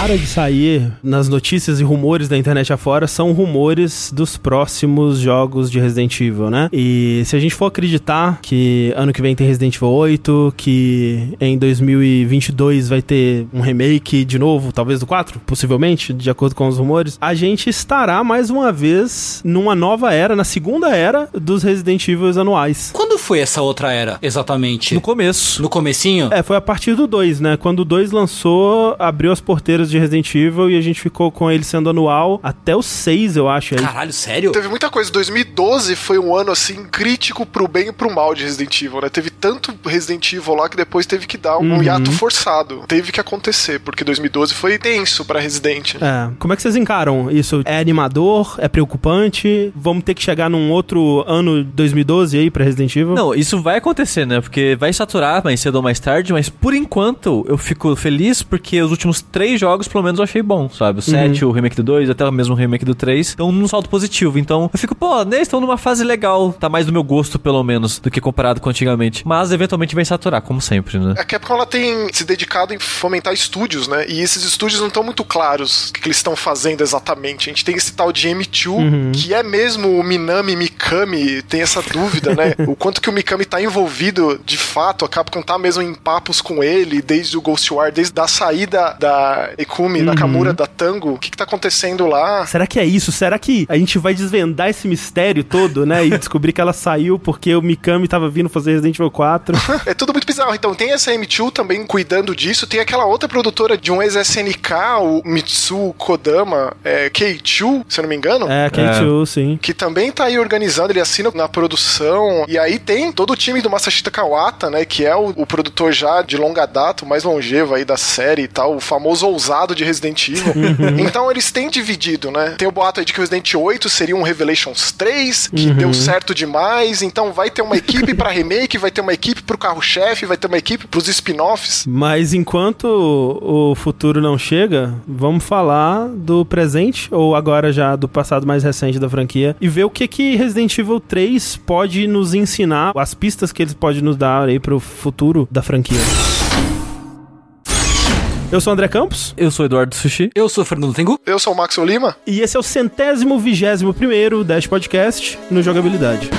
para de sair nas notícias e rumores da internet afora são rumores dos próximos jogos de Resident Evil, né? E se a gente for acreditar que ano que vem tem Resident Evil 8, que em 2022 vai ter um remake de novo, talvez do 4, possivelmente, de acordo com os rumores, a gente estará mais uma vez numa nova era, na segunda era dos Resident Evil anuais. Quando foi essa outra era, exatamente? No começo. No comecinho? É, foi a partir do 2, né? Quando o 2 lançou, abriu as porteiras de Resident Evil e a gente ficou com ele sendo anual até o 6, eu acho. Aí. Caralho, sério? Teve muita coisa. 2012 foi um ano, assim, crítico pro bem e pro mal de Resident Evil, né? Teve tanto Resident Evil lá que depois teve que dar um Uhum. hiato forçado. Teve que acontecer, porque 2012 foi tenso pra Resident. É. Como é que vocês encaram isso? É animador? É preocupante? Vamos ter que chegar num outro ano 2012 aí pra Resident Evil? Não, isso vai acontecer, né? Porque vai saturar mais cedo ou mais tarde, mas por enquanto eu fico feliz porque os últimos três jogos, pelo menos, eu achei bom, sabe? O 7, o remake do 2, até mesmo o remake do 3, estão num salto positivo. Então eu fico, pô, né? Estão numa fase legal, tá mais do meu gosto, pelo menos, do que comparado com antigamente. Mas eventualmente vai saturar, como sempre, né? A Capcom ela tem se dedicado em fomentar estúdios, né? E esses estúdios não estão muito claros o que, que eles estão fazendo exatamente. A gente tem esse tal de M2, que é mesmo o Minami Mikami, tem essa dúvida, né? o quanto que o Mikami tá envolvido de fato, a Capcom tá mesmo em papos com ele, desde o Ghostwire, desde a saída da Ekumi Nakamura da Tango. O que, que tá acontecendo lá? Será que é isso? Será que a gente vai desvendar esse mistério todo, né? E descobrir que ela saiu porque o Mikami tava vindo fazer Resident Evil 4? É tudo muito bizarro. Então, tem essa M2 também cuidando disso. Tem aquela outra produtora de um ex-SNK, o Mitsu Kodama, é, K2, se eu não me engano. É, K2, sim. Que também tá aí organizando, ele assina na produção. E aí tem todo o time do Masashita Kawata, né? Que é o, o produtor já de longa data, o mais longevo aí da série e tal, o famoso ousado de Resident Evil. então eles têm dividido, né? Tem o boato aí de que o Resident 8 seria um Revelations 3, que deu certo demais. Então vai ter uma equipe pra remake, vai ter uma equipe pro carro-chefe, vai ter uma equipe pros spin-offs. Mas enquanto o futuro não chega, vamos falar do presente, ou agora já do passado mais recente da franquia, e ver o que que Resident Evil 3 pode nos ensinar, as pistas que eles podem nos dar aí pro futuro da franquia. Eu sou o André Campos, Eu sou o Eduardo Sushi. Eu sou o Fernando Tengu. Eu sou o Max Lima. e esse é o centésimo vigésimo primeiro Dash Podcast no Jogabilidade.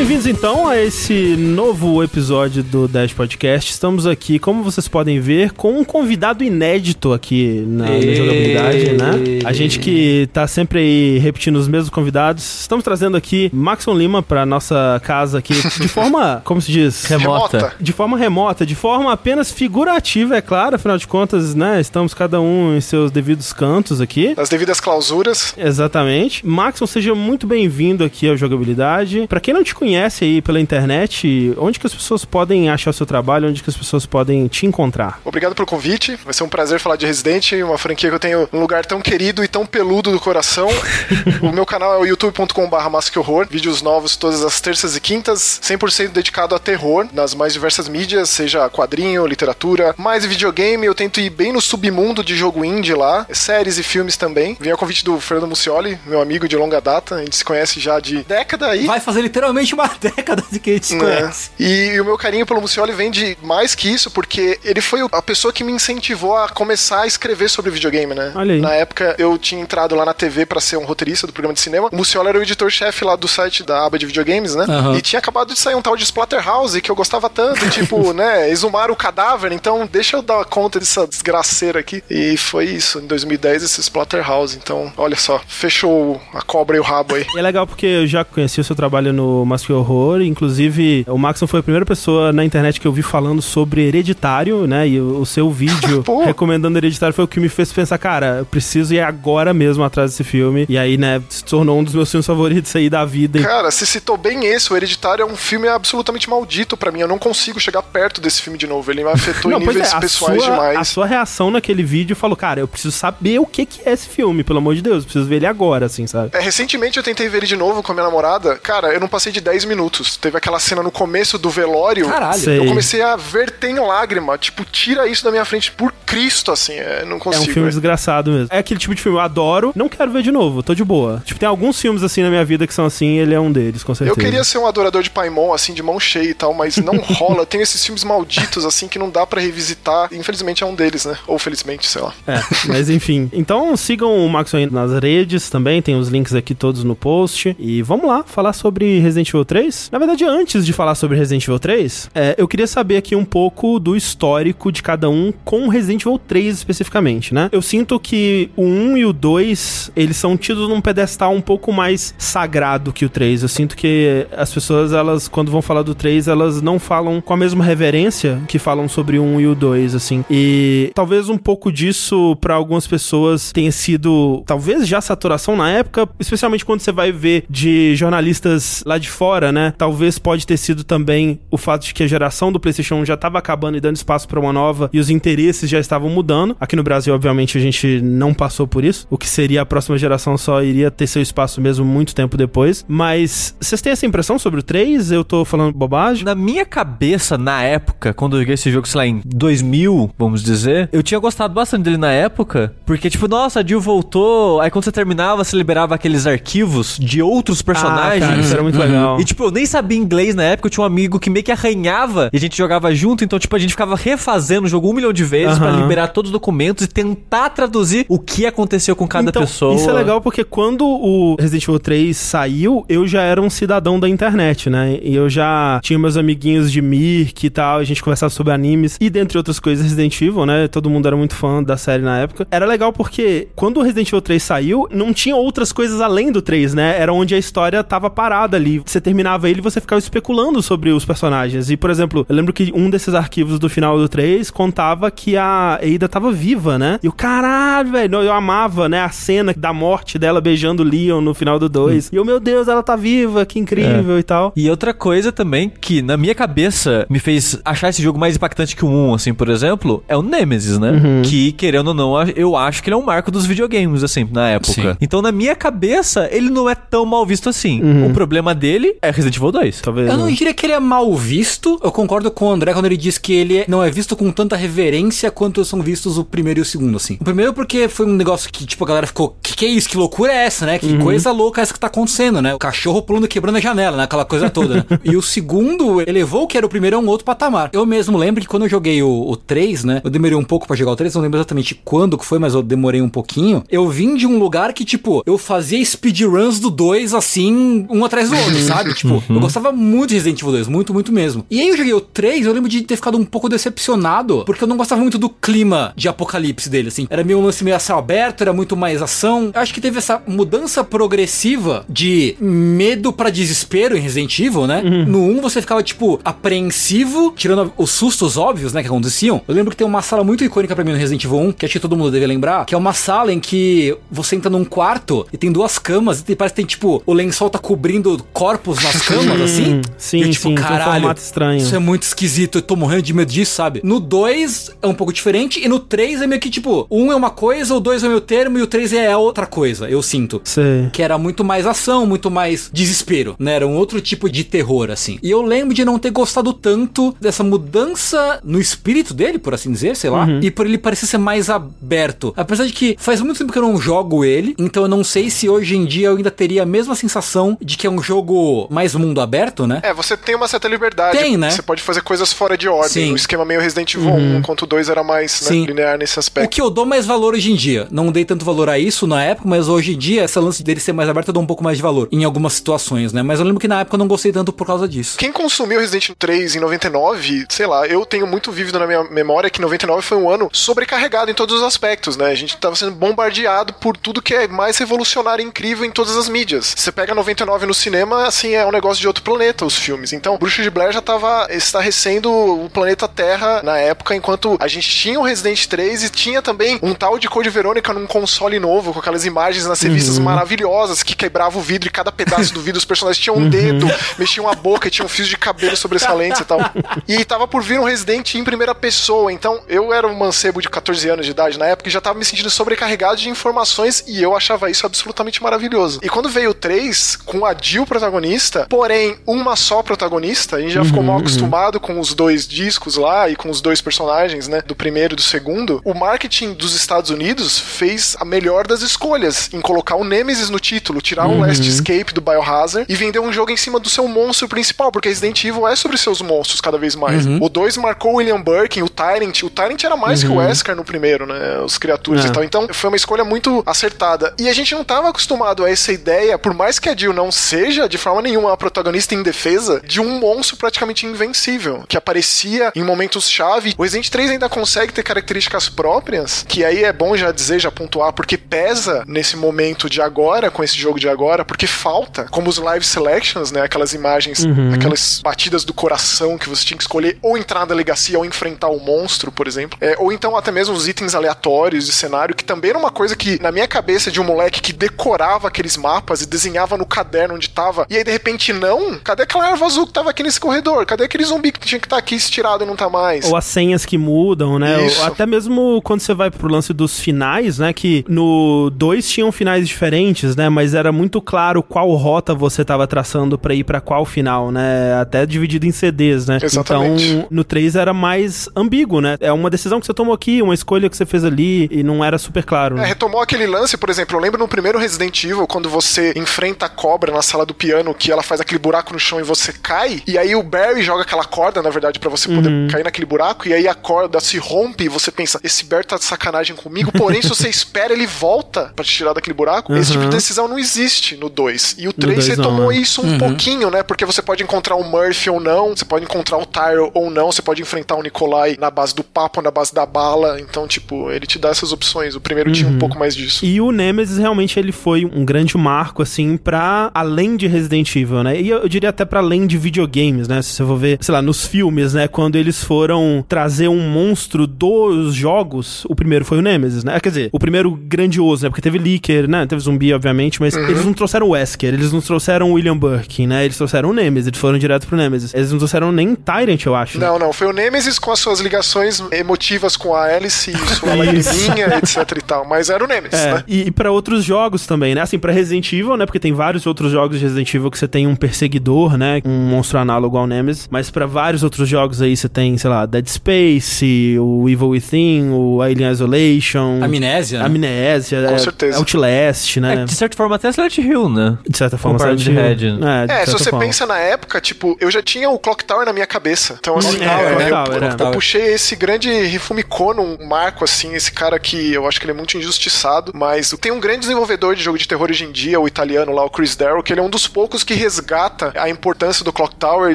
Bem-vindos então a esse novo episódio do Dash Podcast. Estamos aqui, como vocês podem ver, com um convidado inédito aqui na, na jogabilidade, né? A gente que tá sempre aí repetindo os mesmos convidados. Estamos trazendo aqui Maxon Lima pra nossa casa aqui de forma, como se diz? Remota. Remota. De forma remota, de forma apenas figurativa, é claro, afinal de contas, né? Estamos cada um em seus devidos cantos aqui. Nas devidas clausuras. Exatamente. Maxon, seja muito bem-vindo aqui ao Jogabilidade. Pra quem não te conhece aí pela internet, onde que as pessoas podem achar o seu trabalho, onde que as pessoas podem te encontrar? Obrigado pelo convite. Vai ser um prazer falar de Resident, uma franquia que eu tenho um lugar tão querido e tão peludo do coração. o meu canal é o youtube.com.br Horror. Vídeos novos todas as terças e quintas, 100% dedicado a terror, nas mais diversas mídias, seja quadrinho, literatura, mais videogame. Eu tento ir bem no submundo de jogo indie lá, séries e filmes também. Vem a convite do Fernando Mucioli, meu amigo de longa data. A gente se conhece já de década aí. Vai fazer literalmente uma década de que a gente se né? conhece. E, e o meu carinho pelo Mucioli vem de mais que isso, porque ele foi a pessoa que me incentivou a começar a escrever sobre videogame, né? Olha aí. Na época eu tinha entrado lá na TV pra ser um roteirista do programa de cinema. O Mucioli era o editor-chefe lá do site da aba de videogames, né? Aham. E tinha acabado de sair um tal de Splatterhouse que eu gostava tanto, tipo, né? Exumar o cadáver, então deixa eu dar conta dessa desgraceira aqui. E foi isso, em 2010, esse Splatterhouse. Então, olha só, fechou a cobra e o rabo aí. E é legal porque eu já conheci o seu trabalho no Mask Horror, inclusive o Maxon foi a primeira pessoa na internet que eu vi falando sobre Hereditário, né? E o, o seu vídeo recomendando Hereditário foi o que me fez pensar, cara, eu preciso ir agora mesmo atrás desse filme. E aí, né, se tornou um dos meus filmes favoritos aí da vida. Cara, você citou bem esse. O Hereditário é um filme absolutamente maldito pra mim. Eu não consigo chegar perto desse filme de novo. Ele me afetou em pois níveis é, a pessoais sua, demais. A sua reação naquele vídeo falou, cara, eu preciso saber o que, que é esse filme, pelo amor de Deus, eu preciso ver ele agora, assim, sabe? É, recentemente eu tentei ver ele de novo com a minha namorada. Cara, eu não passei de de 10 minutos. Teve aquela cena no começo do velório. Caralho. Sei. Eu comecei a verter em lágrima. Tipo, tira isso da minha frente por Cristo, assim. É, não É um consigo. filme é. desgraçado mesmo. É aquele tipo de filme, eu adoro, não quero ver de novo, tô de boa. Tipo, tem alguns filmes assim na minha vida que são assim, ele é um deles, com certeza. Eu queria ser um adorador de Paimon, assim, de mão cheia e tal, mas não rola. Tem esses filmes malditos, assim, que não dá pra revisitar. Infelizmente é um deles, né? Ou felizmente, sei lá. É, mas enfim. Então sigam o Max nas redes também, tem os links aqui todos no post. E vamos lá falar sobre Resident Evil 3. Na verdade, antes de falar sobre Resident Evil 3, é, eu queria saber aqui um pouco do histórico de cada um com Resident Evil 3 especificamente, né? Eu sinto que o 1 e o 2, eles são tidos num pedestal um pouco mais sagrado que o 3. Eu sinto que as pessoas, elas, quando vão falar do 3, elas não falam com a mesma reverência que falam sobre o 1 e o 2, assim. E talvez um pouco disso, pra algumas pessoas, tenha sido, talvez já saturação na época, especialmente quando você vai ver de jornalistas lá de fora, né? Talvez pode ter sido também o fato de que a geração do PlayStation 1 já tava acabando e dando espaço pra uma nova e os interesses já estavam mudando. Aqui no Brasil, obviamente, a gente não passou por isso. O que seria a próxima geração só iria ter seu espaço mesmo muito tempo depois. Mas vocês têm essa impressão sobre o 3? Eu tô falando bobagem? Na minha cabeça, na época, quando eu joguei esse jogo, sei lá, em 2000, vamos dizer, eu tinha gostado bastante dele na época, porque, tipo, nossa, a Jill voltou, aí quando você terminava, você liberava aqueles arquivos de outros personagens. Ah, cara, isso era muito legal. E, tipo, eu nem sabia inglês na época, eu tinha um amigo que meio que arranhava e a gente jogava junto, então, tipo, a gente ficava refazendo o jogo um milhão de vezes pra Aham. liberar todos os documentos e tentar traduzir o que aconteceu com cada então, pessoa. Isso é legal porque quando o Resident Evil 3 saiu, eu já era um cidadão da internet, né? E eu já tinha meus amiguinhos de Mirk e tal, a gente conversava sobre animes e dentre outras coisas Resident Evil, né? Todo mundo era muito fã da série na época. Era legal porque quando o Resident Evil 3 saiu, não tinha outras coisas além do 3, né? Era onde a história tava parada ali. Você terminava ele e você ficava especulando sobre os personagens. E, por exemplo, eu lembro que um desses arquivos do final do 3 contava que a Ada tava viva, né? E o caralho, velho, eu amava, né, a cena da morte dela beijando o Leon no final do 2. E eu, meu Deus, ela tá viva, que incrível e tal. E outra coisa também que na minha cabeça me fez achar esse jogo mais impactante que o 1, assim, por exemplo, é o Nemesis, né? Que, querendo ou não, eu acho que ele é um marco dos videogames, assim, na época. Sim. Então, na minha cabeça, ele não é tão mal visto assim. O problema dele é Resident Evil 2. Talvez. Eu né? não diria que ele é mal visto. Eu concordo com o André quando ele diz que ele não é visto com tanta reverência quanto são vistos o primeiro e o segundo, assim. O primeiro porque foi um negócio que, tipo, a galera ficou, que que é isso? Que loucura é essa, né? Que coisa louca é essa que tá acontecendo, né? O cachorro pulando e quebrando a janela, né? Aquela coisa toda, né? E o segundo elevou o que era o primeiro a um outro patamar. Eu mesmo lembro que quando eu joguei o, o 3, né? Eu demorei um pouco pra jogar o 3, não lembro exatamente quando que foi, mas eu demorei um pouquinho. Eu vim de um lugar que, tipo, eu fazia speedruns do 2, assim, um atrás do outro, sabe? Tipo, eu gostava muito de Resident Evil 2, muito, muito mesmo. E aí eu joguei o 3, eu lembro de ter ficado um pouco decepcionado, porque eu não gostava muito do clima de apocalipse dele, assim. Era meio um lance meio a céu aberto, era muito mais ação. Eu acho que teve essa mudança progressiva de medo pra desespero em Resident Evil, né? No 1 você ficava, tipo, apreensivo, tirando os sustos óbvios, né, que aconteciam. Eu lembro que tem uma sala muito icônica pra mim no Resident Evil 1, que acho que todo mundo deve lembrar, que é uma sala em que você entra num quarto e tem duas camas e parece que tem, tipo, o lençol tá cobrindo corpos nas camas, assim. sim, e eu, tipo, sim, um caralho, formato estranho. Isso é muito esquisito, eu tô morrendo de medo disso, sabe? No 2 é um pouco diferente, e no 3 é meio que, tipo, 1 é uma coisa, o 2 é o meu termo, e o 3 é outra coisa, eu sinto. Sei. Que era muito mais ação, muito mais desespero, né? Era um outro tipo de terror, assim. E eu lembro de não ter gostado tanto dessa mudança no espírito dele, por assim dizer, sei lá. E por ele parecer ser mais aberto. Apesar de que faz muito tempo que eu não jogo ele, então eu não sei se hoje em dia eu ainda teria a mesma sensação de que é um jogo mais mundo aberto, né? É, você tem uma certa liberdade. Tem, né? Você pode fazer coisas fora de ordem. Sim. O esquema meio Resident Evil 1, enquanto o 2 era mais né, Sim. linear nesse O aspecto. que eu dou mais valor hoje em dia. Não dei tanto valor a isso na época, mas hoje em dia, essa lance dele ser mais aberto, eu dou um pouco mais de valor. Em algumas situações, né? Mas eu lembro que na época eu não gostei tanto por causa disso. Quem consumiu Resident Evil 3 em 99, sei lá, eu tenho muito vívido na minha memória que 99 foi um ano sobrecarregado em todos os aspectos, né? A gente tava sendo bombardeado por tudo que é mais revolucionário e incrível em todas as mídias. Você pega 99 no cinema, assim, é um negócio de outro planeta os filmes. Então, Bruxa de Blair já tava estarrecendo o planeta Terra na época, enquanto a gente tinha o Resident 3 e tinha também um tal de Code Verônica num console novo, com aquelas imagens nas revistas maravilhosas que quebrava o vidro e cada pedaço do vidro os personagens tinham um dedo, mexiam a boca e tinham fios de cabelo sobressalentes e tal. E tava por vir um Resident em primeira pessoa, então eu era um mancebo de 14 anos de idade na época e já tava me sentindo sobrecarregado de informações e eu achava isso absolutamente maravilhoso. E quando veio o 3, com a Jill protagonista, porém uma só protagonista. A gente já ficou mal acostumado com os dois discos lá e com os dois personagens, né? Do primeiro e do segundo. O marketing dos Estados Unidos fez a melhor das escolhas em colocar o Nemesis no título, tirar o Last Escape do Biohazard e vender um jogo em cima do seu monstro principal, porque Resident Evil é sobre seus monstros cada vez mais. O 2 marcou o William Birkin, o Tyrant. O Tyrant era mais que o Wesker no primeiro, né? Os criaturas É. e tal. Então foi uma escolha muito acertada. E a gente não estava acostumado a essa ideia, por mais que a Jill não seja de forma nenhuma a protagonista indefesa, de um monstro praticamente invencível, que aparecia em momentos-chave. O Resident 3 ainda consegue ter características próprias, que aí é bom já dizer, já pontuar, porque pesa nesse momento de agora, com esse jogo de agora, porque falta, como os live selections, né? Aquelas imagens, aquelas batidas do coração que você tinha que escolher ou entrar na delegacia ou enfrentar o monstro, por exemplo. É, ou então até mesmo os itens aleatórios de cenário, que também era uma coisa que, na minha cabeça, de um moleque que decorava aqueles mapas e desenhava no caderno onde tava, e aí de repente não, cadê aquela erva azul que tava aqui nesse corredor? Cadê aquele zumbi que tinha que estar aqui estirado e não tá mais? Ou as senhas que mudam, né? Isso. Ou até mesmo quando você vai pro lance dos finais, né? Que no 2 tinham finais diferentes, né? Mas era muito claro qual rota você tava traçando pra ir pra qual final, né? Até dividido em CDs, né? Exatamente. Então, no 3 era mais ambíguo, né? É uma decisão que você tomou aqui, uma escolha que você fez ali, e não era super claro. É, né? retomou aquele lance, por exemplo, eu lembro no primeiro Resident Evil, quando você enfrenta a cobra na sala do piano, que ela faz aquele buraco no chão e você cai, e aí o Barry joga aquela corda, na verdade, pra você poder cair naquele buraco, e aí a corda se rompe e você pensa, esse Barry tá de sacanagem comigo, porém, se você espera, ele volta pra te tirar daquele buraco. Esse tipo de decisão não existe no 2. E o 3 dois você não, tomou né? isso um pouquinho, né? Porque você pode encontrar o Murphy ou não, você pode encontrar o Tyro ou não, você pode enfrentar o Nikolai na base do papo, na base da bala. Então, tipo, ele te dá essas opções. O primeiro tinha um pouco mais disso. E o Nemesis realmente ele foi um grande marco, assim, pra além de Resident Evil, né? E eu, eu diria até pra além de videogames, né? Se você for ver, sei lá, nos filmes, né? Quando eles foram trazer um monstro dos jogos, o primeiro foi o Nemesis, né? Quer dizer, o primeiro grandioso, né? Porque teve Licker, né? Teve zumbi, obviamente, mas eles não trouxeram o Wesker, eles não trouxeram o William Birkin, né? Eles trouxeram o Nemesis, eles foram direto pro Nemesis. Eles não trouxeram nem Tyrant, eu acho. né? Não, não, foi o Nemesis com as suas ligações emotivas com a Alice e sua lagriminha, etc e tal. Mas era o Nemesis, É, né? e, e para outros jogos também, né? Assim, pra Resident Evil, né? Porque tem vários outros jogos de Resident Evil que você tem um perseguidor, né? Um monstro análogo ao Nemesis. Mas pra vários outros jogos aí você tem, sei lá, Dead Space, o Evil Within, o Alien Isolation. Amnésia. né? Amnésia, Com é, certeza. Outlast, né? É, de certa forma, até Silent Hill, né? De certa forma, Silent Hill. Red. É, de É, se você forma. pensa na época, tipo, eu já tinha o Clock Tower na minha cabeça. Então, assim, É, eu, Clock eu- Tower, é. eu puxei esse grande Hifumi Kono, um marco, assim, esse cara que eu acho que ele é muito injustiçado, mas tem um grande desenvolvedor de jogo de terror hoje em dia, o italiano lá, o Chris Darrow, que ele é um dos poucos que resgata a importância do Clock Tower e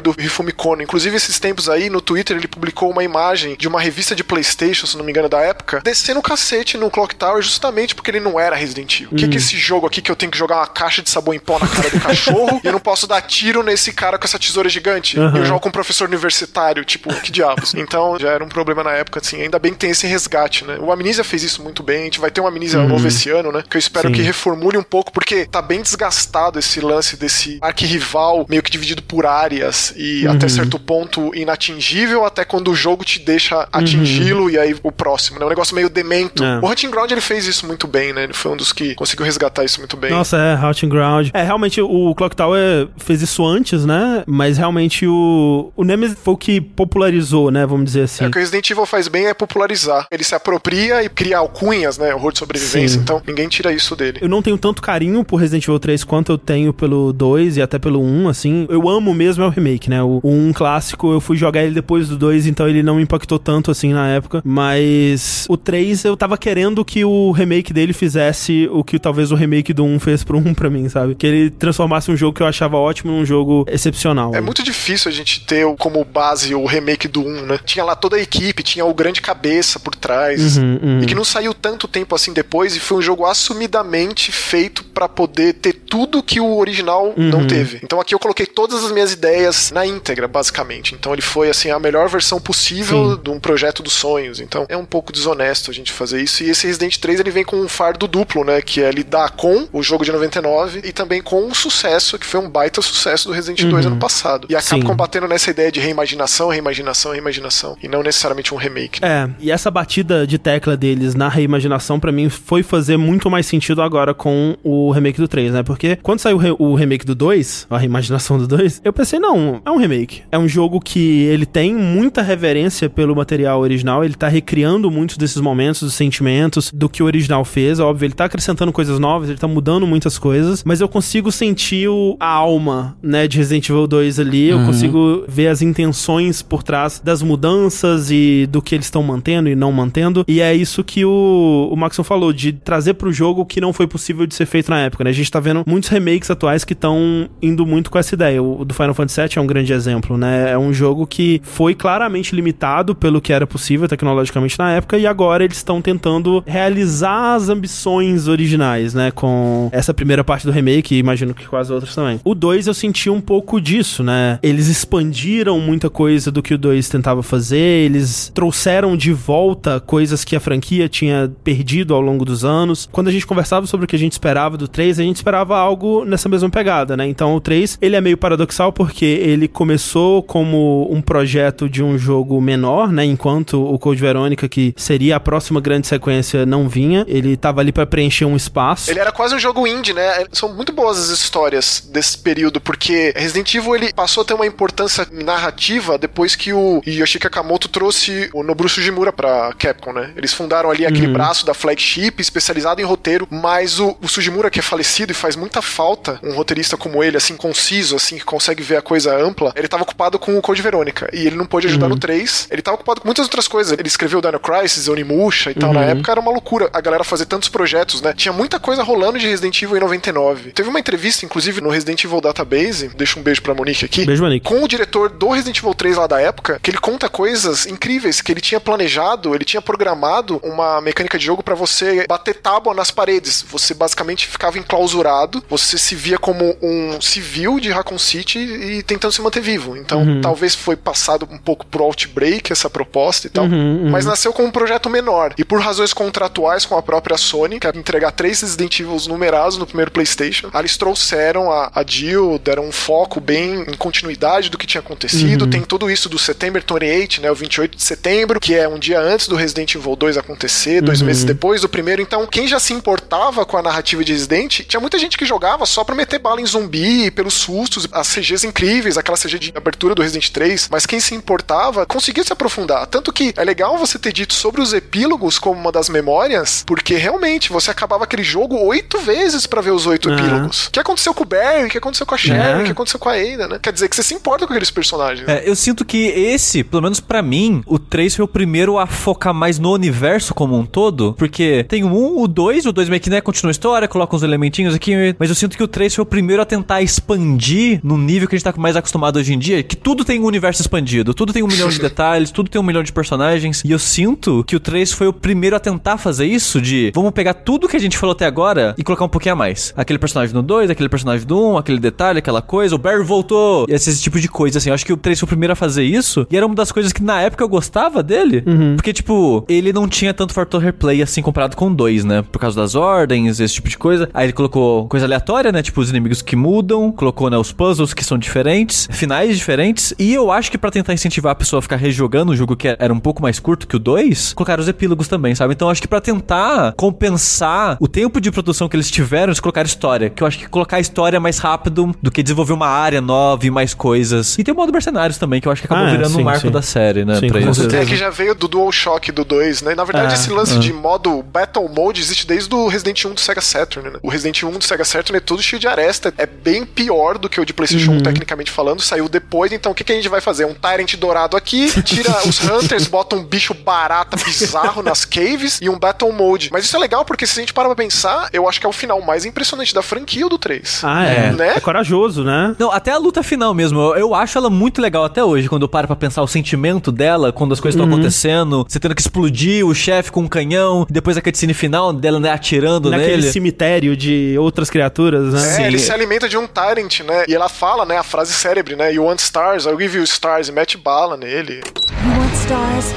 do Hifumi Kono. Inclusive, esses tempos aí, no Twitter, ele publicou uma imagem de uma revista de Playstation, se não me engano, da época, descendo o cacete no Clock Tower justamente porque ele não era Resident Evil. O que, que é esse jogo aqui que eu tenho que jogar uma caixa de sabão em pó na cara do cachorro e eu não posso dar tiro nesse cara com essa tesoura gigante? E eu jogo com um professor universitário, tipo, que diabos? Então já era um problema na época, assim. Ainda bem que tem esse resgate, né? O Amnesia fez isso muito bem. A gente vai ter um Amnesia novo esse ano, né? Que eu espero Sim. que reformule um pouco, porque tá bem desgastado esse lance desse arquirrival meio que dividido por áreas e até certo ponto inatingível, até quando o jogo te deixa atingi-lo e aí o próximo, né? Um negócio meio demento. É. O Hunting Ground ele fez isso muito bem, né? Ele foi um dos que conseguiu resgatar isso muito bem. Nossa, é, Haunting Ground. É, realmente o Clock Tower fez isso antes, né? Mas realmente o, o Nemesis foi o que popularizou, né? Vamos dizer assim. É, o que o Resident Evil faz bem é popularizar. Ele se apropria e cria alcunhas, né? Horror de sobrevivência. Sim. Então, ninguém tira isso dele. Eu não tenho tanto carinho por Resident Evil 3 quanto eu tenho pelo 2 e até pelo 1, assim. Eu amo mesmo é o remake, né? O, o 1 clássico, eu fui jogar ele depois do 2, então ele não me impactou tanto, assim, na época. Mas o 3, eu tava querendo que o remake dele fizesse o que talvez o remake do 1 fez pro 1 pra mim, sabe? Que ele transformasse um jogo que eu achava ótimo num jogo excepcional. É muito difícil a gente ter como base o remake do 1, né? Tinha lá toda a equipe, tinha o grande cabeça por trás. Uhum, uhum. E que não saiu tanto tempo assim depois e foi um jogo assumidamente feito pra poder ter tudo que o original Uhum. não teve. Então aqui eu coloquei todas as minhas ideias na íntegra, basicamente. Então ele foi assim a melhor versão possível Sim. de um projeto dos sonhos. Então é um pouco desonesto a gente fazer isso. E esse Resident 3 ele vem com um fardo duplo, né? Que é lidar com o jogo de 99 e também com o sucesso, que foi um baita sucesso do Resident 2 ano passado. E acaba combatendo nessa ideia de reimaginação, reimaginação, reimaginação. E não necessariamente um remake. É, e essa batida de tecla deles na reimaginação, pra mim, foi fazer muito mais sentido agora com o remake do 3, né? Porque quando saiu o remake do 2, a reimaginação do 2, eu pensei, não, é um remake. É um jogo que ele tem muita reverência pelo material original, ele tá recriando muitos desses momentos, dos sentimentos, do que o original fez. Óbvio, ele tá acrescentando coisas novas, ele tá mudando muitas coisas, mas eu consigo sentir o, a alma, né, de Resident Evil 2 ali, eu Uhum. consigo ver as intenções por trás das mudanças e do que eles estão mantendo e não mantendo. E é isso que o, o Maxon falou, de trazer pro jogo o que não foi possível de ser feito na época, né? A gente tá vendo muitos remakes atuais que estão indo muito com essa ideia. O do Final Fantasy VII é um grande exemplo, né? É um jogo que foi claramente limitado pelo que era possível tecnologicamente na época e agora eles estão tentando realizar as ambições originais, né? Com essa primeira parte do remake e imagino que com as outras também. O 2 eu senti um pouco disso, né? Eles expandiram muita coisa do que o 2 tentava fazer, eles trouxeram de volta coisas que a franquia tinha perdido ao longo dos anos. Quando a gente conversava sobre o que a gente esperava do 3, a gente esperava algo nessa mesma pegada, né? Então o 3, ele é meio paradoxal porque ele começou como um projeto de um jogo menor, né? Enquanto o Code Verônica, que seria a próxima grande sequência, não vinha. Ele tava ali pra preencher um espaço. Ele era quase um jogo indie, né? São muito boas as histórias desse período, porque Resident Evil ele passou a ter uma importância narrativa depois que o Yoshiki Akamoto trouxe o Nobuo Sugimura pra Capcom, né? Eles fundaram ali aquele braço da flagship especializado em roteiro, mas o, o Sugimura, que é falecido e faz muita falta, um roteirista como ele, assim, conciso, assim, que consegue ver a coisa ampla, ele tava ocupado com o Code Verônica e ele não pôde ajudar no 3. Ele tava ocupado com muitas outras coisas. Ele escreveu Dino Crisis, Onimusha e tal. Na época era uma loucura a galera fazer tantos projetos, né? Tinha muita coisa rolando de Resident Evil em 99. Teve uma entrevista, inclusive, no Resident Evil Database, deixa um beijo pra Monique aqui. Beijo, Monique. Com o diretor do Resident Evil 3 lá da época, que ele conta coisas incríveis que ele tinha planejado, ele tinha programado uma mecânica de jogo pra você bater tábua nas paredes. Você basicamente ficava enclausurado, você se via como um civil de Raccoon City e tentando se manter vivo. Então, talvez foi passado um pouco pro Outbreak essa proposta e tal, mas nasceu como um projeto menor. E por razões contratuais com a própria Sony, que era entregar três Resident Evils numerados no primeiro PlayStation, eles trouxeram a, a Jill, deram um foco bem em continuidade do que tinha acontecido. Tem tudo isso do September 28, né, o 28 de setembro, que é um dia antes do Resident Evil 2 acontecer, dois meses depois do primeiro. Então, quem já se importava com a narrativa de Resident, tinha muita gente que jogava só pra meter bala em zumbi, pelos sustos, as CGs incríveis, aquela CG de abertura do Resident 3, mas quem se importava conseguia se aprofundar. Tanto que é legal você ter dito sobre os epílogos como uma das memórias, porque realmente você acabava aquele jogo oito vezes pra ver os oito É. epílogos. O que aconteceu com o Barry, o que aconteceu com a Sherry, o que aconteceu com a Ada, né? Quer dizer que você se importa com aqueles personagens. É, eu sinto que esse, pelo menos pra mim, o 3 foi o primeiro a focar mais no universo como um todo, porque tem o 1, o 2, o 2 meio que né, continua a história, coloca uns elementinhos aqui, mas eu sinto que o 3 foi o primeiro a tentar expandir no nível que a gente tá mais acostumado hoje em dia, que tudo tem um universo expandido, tudo tem um milhão de detalhes, tudo tem um milhão de personagens, e eu sinto que o 3 foi o primeiro a tentar fazer isso de, vamos pegar tudo que a gente falou até agora e colocar um pouquinho a mais. Aquele personagem no 2, aquele personagem do 1, aquele detalhe, aquela coisa, o Barry voltou, e esse, tipo de coisa, assim, eu acho que o 3 foi o primeiro a fazer isso, e era uma das coisas que na época eu gostava dele, porque, tipo, ele não tinha tanto fator replay assim comparado com o 2, né? Por causa das ordens, esse tipo de coisa. Aí ele colocou coisa aleatória, né? Tipo, os inimigos que mudam, colocou, né, os puzzles que são diferentes, finais diferentes, e eu acho que pra tentar incentivar a pessoa a ficar rejogando o jogo que era um pouco mais curto que o 2, colocaram os epílogos também, sabe? Então eu acho que pra tentar compensar o tempo de produção que eles tiveram, eles colocaram história, que eu acho que colocar a história é mais rápido do que desenvolver uma área nova e mais coisas. E tem o modo mercenários também, que eu acho que acabou Ah, é, virando sim, um marco sim. da série, né? Sim, pra com eles. certeza. É que já veio do DualShock do 2, né? Na verdade, É, esse lance de modo Battle Mode existe desde o Resident 1 do Sega Saturn, né? O Resident 1 do Sega Saturn é todo cheio de aresta, é bem pior do que o de PlayStation 1, tecnicamente falando, saiu depois, então o que, que a gente vai fazer? Um Tyrant dourado aqui, tira os Hunters, bota um bicho barata bizarro nas caves e um Battle Mode. Mas isso é legal porque se a gente parar pra pensar, eu acho que é o final mais impressionante da franquia o do 3. Ah, é. É. Né? É corajoso, né? Não, até a luta final mesmo. Eu, eu acho ela muito legal até hoje, quando eu paro pra pensar o sentimento dela, quando as coisas estão acontecendo, você tendo que explodir o chefe com um canhão, e depois a cutscene final dela, né, atirando Naquele nele. cemitério de outras criaturas, né? É, Sim. ele se alimenta de um Tyrant, né? E ela fala, né, a frase célebre, né? You want stars, I'll give you stars. E mete bala nele. You want stars?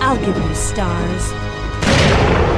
I'll give you stars.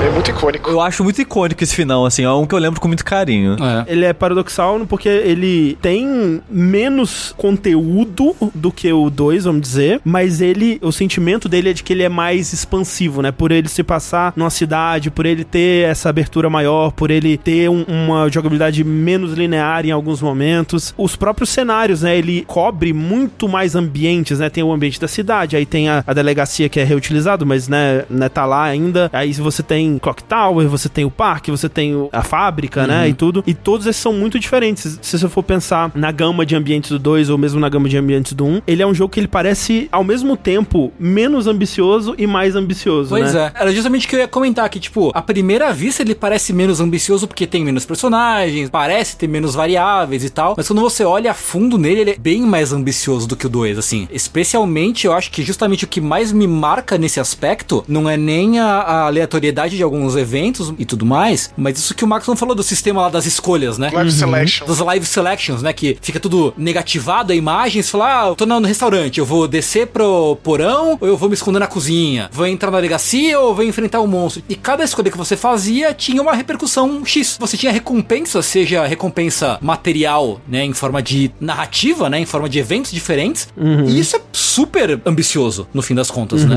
É muito icônico. Eu acho muito icônico esse final, assim, é um que eu lembro com muito carinho. É. Ele é paradoxal porque ele tem menos conteúdo do que o 2, vamos dizer, mas ele, o sentimento dele é de que ele é mais expansivo, né? Por ele se passar numa cidade, por ele ter essa abertura maior, por ele ter um- uma jogabilidade menos linear em alguns momentos. Os próprios cenários, né? Ele cobre muito mais ambientes, né? Tem o ambiente da cidade, aí tem a, a delegacia que é reutilizado, mas, né, né, tá lá ainda. Aí você tem Clock Tower, você tem o parque, você tem a fábrica, né? E tudo. E todos esses são muito diferentes. Se você for pensar na gama de ambientes do 2 ou mesmo na gama de ambientes do 1, um, ele é um jogo que ele parece, ao mesmo tempo, menos ambicioso e mais ambicioso, Pois né? é. Era justamente o que eu ia comentar aqui, tipo, à primeira vista ele parece menos ambicioso porque tem menos personagens, parece ter menos variáveis e tal, mas quando você olha a fundo nele, ele é bem mais ambicioso do que o 2, assim. Especialmente, eu acho que justamente o que mais me marca nesse aspecto não é nem a, a aleatoriedade de alguns eventos e tudo mais, mas isso que o Maxon falou do sistema lá das escolhas, né? Live Selection. Das live selections, né? Que fica tudo negativado a imagem. Você fala, ah, eu tô no restaurante, eu vou descer pro porão ou eu vou me esconder na cozinha? Vou entrar na delegacia ou vou enfrentar o monstro? E cada escolha que você fazia tinha uma repercussão X. Você tinha recompensa, seja recompensa material, né? Em forma de narrativa, né? Em forma de eventos diferentes. E isso é super ambicioso, no fim das contas, né?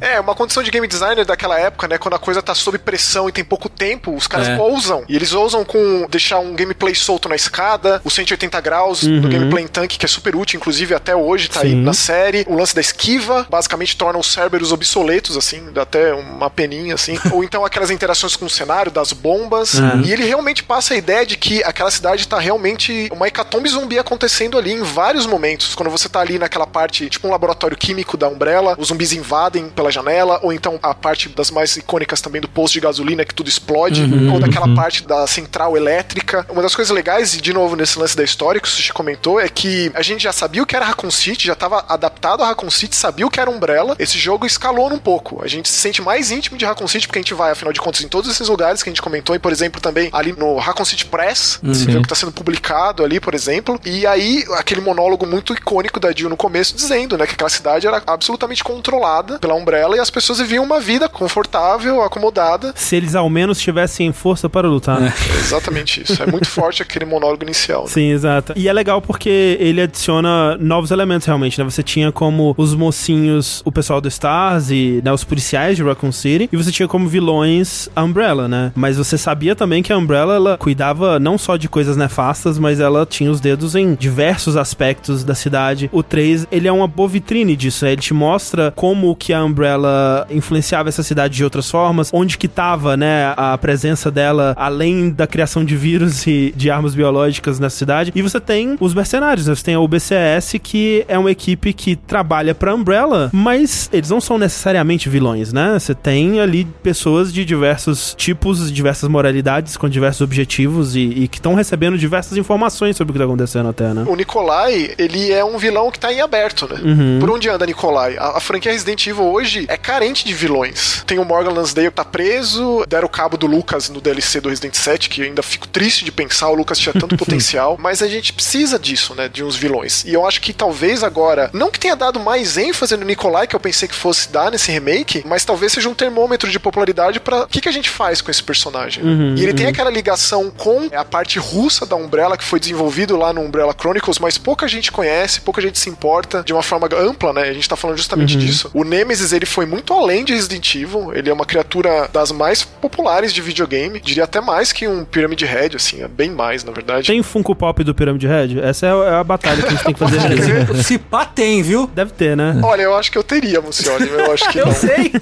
É, uma condição de game designer daquela época, né? Quando a coisa tá sob pressão e tem pouco tempo, os caras É. ousam. E eles ousam com deixar um gameplay solto na escada, o 180 graus do gameplay em tanque, que é super útil, inclusive até hoje, tá aí Sim. na série. O lance da esquiva, basicamente torna os Cerberus obsoletos, assim, dá até uma peninha, assim. Ou então aquelas interações com o cenário, das bombas. E ele realmente passa a ideia de que aquela cidade tá realmente uma hecatombe zumbi acontecendo ali em vários momentos. Quando você tá ali naquela parte, tipo um laboratório químico da Umbrella, os zumbis invadem pela janela, ou então a parte das mais icônicas também do posto de gasolina que tudo explode, ou daquela parte da central elétrica. Uma das coisas legais, e de novo nesse lance da história que o Sushi comentou, é que a gente já sabia o que era Raccoon City, já estava adaptado a Raccoon City, sabia o que era Umbrella. Esse jogo escalou um pouco. A gente se sente mais íntimo de Raccoon City porque a gente vai, afinal de contas, em todos esses lugares que a gente comentou, e por exemplo também ali no Raccoon City Press, Sim. jogo que está sendo publicado ali, por exemplo. E aí, aquele monólogo muito icônico da Jill no começo, dizendo, né, que aquela cidade era absolutamente controlada pela Umbrella e as pessoas viviam uma vida confortável, acomodada. Se eles ao menos tivessem força para lutar. né? É exatamente isso. É muito forte aquele monólogo inicial. né? Sim, exato. E é legal porque ele adiciona novos elementos realmente, né? Você tinha como os mocinhos, o pessoal do Stars e né, os policiais de Raccoon City, e você tinha como vilões a Umbrella, né? Mas você sabia também que a Umbrella ela cuidava não só de coisas nefastas, mas ela tinha os dedos em diversos aspectos da cidade. O 3, ele é uma boa vitrine disso, né? Ele te mostra como que a Umbrella influenciava essa cidade de outras formas, onde que tava, né, a presença dela além da criação de vírus e de armas biológicas na cidade. E você tem os mercenários, né? Você tem a UBCS, que é uma equipe que trabalha pra Umbrella, mas eles não são necessariamente vilões, né? Você tem ali pessoas de diversos tipos, diversas moralidades, com diversos objetivos e, e que estão recebendo diversas informações sobre o que tá acontecendo até, né? O Nikolai, ele é um vilão que tá em aberto, né? Uhum. Por onde anda Nikolai? A, a franquia Resident Evil hoje é carente de vilões. Tem o Morgan Lansdale que tá preso, deram o cabo do Lucas no DLC do Resident 7, que eu ainda fico triste de pensar, o Lucas tinha tanto potencial, mas a gente precisa disso, né? De uns vilões. E eu acho que talvez agora, não que tenha dado mais ênfase no Nikolai, que eu pensei que fosse dar nesse remake, mas talvez seja um termômetro de popularidade pra o que, que a gente faz com esse personagem. né? e ele tem aquela ligação com a parte russa da Umbrella, que foi desenvolvido lá no Umbrella Chronicles, mas pouca gente conhece, pouca gente se importa de uma forma ampla, né? A gente tá falando justamente disso. O Nemesis, ele foi muito além de Resident Evil, ele é uma criatura das mais populares de videogame, diria até mais que um Pyramid Head, assim, é bem mais, na verdade. Tem Funko Pop do Pyramid Head? Essa é a, é a batalha que a gente tem que fazer mesmo. Se pá tem, viu? Deve ter, né? Olha, eu acho que eu teria, Mucioli, eu acho que Eu não. sei.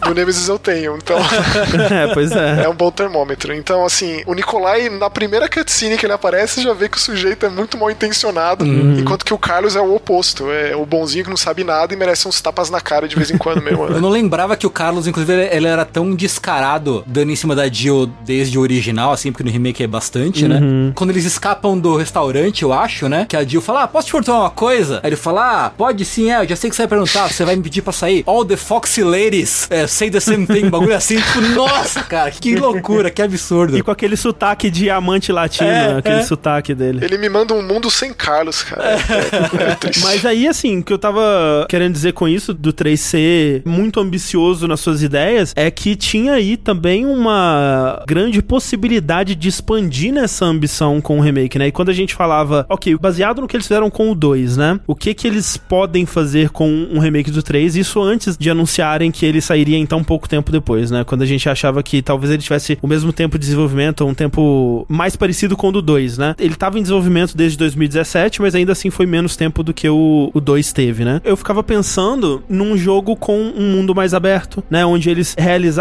Do Nemesis eu tenho, então é, pois é. é um bom termômetro. Então, assim, o Nikolai, na primeira cutscene que ele aparece, já vê que o sujeito é muito mal intencionado, enquanto que o Carlos é o oposto, é o bonzinho que não sabe nada e merece uns tapas na cara de vez em quando mesmo. Eu né? não lembrava que o Carlos, inclusive, ele era tão descarado dando em cima da Jill desde o original, assim, porque no remake é bastante, né? Quando eles escapam do restaurante, eu acho, né? Que a Jill fala, ah, posso te perguntar uma coisa? Aí ele fala, ah, pode sim, é, eu já sei que você vai perguntar, você vai me pedir pra sair. All the Foxy Ladies é, say the same thing, bagulho assim, tipo, nossa, cara, que loucura, que absurdo. E com aquele sotaque diamante latino, É, aquele é. sotaque dele. Ele me manda um mundo sem Carlos, cara. É, é triste. Mas aí, assim, o que eu tava querendo dizer com isso, do 3 ser muito ambicioso nas suas ideias, é que Tinha aí também uma grande possibilidade de expandir nessa ambição com o remake, né? E quando a gente falava, ok, baseado no que eles fizeram com o 2, né? O que que eles podem fazer com um remake do 3? Isso antes de anunciarem que ele sairia então pouco tempo depois, né? Quando a gente achava que talvez ele tivesse o mesmo tempo de desenvolvimento, um tempo mais parecido com o do 2, né? Ele estava em desenvolvimento desde 2017, mas ainda assim foi menos tempo do que o, o 2 teve, né? Eu ficava pensando num jogo com um mundo mais aberto, né? Onde eles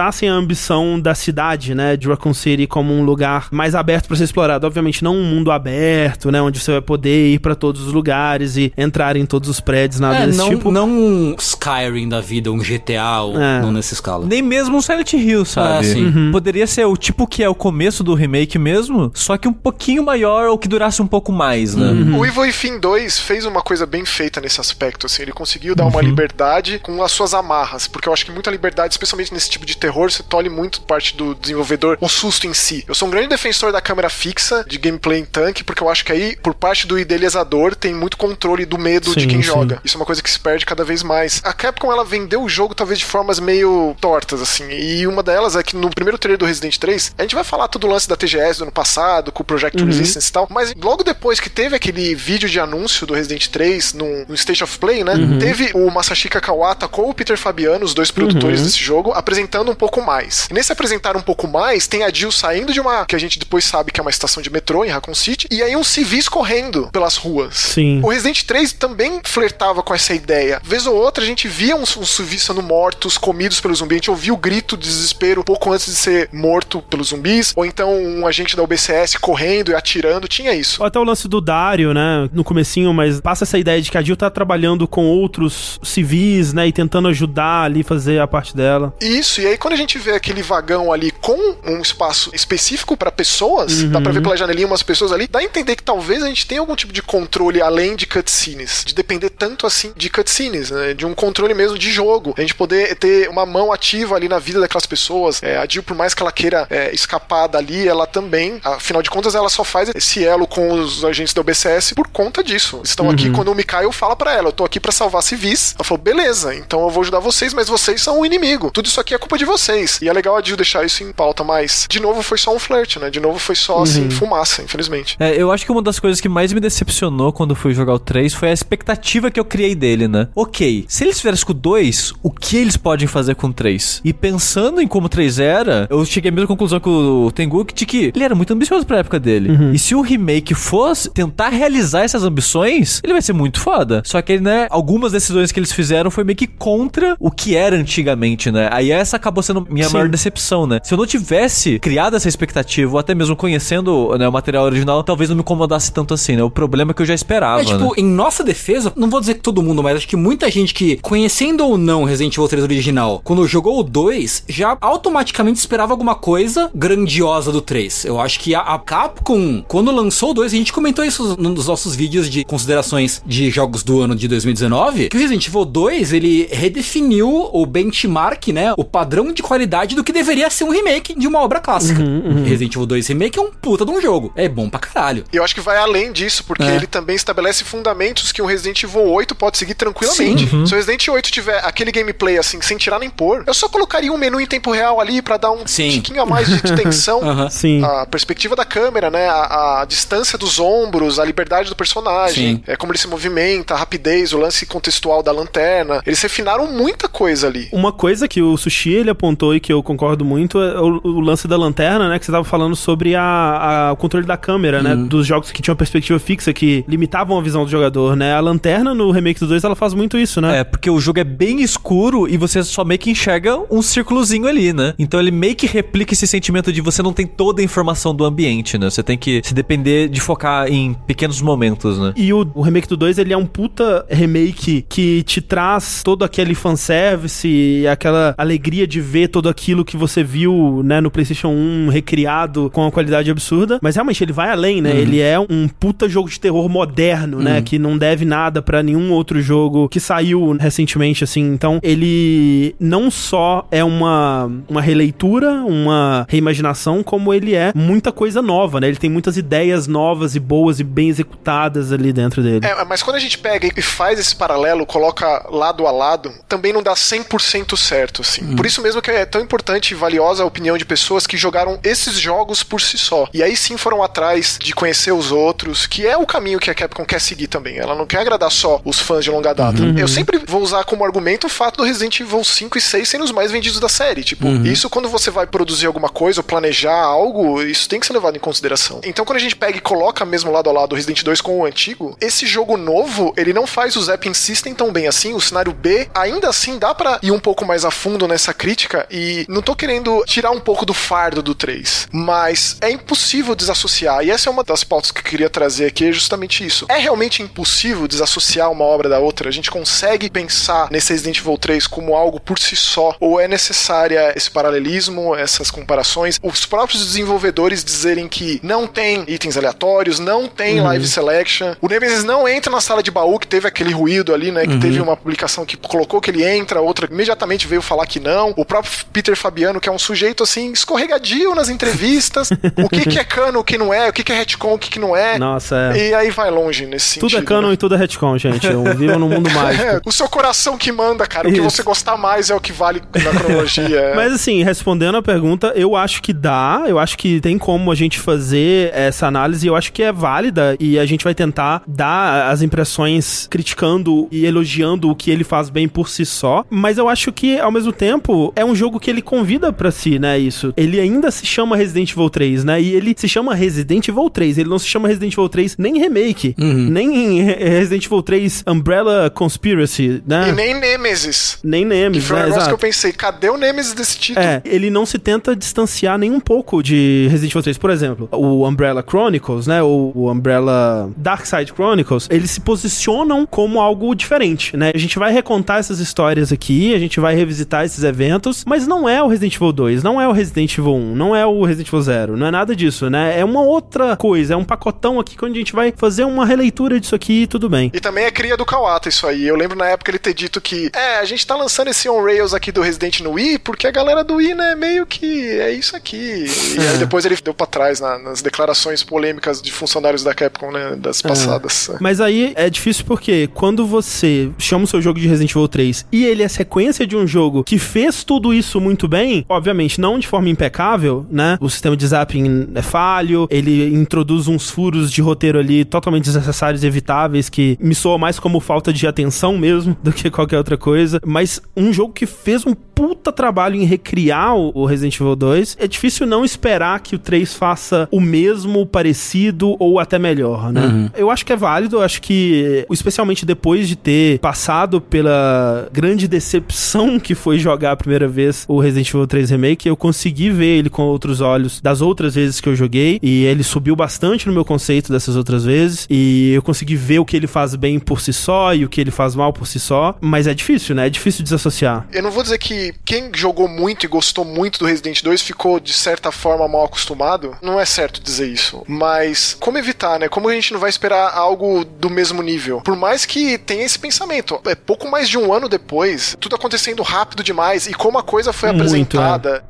realizassem a ambição da cidade, né? De Raccoon City como um lugar mais aberto para ser explorado. Obviamente não um mundo aberto, né? Onde você vai poder ir para todos os lugares e entrar em todos os prédios, nada É, desse não, tipo. não um Skyrim da vida, um GTA, ou É. não nessa escala. Nem mesmo um Silent Hill, sabe? Ah, sim. Uhum. Poderia ser o tipo que é o começo do remake mesmo, só que um pouquinho maior ou que durasse um pouco mais, né? Uhum. O Evil Within 2 fez uma coisa bem feita nesse aspecto, assim, ele conseguiu dar uma Uhum. liberdade com as suas amarras, porque eu acho que muita liberdade, especialmente nesse tipo de terror, você tolhe muito parte do desenvolvedor o susto em si. Eu sou um grande defensor da câmera fixa, de gameplay em tanque, porque eu acho que aí, por parte do idealizador, tem muito controle do medo de Sim, quem sim. joga. Isso é uma coisa que se perde cada vez mais. A Capcom, ela vendeu o jogo talvez de formas meio tortas, assim, e uma delas é que no primeiro trailer do Resident 3, a gente vai falar todo o lance da TGS do ano passado, com o Project Uhum. Resistance e tal, mas logo depois que teve aquele vídeo de anúncio do Resident 3 no, no State of Play, né? Uhum. Teve o Masashika Kawata com o Peter Fabiano, os dois produtores Uhum. desse jogo, apresentando um pouco mais. E nesse apresentar um pouco mais, tem a Jill saindo de uma, que a gente depois sabe que é uma estação de metrô em Raccoon City, e aí uns civis correndo pelas ruas. Sim. O Resident 3 também flertava com essa ideia. Vez ou outra a gente via uns, uns civis sendo mortos, comidos pelo zumbi, a gente ouvia o grito de desespero pouco antes de ser morto pelos zumbis, ou então um agente da UBCS correndo e atirando, tinha isso. Ou até o lance do Dario, né? No comecinho, mas passa essa ideia de que a Jill tá trabalhando com outros civis, né? E tentando ajudar ali, fazer a parte dela. Isso, e aí quando a gente vê aquele vagão ali com um espaço específico pra pessoas, dá pra ver pela janelinha umas pessoas ali, dá a entender que talvez a gente tenha algum tipo de controle além de cutscenes, de depender tanto assim de cutscenes, né? De um controle mesmo de jogo, a gente poder ter uma mão ativa ali na vida daquelas pessoas. É, a Jill, por mais que ela queira é, escapar dali, ela também, afinal de contas, ela só faz esse elo com os agentes da OBCS por conta disso. Estão aqui quando o Mikhail fala pra ela, eu tô aqui pra salvar civis. Ela falou, beleza, então eu vou ajudar vocês, mas vocês são o inimigo. Tudo isso aqui é culpa de vocês. E é legal a Jill deixar isso em pauta, mas de novo foi só um flerte, né? De novo foi só assim, fumaça, infelizmente. É, eu acho que uma das coisas que mais me decepcionou quando fui jogar o 3 foi a expectativa que eu criei dele, né? Ok, se eles fizessem com o 2, o que eles podem fazer com o 3? E pensando em como o 3 era, eu cheguei à mesma conclusão que o Tengu, de que ele era muito ambicioso pra época dele. E se o remake fosse tentar realizar essas ambições, ele vai ser muito foda. Só que, né, algumas decisões que eles fizeram foi meio que contra o que era antigamente, né? Aí essa acabou sendo minha Sim. maior decepção, né? Se eu não tivesse criado essa expectativa, ou até mesmo conhecendo né, o material original, talvez não me incomodasse tanto assim, né? O problema é que eu já esperava, É, tipo, né? em nossa defesa, não vou dizer que todo mundo, mas acho que muita gente que, conhecendo ou não Resident Evil 3 original, quando jogou o 2, já automaticamente esperava alguma coisa grandiosa do 3. Eu acho que a, a Capcom, quando lançou o 2, a gente comentou isso nos nossos vídeos de considerações de jogos do ano de 2019, que o Resident Evil 2, ele redefiniu o benchmark, né, o padrão de qualidade do que deveria ser um remake de uma obra clássica. Resident Evil 2 Remake é um puta de um jogo. É bom pra caralho. E eu acho que vai além disso, porque É. ele também estabelece fundamentos que um Resident Evil 8 pode seguir tranquilamente. Sim, Se o Resident 8 tiver aquele gameplay assim, sem tirar nem pôr, eu só colocaria um menu em tempo real ali pra dar um Sim. tiquinho a mais de de tensão. Sim. A perspectiva da câmera, né? A, a distância dos ombros, a liberdade do personagem, Sim. é como ele se movimenta, a rapidez, o lance contextual da lanterna. Eles refinaram muita coisa ali. Uma coisa que o Sushi ele apontou e que eu concordo muito é o, o lance da lanterna, né? Que você tava falando sobre a, a- o controle da câmera, né? Dos jogos que tinham perspectiva fixa, que limitavam a visão do jogador, né? A lanterna no remake do 2 ela faz muito isso, né? É, porque o jogo é bem escuro e você só meio que enxerga um círculozinho ali, né? Então ele meio que replica esse sentimento de você não tem toda a informação do ambiente, né? Você tem que se depender de focar em pequenos momentos, né? E o, o remake do 2, ele é um puta remake que te traz todo aquele fanservice e aquela alegria de ver todo aquilo que você viu, né, no PlayStation 1 recriado com uma qualidade absurda. Mas realmente ele vai além, né? Ele é um puta jogo de terror moderno, né? Que não deve nada pra nenhum outro jogo que saiu recentemente, assim. Então, ele não só é uma, uma releitura, uma reimaginação, como ele é muita coisa nova, né? Ele tem muitas ideias novas e boas e bem executadas ali dentro dele. É, mas quando a gente pega e faz esse paralelo, coloca lado a lado, também não dá 100% certo, assim. Por isso mesmo mesmo que é tão importante e valiosa a opinião de pessoas que jogaram esses jogos por si só. E aí sim foram atrás de conhecer os outros, que é o caminho que a Capcom quer seguir também. Ela não quer agradar só os fãs de longa data. Uhum. Eu sempre vou usar como argumento o fato do Resident Evil 5 e 6 serem os mais vendidos da série. Tipo, uhum. isso quando você vai produzir alguma coisa ou planejar algo, isso tem que ser levado em consideração. Então quando a gente pega e coloca mesmo lado a lado o Resident 2 com o antigo, esse jogo novo, ele não faz o Zapping System tão bem assim. O cenário B, ainda assim, dá para ir um pouco mais a fundo nessa crítica e não tô querendo tirar um pouco do fardo do 3, mas é impossível desassociar. E essa é uma das pautas que eu queria trazer aqui, é justamente isso. É realmente impossível desassociar uma obra da outra? A gente consegue pensar nesse Resident Evil 3 como algo por si só? Ou é necessária esse paralelismo, essas comparações? Os próprios desenvolvedores dizerem que não tem itens aleatórios, não tem uhum. live selection. O Nemesis não entra na sala de baú, que teve aquele ruído ali, né? Que uhum. teve uma publicação que colocou que ele entra, outra imediatamente veio falar que não. O próprio Peter Fabiano, que é um sujeito assim, escorregadio nas entrevistas. o que, que é canon, o que não é, o que, que é retcon, o que, que não é. Nossa, é. E aí vai longe nesse tudo sentido. Tudo é canon né? e tudo é retcon, gente. Eu vivo num mundo mágico. É, o seu coração que manda, cara. Isso. O que você gostar mais é o que vale na cronologia. É. Mas assim, respondendo a pergunta, eu acho que dá, eu acho que tem como a gente fazer essa análise, eu acho que é válida e a gente vai tentar dar as impressões criticando e elogiando o que ele faz bem por si só, mas eu acho que ao mesmo tempo é um jogo que ele convida para si, né, isso. Ele ainda se chama Resident Evil 3, né? E ele se chama Resident Evil 3, ele não se chama Resident Evil 3 nem remake, uhum. nem Resident Evil 3 Umbrella Conspiracy, né? E nem Nemesis. Nem Nemesis, que foi um né? negócio Exato. que eu pensei, cadê o Nemesis desse título? É, ele não se tenta distanciar nem um pouco de Resident Evil 3. Por exemplo, o Umbrella Chronicles, né? O, o Umbrella Dark Side Chronicles, eles se posicionam como algo diferente, né? A gente vai recontar essas histórias aqui, a gente vai revisitar esses eventos, mas não é o Resident Evil 2, não é o Resident Evil 1, não é o Resident Evil 0, não é nada disso, né? É uma outra coisa, é um pacotão aqui onde a gente vai fazer uma releitura disso aqui e tudo bem. E também é cria do Kawata isso aí. Eu lembro na época ele ter dito que, é, a gente tá lançando esse on-rails aqui do Resident no Wii porque a galera do Wii, né, meio que é isso aqui. E aí depois ele deu pra trás na, nas declarações polêmicas de funcionários da Capcom, né, das é. passadas. É. Mas aí é difícil porque quando você chama o seu jogo de Resident Evil 3 e ele é sequência de um jogo que fez tudo isso muito bem, obviamente não de forma impecável, né? O sistema de zapping é falho, ele introduz uns furos de roteiro ali totalmente desnecessários e evitáveis que me soa mais como falta de atenção mesmo do que qualquer outra coisa, mas um jogo que fez um puta trabalho em recriar o Resident Evil 2, é difícil não esperar que o 3 faça o mesmo, parecido ou até melhor, né? Uhum. Eu acho que é válido, eu acho que, especialmente depois de ter passado pela grande decepção que foi jogar a primeira vez o Resident Evil 3 Remake, eu consegui ver ele com outros olhos das outras vezes que eu joguei, e ele subiu bastante no meu conceito dessas outras vezes, e eu consegui ver o que ele faz bem por si só e o que ele faz mal por si só, mas é difícil, né? É difícil desassociar. Eu não vou dizer que quem jogou muito e gostou muito do Resident 2 ficou de certa forma mal acostumado. Não é certo dizer isso, mas como evitar, né? Como a gente não vai esperar algo do mesmo nível? Por mais que tenha esse pensamento, é pouco mais de um ano depois, tudo acontecendo rápido demais e como a coisa foi muito, apresentada.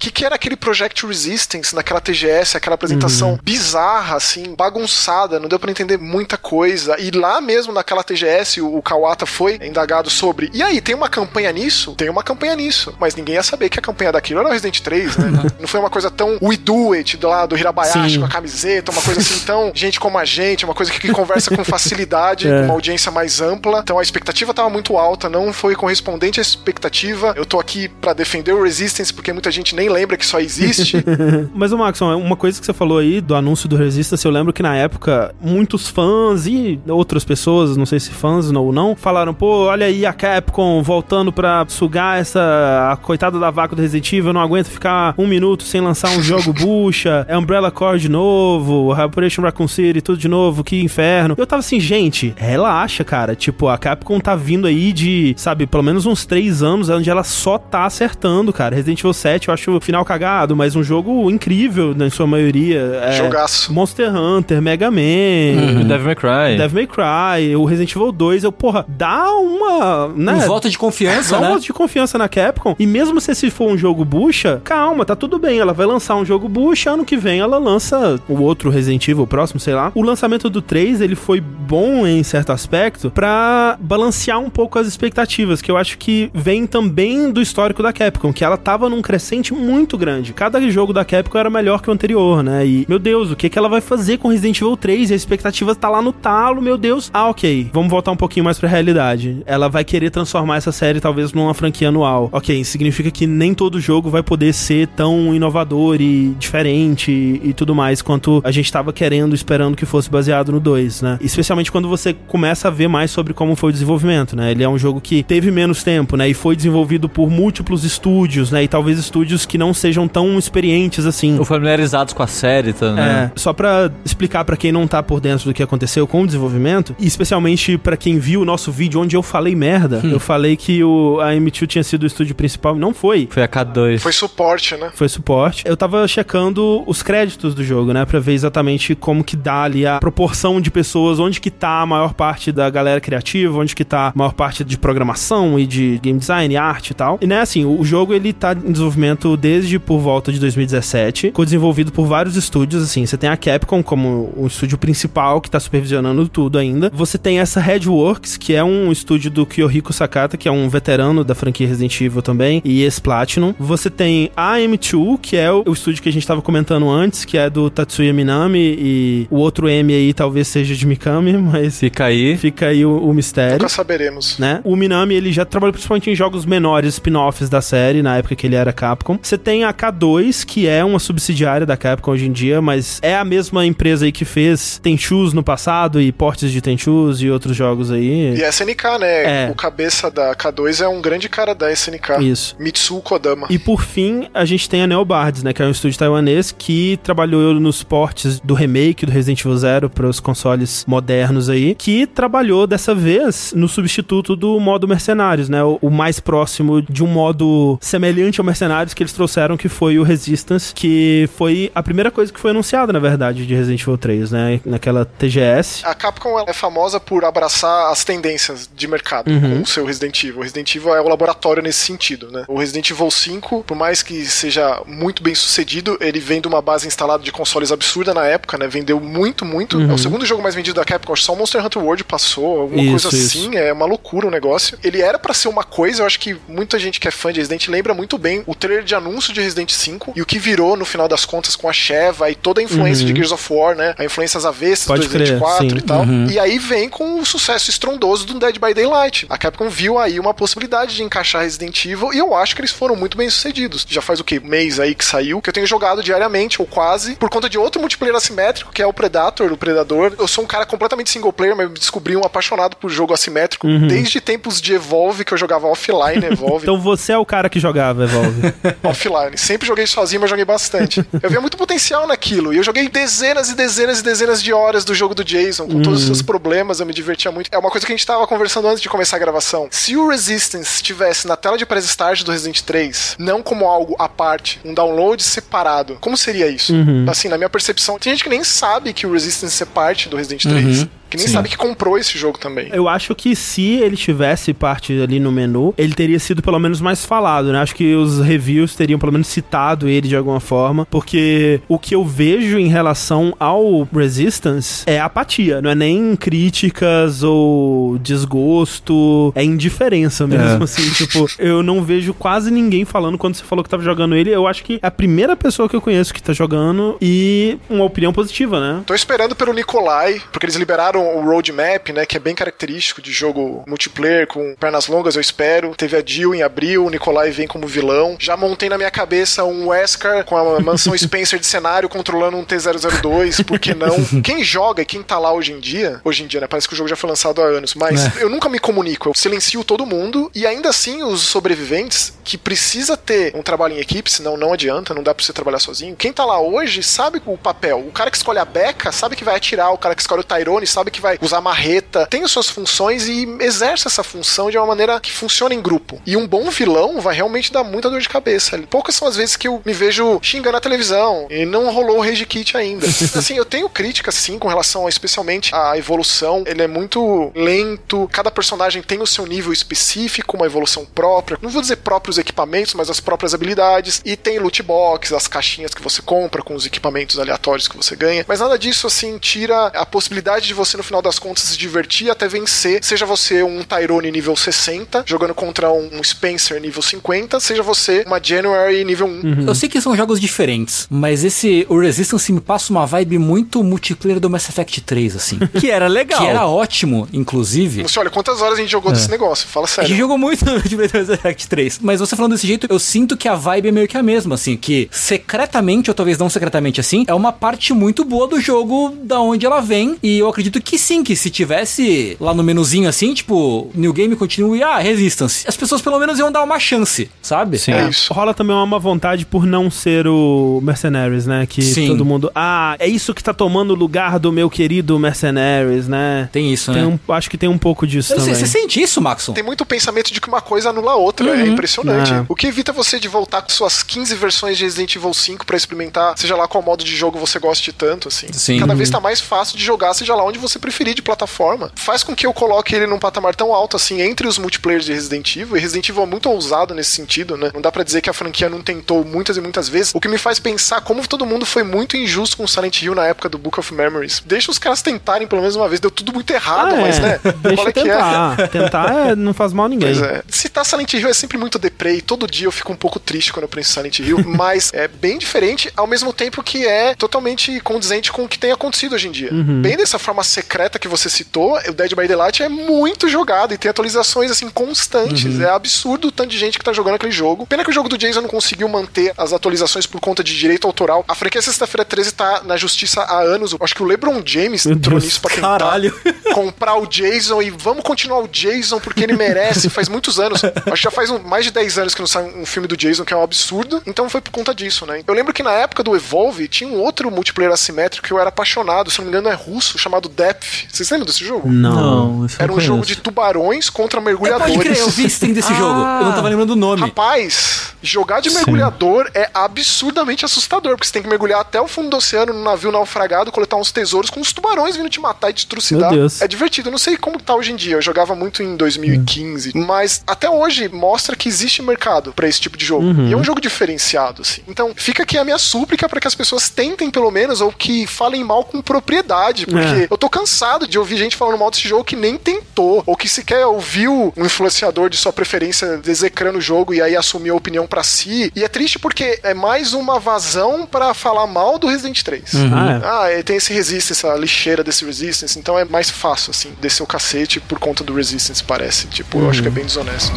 Que, que era aquele Project Resistance naquela TGS, aquela apresentação uhum. bizarra, assim, bagunçada, não deu para entender muita coisa. E lá mesmo naquela TGS, o, o Kawata foi indagado sobre. E aí, tem uma campanha nisso? Tem uma campanha nisso. Mas ninguém ia saber que a campanha daquilo era o Resident 3, né? Uhum. não foi uma coisa tão we do it do lado do Hirabayashi Sim. com a camiseta, uma coisa assim tão gente como a gente, uma coisa que, que conversa com facilidade, é. uma audiência mais ampla. Então a expectativa tava muito alta, não foi correspondente à expectativa. Eu tô aqui para defender o Resistance porque muita gente nem lembra que só existe. Mas, o Maxon, uma coisa que você falou aí do anúncio do Resistance, eu lembro que na época muitos fãs e outras pessoas, não sei se fãs ou não, falaram: pô, olha aí a Capcom voltando pra sugar essa a coitada da vaca do Resident Evil, não aguenta ficar um minuto sem lançar um jogo bucha, é Umbrella Core de novo, Operation Raccoon City, tudo de novo, que inferno. Eu tava assim, gente, relaxa, cara. Tipo, a Capcom tá vindo aí de, sabe, pelo menos uns três anos onde ela só tá acertando, cara. Resident Evil 7 eu acho final cagado, mas um jogo incrível, na sua maioria. É, Jogaço. Monster Hunter, Mega Man, Uhum. Devil May Cry. Devil May Cry, o Resident Evil 2, eu, porra, dá uma, né? Um voto de confiança, Dá um né? voto de confiança na Capcom. E mesmo se esse for um jogo bucha, calma, tá tudo bem. Ela vai lançar um jogo bucha, ano que vem ela lança o outro Resident Evil, o próximo, sei lá. O lançamento do 3, ele foi bom em certo aspecto pra balancear um pouco as expectativas, que eu acho que vem também do histórico da Capcom, que ela tava num crescente muito grande. Cada jogo da Capcom era melhor que o anterior, né? E, meu Deus, o que que ela vai fazer com Resident Evil 3? E a expectativa tá lá no talo, meu Deus. Ah, ok. Vamos voltar um pouquinho mais pra realidade. Ela vai querer transformar essa série talvez numa franquia anual. Ok, significa que nem todo jogo vai poder ser tão inovador e diferente e, e tudo mais quanto a gente tava querendo, esperando que fosse baseado no 2, né? Especialmente quando você começa a ver mais sobre como foi o desenvolvimento, né? Ele é um jogo que teve menos tempo, né? E foi desenvolvido por múltiplos estúdios, né? E talvez estúdios que não sejam tão experientes assim. Ou familiarizados com a série, tá, né? É, só pra explicar pra quem não tá por dentro do que aconteceu com o desenvolvimento, e especialmente pra quem viu o nosso vídeo onde eu falei merda, eu falei que o, a M2 tinha sido o estúdio principal, não foi. Foi a K2. Foi suporte, né? Foi suporte. Eu tava checando os créditos do jogo, né? Pra ver exatamente como que dá ali a proporção de pessoas, onde que tá a maior parte da galera criativa, onde que tá a maior parte de programação e de game design, arte e tal. E né, assim, o jogo ele tá em desenvolvimento desde por volta de 2017, foi desenvolvido por vários estúdios, assim, você tem a Capcom como o estúdio principal que tá supervisionando tudo ainda. Você tem essa Redworks, que é um estúdio do Kyohiko Sakata, que é um veterano da franquia Resident Evil também, e ex-Platinum. Você tem a M2, que é o, o estúdio que a gente tava comentando antes, que é do Tatsuya Minami, e o outro M aí talvez seja de Mikami, mas Fica aí. fica aí o, o mistério Nunca saberemos. né? O Minami, ele já trabalhou principalmente em jogos menores, spin-offs da série, na época que ele era Capcom. Você tem a K2, que é uma subsidiária da Capcom hoje em dia, mas é a mesma empresa aí que fez Tenchus no passado e portes de Tenchus e outros jogos aí. E a SNK, né? É. O cabeça da K2 é um grande cara da SNK. Isso. Mitsu Kodama. E por fim, a gente tem a Neobards, né? Que é um estúdio taiwanês que trabalhou nos portes do remake do Resident Evil Zero para os consoles modernos aí, que trabalhou dessa vez no substituto do modo Mercenários, né? O, o mais próximo de um modo semelhante ao Mercenários que eles trouxeram, que foi o Resistance, que foi a primeira coisa que foi anunciada, na verdade, de Resident Evil 3, né? Naquela TGS. A Capcom é famosa por abraçar as tendências de mercado Uhum. com o seu Resident Evil. O Resident Evil é o laboratório nesse sentido, né? O Resident Evil 5, por mais que seja muito bem sucedido, ele vem de uma base instalada de consoles absurda na época, né? Vendeu muito, muito. Uhum. É o segundo jogo mais vendido da Capcom. Acho que só o Monster Hunter World passou, alguma Isso, coisa isso. assim. É uma loucura o negócio. Ele era pra ser uma coisa, eu acho que muita gente que é fã de Resident lembra muito bem o trailer de anúncio de Resident 5 e o que virou no final das contas com a Sheva e toda a influência de Gears of War, né? A influência às avessas Uhum. Pode do Resident crer, 4 sim. e tal. Uhum. E aí vem com o sucesso estrondoso do Dead by Daylight. A Capcom viu aí uma possibilidade de encaixar Resident Evil e eu acho que eles foram muito bem sucedidos. Já faz o que? Mês aí que saiu, que eu tenho jogado diariamente, ou quase, por conta de outro multiplayer assimétrico, que é o Predator, o Predador. Eu sou um cara completamente single player, mas me descobri um apaixonado por jogo assimétrico desde tempos de Evolve, que eu jogava offline, Evolve. Então você é o cara que jogava, Evolve. offline. Sempre joguei sozinho, mas joguei bastante. Eu via muito potencial naquilo. E eu joguei dezenas e dezenas e dezenas de horas do jogo do Jason, com todos os seus problemas, eu me divertia muito. É uma coisa que a gente tava conversando antes de começar a gravação. Se o Resistance estivesse na tela de press start do Resident 3, não como algo à parte, um download separado, como seria isso? Assim, na minha percepção, tem gente que nem sabe que o Resistance é parte do Resident 3. Que nem Sim. sabe que comprou esse jogo também. Eu acho que se ele tivesse parte ali no menu, ele teria sido pelo menos mais falado, né? Acho que os reviews teriam pelo menos citado ele de alguma forma, porque o que eu vejo em relação ao Resistance é apatia, não é nem críticas ou desgosto, é indiferença mesmo, É. assim, tipo, eu não vejo quase ninguém falando quando você falou que tava jogando ele, eu acho que é a primeira pessoa que eu conheço que tá jogando e uma opinião positiva, né? Tô esperando pelo Nikolai, porque eles liberaram o roadmap, né, que é bem característico de jogo multiplayer com pernas longas, eu espero. Teve a Jill em abril, o Nikolai vem como vilão. Já montei na minha cabeça um Wesker com a mansão Spencer de cenário controlando um T-002, por que não? Quem joga e quem tá lá hoje em dia, hoje em dia, né, parece que o jogo já foi lançado há anos, mas eu nunca me comunico, eu silencio todo mundo e ainda assim os sobreviventes que precisa ter um trabalho em equipe, senão não adianta, não dá pra você trabalhar sozinho. Quem tá lá hoje sabe o papel. O cara que escolhe a Becca sabe que vai atirar, o cara que escolhe o Tyrone sabe sabe que vai usar marreta, tem as suas funções e exerce essa função de uma maneira que funciona em grupo. E um bom vilão vai realmente dar muita dor de cabeça. Poucas são as vezes que eu me vejo xingando a televisão e não rolou o Rage Kit ainda. assim, eu tenho críticas sim com relação a, especialmente à evolução. Ele é muito lento, cada personagem tem o seu nível específico, uma evolução própria. Não vou dizer próprios equipamentos, mas as próprias habilidades. E tem loot box, as caixinhas que você compra com os equipamentos aleatórios que você ganha. Mas nada disso, assim, tira a possibilidade de você, no final das contas, se divertir até vencer. Seja você um Tyrone nível 60, jogando contra um Spencer nível 50, seja você uma January nível 1. Uhum. Eu sei que são jogos diferentes, mas esse o Resistance me passa uma vibe muito multiplayer do Mass Effect 3, assim. que era legal. Que era ótimo, inclusive. Você olha quantas horas a gente jogou é. desse negócio, fala sério. A gente jogou muito no Mass Effect 3, mas você falando desse jeito, eu sinto que a vibe é meio que a mesma, assim, que secretamente, ou talvez não secretamente assim, é uma parte muito boa do jogo da onde ela vem, e eu acredito que sim, que se tivesse lá no menuzinho assim, tipo, New Game continue, ah, Resistance, as pessoas pelo menos iam dar uma chance, sabe? Sim. É isso. Rola também uma vontade por não ser o Mercenaries, né? Que sim. todo mundo, ah, é isso que tá tomando o lugar do meu querido Mercenaries, né? Tem isso, tem né? Um, acho que tem um pouco disso também. Você sente isso, Maxon? Tem muito pensamento de que uma coisa anula a outra, é uhum. é impressionante. É. O que evita você de voltar com suas 15 versões de Resident Evil 5 para experimentar, seja lá qual modo de jogo você goste tanto, assim. Sim. Cada vez tá mais fácil de jogar, seja lá onde você preferir de plataforma. Faz com que eu coloque ele num patamar tão alto assim entre os multiplayers de Resident Evil. E Resident Evil é muito ousado nesse sentido, né? Não dá para dizer que a franquia não tentou muitas e muitas vezes. O que me faz pensar como todo mundo foi muito injusto com Silent Hill na época do Book of Memories. Deixa os caras tentarem pelo menos uma vez. Deu tudo muito errado, ah, mas é. né? Deixa é tentar. É? Tentar não faz mal a ninguém. Pois é. Citar Silent Hill é sempre muito deprê e todo dia eu fico um pouco triste quando eu penso Silent Hill, mas é bem diferente ao mesmo tempo que é totalmente condizente com o que tem acontecido hoje em dia. Uhum. Bem dessa forma secreta que você citou, o Dead by Daylight é muito jogado e tem atualizações assim constantes. Uhum. É absurdo o tanto de gente que tá jogando aquele jogo. Pena que o jogo do Jason não conseguiu manter as atualizações por conta de direito autoral. A franquia Sexta-feira 13 tá na justiça há anos. Acho que o LeBron James Meu entrou Deus, nisso pra tentar caralho. comprar o Jason e vamos continuar o Jason porque ele merece. faz muitos anos. Acho que já faz um, mais de 10 anos que não sai um filme do Jason, que é um absurdo. Então foi por conta disso, né? Eu lembro que na época do Evolve tinha um outro multiplayer assimétrico que eu era apaixonado, se não me engano é russo, chamado Depth. Vocês lembram desse jogo? Não. não era um jogo de tubarões contra mergulhadores. Pode crer, eu vi stream desse ah. jogo. Eu não tava lembrando do nome. Rapaz, jogar de mergulhador Sim. é absurdamente assustador, porque você tem que mergulhar até o fundo do oceano no navio naufragado, coletar uns tesouros com os tubarões vindo te matar e te trucidar. É divertido. Eu não sei como tá hoje em dia. Eu jogava muito em 2015, hum. mas até hoje mostra que existe mercado para esse tipo de jogo. Uhum. E é um jogo diferenciado, assim. Então, fica aqui a minha súplica para que as pessoas tentem, pelo menos, ou que falem mal com propriedade, porque é. eu tô cansado de ouvir gente falando mal desse jogo que nem tentou, ou que sequer ouviu um influenciador de sua preferência desecrando o jogo e aí assumiu a opinião para si. E é triste porque é mais uma vazão para falar mal do Resident 3. Uhum. Ah, é. ah, tem esse Resistance, essa lixeira desse Resistance, então é mais fácil, assim, descer o cacete por conta do Resistance, parece. Tipo, uhum. eu acho que é bem desonesto.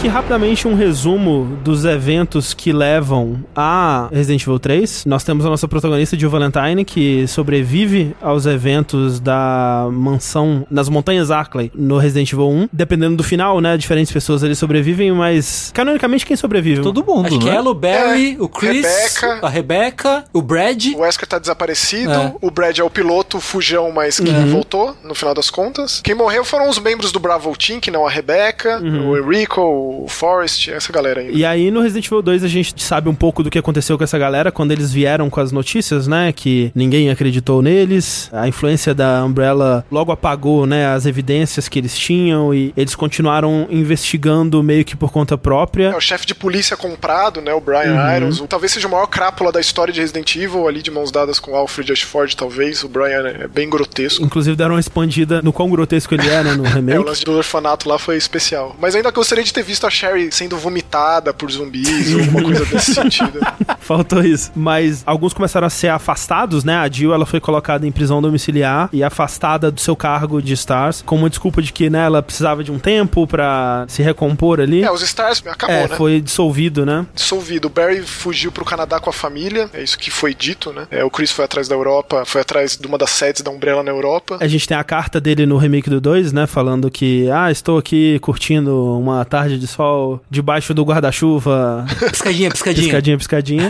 Aqui rapidamente um resumo dos eventos que levam a Resident Evil 3. Nós temos a nossa protagonista Jill Valentine, que sobrevive aos eventos da mansão nas Montanhas Arkley no Resident Evil 1. Dependendo do final, né? Diferentes pessoas ali sobrevivem, mas canonicamente quem sobrevive? Todo mundo. Acho né? que é ela, o Barry, é, o Chris, Rebecca, a Rebecca, o Brad. O Wesker tá desaparecido. É. O Brad é o piloto, o fujão, mas que uhum. voltou no final das contas. Quem morreu foram os membros do Bravo Team, que não a Rebecca, uhum. o Enrico o Forrest, essa galera aí. E aí no Resident Evil 2 a gente sabe um pouco do que aconteceu com essa galera quando eles vieram com as notícias, né? Que ninguém acreditou neles. A influência da Umbrella logo apagou, né? As evidências que eles tinham e eles continuaram investigando meio que por conta própria. É, o chefe de polícia comprado, né? O Brian uhum. Irons. Talvez seja o maior crápula da história de Resident Evil, ali de mãos dadas com Alfred Ashford, talvez. O Brian é bem grotesco. Inclusive deram uma expandida no quão grotesco ele é, né? No remake. é, o lance do orfanato lá foi especial. Mas ainda gostaria de ter visto a Sherry sendo vomitada por zumbis ou alguma coisa desse sentido. Faltou isso. Mas alguns começaram a ser afastados, né? A Jill, ela foi colocada em prisão domiciliar e afastada do seu cargo de Stars, com uma desculpa de que, né, ela precisava de um tempo pra se recompor ali. É, os Stars acabou, É, né? foi dissolvido, né? dissolvido. O Barry fugiu pro Canadá com a família, é isso que foi dito, né? É, o Chris foi atrás da Europa, foi atrás de uma das sedes da Umbrella na Europa. A gente tem a carta dele no remake do 2, né? Falando que, ah, estou aqui curtindo uma tarde de sol debaixo do guarda-chuva, Piscadinha, piscadinha. piscadinha, piscadinha.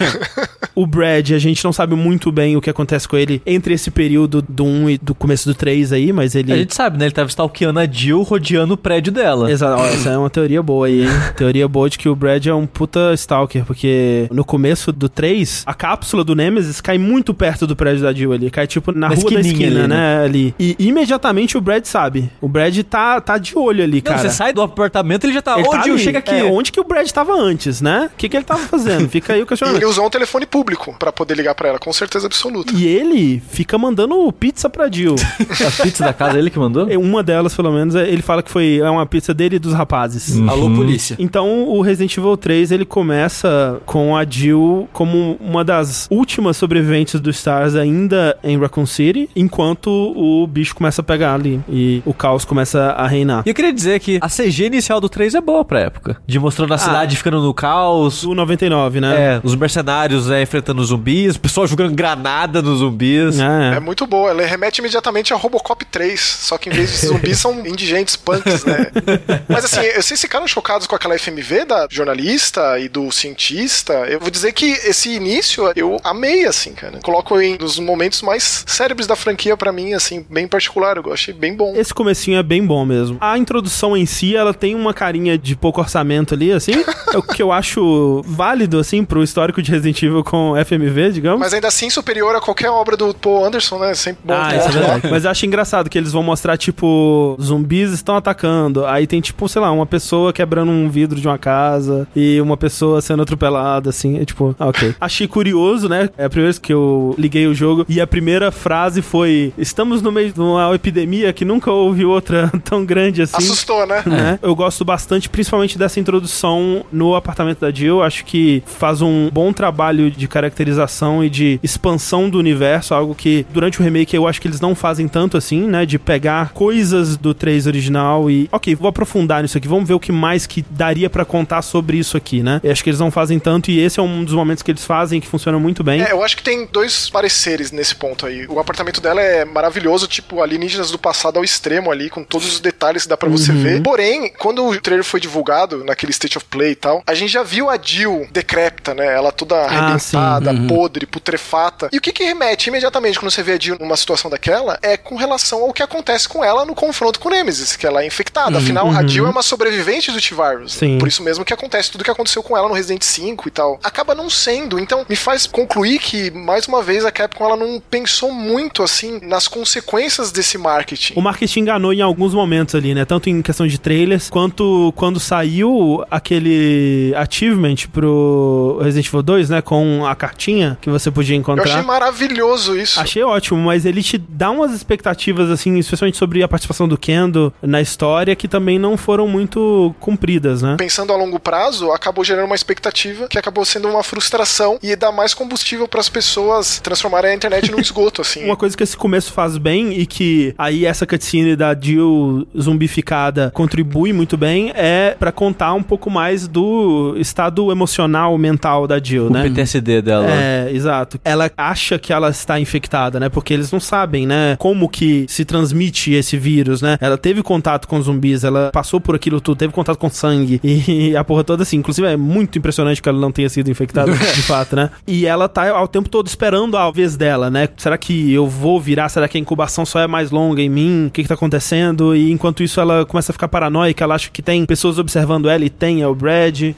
o Brad, a gente não sabe muito bem o que acontece com ele entre esse período do 1 e do começo do 3 aí, mas ele. A gente sabe, né? Ele tava stalkeando a Jill, rodeando o prédio dela. Exato, essa é uma teoria boa aí, hein? teoria boa de que o Brad é um puta stalker, porque no começo do 3, a cápsula do Nemesis cai muito perto do prédio da Jill ali, cai tipo na, Na rua da esquina, ali, né? Ali. E imediatamente o Brad sabe. O Brad tá, tá de olho ali, Não, cara. você sai do apartamento ele já tá. Ele tá Jill, chega aqui. É, onde que o Brad tava antes, né? O que, que ele tava fazendo? Fica aí o questionamento. ele usou um telefone público pra poder ligar pra ela, com certeza absoluta. E ele fica mandando pizza pra Jill. A pizza da casa, ele que mandou? É, uma delas, pelo menos, é- ele fala que foi é uma pizza dele e dos rapazes. Alô, polícia. Então, o Resident Evil 3, ele começa com a Jill como uma das últimas sobreviventes dos Stars ainda em Raccoon City, enquanto o bicho começa a pegar ali e o caos começa a reinar. E eu queria dizer que a CG inicial do 3 é boa pra época. De mostrando a cidade ficando no caos. Do 99, né? É, os mercenários é, enfrentando zumbis, o pessoal jogando granada nos zumbis. É. É muito boa, ela remete imediatamente a Robocop 3, só que em vez de zumbis são indigentes, punks, né? Mas assim, vocês ficaram chocados com aquela FMV da jornalista e do cientista? Eu vou dizer que esse início eu amei, assim, cara. Coloco em nos momentos mais cérebros da franquia pra mim, assim, bem particular, eu achei bem bom. Esse comecinho é bem bom mesmo. A introdução em si, ela tem uma carinha de pouco orçamento ali, assim, é o que eu acho válido, assim, pro histórico de Resident Evil com FMV, digamos. Mas ainda assim superior a qualquer obra do Paul Anderson, né? Sempre bom. Ah, isso é lá. verdade. Mas eu acho engraçado que eles vão mostrar, tipo, zumbis estão atacando. Aí tem, tipo, sei lá, uma pessoa quebrando um vidro de uma casa e uma pessoa sendo atropelada, assim. É tipo, ah, ok. Achei curioso, né? É a primeira vez que eu liguei o jogo e a primeira frase foi: Estamos no meio de uma epidemia que nunca houve outra tão grande assim. Assustou, né? né? Eu gosto bastante, principalmente dessa introdução no apartamento da Jill. Acho que faz um bom trabalho de caracterização e de expansão do universo, algo que durante o remake eu acho que eles não fazem tanto assim, né? De pegar coisas do 3 original e, ok, vou aprofundar nisso aqui, vamos ver o que mais que daria pra contar sobre isso aqui, né? Eu acho que eles não fazem tanto e esse é um dos momentos que eles fazem que funciona muito bem. É, eu acho que tem dois pareceres nesse ponto aí. O apartamento dela é maravilhoso, tipo alienígenas do passado ao extremo ali, com todos os detalhes que dá pra você Uhum. ver. Porém, quando o trailer foi divulgado, naquele State of Play e tal, a gente já viu a Jill decrépita, né? Ela toda Ah, arrebentada, Uhum. podre, putrefata. E o que que remete imediatamente quando você vê a Jill numa situação daquela é com relação ao que acontece com ela no confronto com o Nemesis, que ela é infectada. Afinal, a Jill é uma sobrevivente do T-Virus. Uhum. Sim. Por isso mesmo que acontece tudo que aconteceu com ela no Resident 5 e tal. Acaba não sendo. Então, me faz concluir que, mais uma vez, a Capcom ela não pensou muito, assim, nas consequências desse marketing. O marketing enganou em alguns momentos ali, né? Tanto em questão de trailers, quanto quando saiu aquele achievement pro Resident Evil 2, né? Com a cartinha que você podia Eu encontrar. achei maravilhoso isso. Achei ótimo, mas ele te dá umas expectativas, assim, especialmente sobre a participação do Kendo na história, que também não foram muito cumpridas, né? Pensando a longo prazo, acabou gerando uma expectativa que acabou sendo uma frustração e dá mais combustível para as pessoas transformarem a internet num esgoto, assim. Uma coisa que esse começo faz bem e que aí essa cutscene da Jill zumbificada contribui muito bem é pra contar um pouco mais do estado emocional, mental da Jill, O né? PTSD dela. É, exato. Ela acha que ela está infectada, né? Porque eles não sabem, né? Como que se transmite esse vírus, né? Ela teve contato com zumbis, ela passou por aquilo tudo, teve contato com sangue e a porra toda assim. Inclusive é muito impressionante que ela não tenha sido infectada de fato, né? E ela tá ao tempo todo esperando a vez dela, né? Será que eu vou virar? Será que a incubação só é mais longa em mim? O que que tá acontecendo? E enquanto isso ela começa a ficar paranoica, ela acha que tem pessoas observando ela e tem, é o Brad.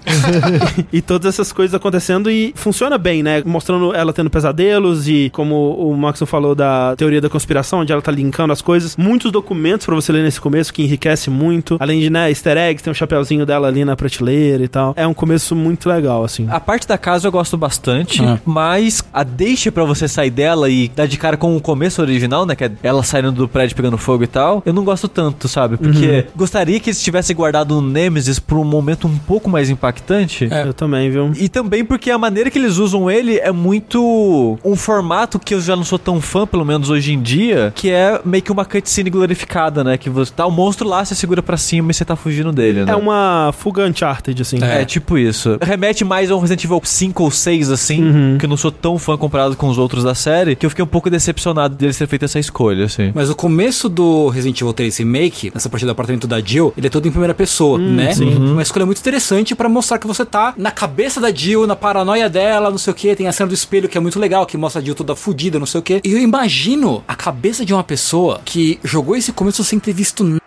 e todas essas coisas acontecendo e funciona bem, né? Mostrando ela tendo pesadelos e como o Maxon falou da teoria da conspiração, onde ela tá linkando as coisas. Muitos documentos pra você ler nesse começo que enriquece muito. Além de, né, easter eggs, tem um chapeuzinho dela ali na prateleira e tal. É um começo muito legal, assim. A parte da casa eu gosto bastante, Ah. mas a deixa pra você sair dela e dar de cara com o começo original, né? Que é ela saindo do prédio pegando fogo e tal, eu não gosto tanto, sabe? Porque gostaria que eles tivessem guardado o Nemesis pra um momento um pouco mais impactante. É. Eu também, viu? E também porque a maneira que eles usam ele é muito um formato que eu já não sou tão fã, pelo menos hoje em dia, que é meio que uma cutscene glorificada, né? Que você tá o monstro lá, você segura pra cima e você tá fugindo dele, né? É uma fuga Uncharted, assim. É. tipo isso. Remete mais a um Resident Evil 5 ou 6, assim, Uhum. que eu não sou tão fã comparado com os outros da série, que eu fiquei um pouco decepcionado deles ter feito essa escolha, assim. Mas o começo do Resident Evil 3 Remake, nessa parte do apartamento da Jill, ele é todo em primeira pessoa, né? Sim. Uma escolha muito interessante pra mostrar que você tá na cabeça da Jill, na paranoia dela, não sei o que. Tem a cena do espelho que é muito legal, que mostra a Jill toda fodida, não sei o que. E eu imagino a cabeça de uma pessoa que jogou esse começo sem ter visto nada.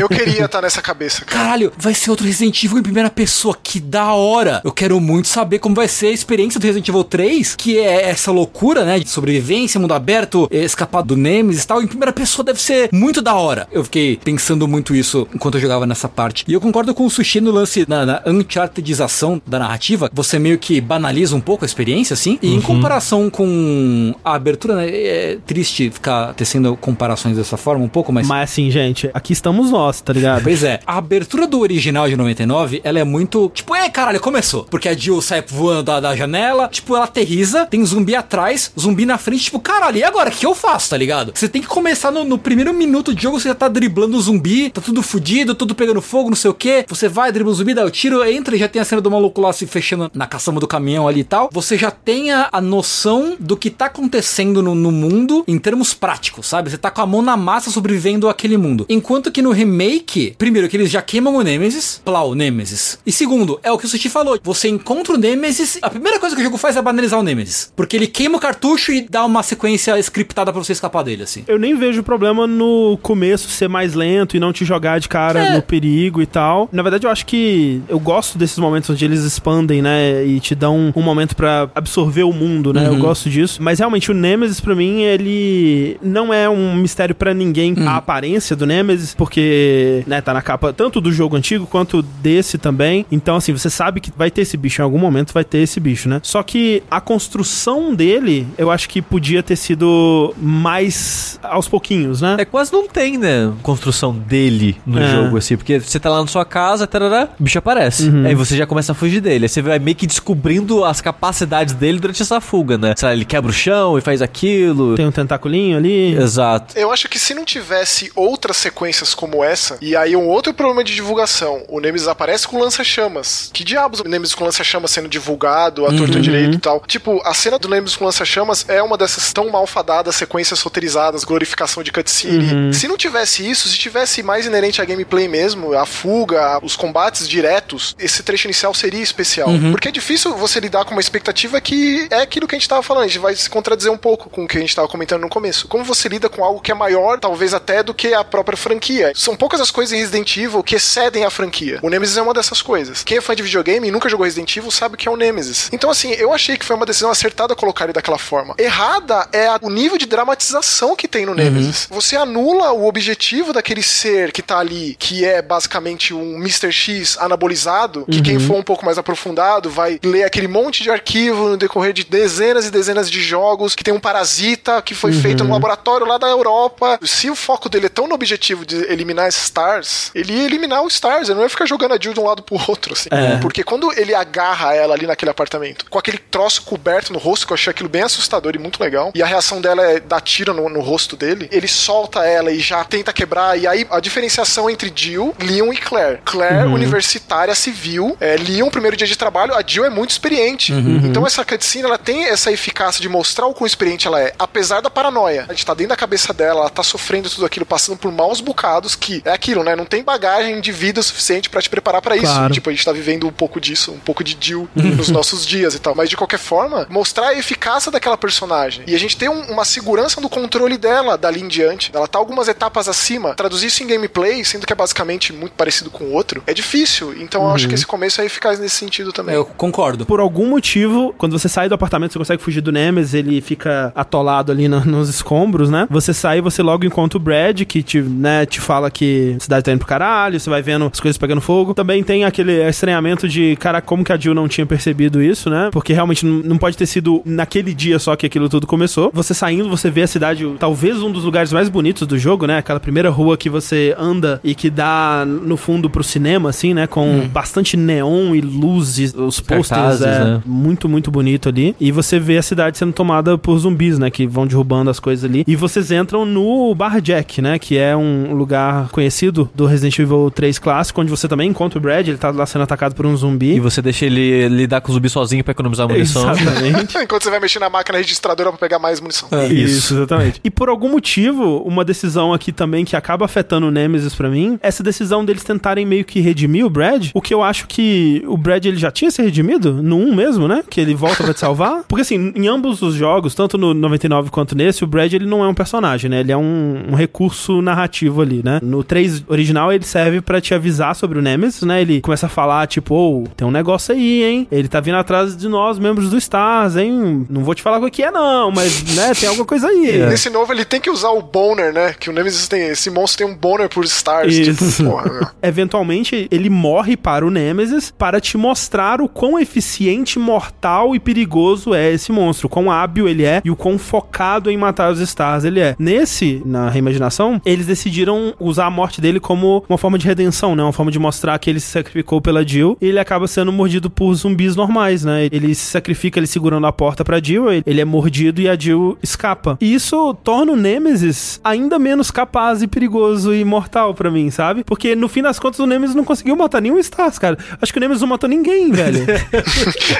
Eu queria estar nessa cabeça, cara. Caralho, vai ser outro Resident Evil em primeira pessoa, que da hora! Eu quero muito saber como vai ser a experiência do Resident Evil 3, que é essa loucura, né, de sobrevivência, mundo aberto, escapar do Nemesis e tal. Em primeira pessoa deve ser muito da hora. Eu fiquei pensando muito isso enquanto eu jogava nessa parte. E eu concordo com o Sushi no lance, na, na unchartedização da narrativa, você meio que banaliza um pouco a experiência, assim. E em comparação com a abertura, né, é triste ficar tecendo comparações dessa forma um pouco, mas... Mas assim, gente, aqui estamos nós, tá ligado? Pois é, a abertura do original de 99, ela é muito. Tipo, é, caralho, começou. Porque a Jill sai voando da, da janela, tipo, ela aterriza, tem zumbi atrás, zumbi na frente, tipo, caralho, e agora? O que eu faço, tá ligado? Você tem que começar no, no primeiro minuto de jogo, você já tá driblando o zumbi, tá tudo fudido, tudo pegando fogo, não sei o que. Você vai, dribla o zumbi, dá o tiro, entra e já tem a cena do maluco lá se fechando na caçamba do caminhão ali e tal. Você já tem a, a noção do que tá acontecendo no, no mundo em termos práticos, sabe? Você tá com a mão na massa sobrevivendo àquele mundo. Enquanto que no remake, primeiro que eles já queimam o Nemesis, plau, Nemesis. E segundo, é o que o Sushi falou, você encontra o Nemesis, a primeira coisa que o jogo faz é banalizar o Nemesis. Porque ele queima o cartucho e dá uma sequência scriptada pra você escapar dele, assim. Eu nem vejo problema no começo ser mais lento e não te jogar de cara É. no perigo e tal. Na verdade, eu acho que eu gosto desses momentos onde eles expandem, né? E te dão um momento pra absorver o mundo, né? Eu gosto disso. Mas realmente, o Nemesis, pra mim, ele não é um mistério pra ninguém a aparência do Nemesis, porque, né, tá na capa tanto do jogo antigo quanto desse também. Então, assim, você sabe que vai ter esse bicho em algum momento, vai ter esse bicho, né? Só que a construção dele, eu acho que podia ter sido mais aos pouquinhos, né? É quase não tem, né? Construção dele no É. jogo, assim. Porque você tá lá na sua casa, tarará, o bicho aparece. Uhum. Aí você já começa a fugir dele. Aí você vai meio que descobrindo as capacidades dele durante essa fuga, né? Sei lá, ele quebra o chão e faz aquilo. Tem um tentaculinho ali. Exato. Eu acho que se não tivesse outras sequências como essa, e aí um outro problema de divulgação, o Nemesis aparece com lança-chamas. Que diabos o Nemesis com lança-chamas sendo divulgado, a torta direito e tal? Tipo, a cena do Nemesis com lança-chamas é uma dessas tão malfadadas sequências roteirizadas, glorificação de cutscene. Se não tivesse isso, se tivesse mais inerente à gameplay mesmo, a fuga, os combates diretos, esse trecho inicial seria especial. Porque é difícil você lidar com uma expectativa que é aquilo que a gente tava falando, a gente vai se contradizer um pouco com o que a gente tava comentando no começo. Como você lida com algo que é maior, talvez até do que a própria franquia. São poucas as coisas em Resident Evil que excedem a franquia. O Nemesis é uma dessas coisas. Quem é fã de videogame e nunca jogou Resident Evil sabe o que é o Nemesis. Então, assim, eu achei que foi uma decisão acertada colocar ele daquela forma. Errada é a- o nível de dramatização que tem no Nemesis. Você anula o objetivo daquele ser que tá ali, que é basicamente um Mr. X anabolizado, que quem for um pouco mais aprofundado vai ler aquele monte de arquivo no decorrer de dezenas e dezenas de jogos, que tem um parasita que foi feito no laboratório lá da Europa. Se o foco dele é tão no objetivo de eliminar Stars, ele ia eliminar o Stars, ele não ia ficar jogando a Jill de um lado pro outro, assim. Porque quando ele agarra ela ali naquele apartamento, com aquele troço coberto no rosto, que eu achei aquilo bem assustador e muito legal, e a reação dela é dar tiro no, no rosto dele, ele solta ela e já tenta quebrar, e aí a diferenciação entre Jill, Leon e Claire. Claire, universitária civil, é, Leon, primeiro dia de trabalho, a Jill é muito experiente. Então essa cutscene, ela tem essa eficácia de mostrar o quão experiente ela é, apesar da paranoia. A gente tá dentro da cabeça dela, ela tá sofrendo tudo aquilo, passando por maus bocados, que é aquilo, né? Não tem bagagem de vida suficiente pra te preparar pra isso. Claro. Tipo, a gente tá vivendo um pouco disso, um pouco de Jill nos nossos dias e tal. Mas de qualquer forma, mostrar a eficácia daquela personagem. E a gente tem um- uma segurança no controle dela dali em diante. Ela tá algumas etapas acima. Traduzir isso em gameplay, sendo que é basicamente muito parecido com o outro, é difícil. Então eu acho que esse começo é eficaz nesse sentido também. Eu concordo. Por algum motivo, quando você sai do apartamento, você consegue fugir do Nemesis, ele fica atolado ali no- nos escombros, né? Você sai e você logo encontra o Brad, que te, né, te fala que que a cidade tá indo pro caralho, você vai vendo as coisas pegando fogo. Também tem aquele estranhamento de, cara, como que a Jill não tinha percebido isso, né? Porque realmente não pode ter sido naquele dia só que aquilo tudo começou. Você saindo, você vê a cidade, talvez um dos lugares mais bonitos do jogo, né? Aquela primeira rua que você anda e que dá no fundo pro cinema, assim, né? Com bastante neon e luzes, os posters, é né? muito, muito bonito ali. E você vê a cidade sendo tomada por zumbis, né? Que vão derrubando as coisas ali. E vocês entram no Bar Jack, né? Que é um lugar conhecido do Resident Evil 3 clássico, onde você também encontra o Brad, ele tá lá sendo atacado por um zumbi. E você deixa ele lidar com o zumbi sozinho pra economizar munição. Exatamente. Enquanto você vai mexer na máquina registradora pra pegar mais munição. Isso. exatamente. E por algum motivo, uma decisão aqui também que acaba afetando o Nemesis pra mim, essa decisão deles tentarem meio que redimir o Brad, o que eu acho que o Brad ele já tinha se redimido no 1 mesmo, né? Que ele volta pra te salvar. Porque assim, em ambos os jogos, tanto no 99 quanto nesse, o Brad ele não é um personagem, né? Ele é um, um recurso narrativo ali, né? No 3 original ele serve pra te avisar sobre o Nemesis, né? Ele começa a falar tipo, ô, tem um negócio aí, hein? Ele tá vindo atrás de nós, membros do Stars, hein? Não vou te falar o que é não, mas, né, tem alguma coisa aí. Nesse novo ele tem que usar o boner, né? Que o Nemesis tem. Esse monstro tem um boner por stars. Isso. Tipo, porra. Eventualmente, ele morre para o Nemesis para te mostrar o quão eficiente, mortal e perigoso é esse monstro, o quão hábil ele é e o quão focado em matar os Stars ele é. Nesse, na reimaginação, eles decidiram usar a morte dele como uma forma de redenção, né? Uma forma de mostrar que ele se sacrificou pela Jill e ele acaba sendo mordido por zumbis normais, né? Ele se sacrifica ele segurando a porta pra Jill, ele- é mordido e a Jill escapa. E isso torna o Nemesis ainda menos capaz e perigoso e mortal pra mim, sabe? Porque no fim das contas o Nemesis não conseguiu matar nenhum Stars, cara. Acho que o Nemesis não matou ninguém, velho.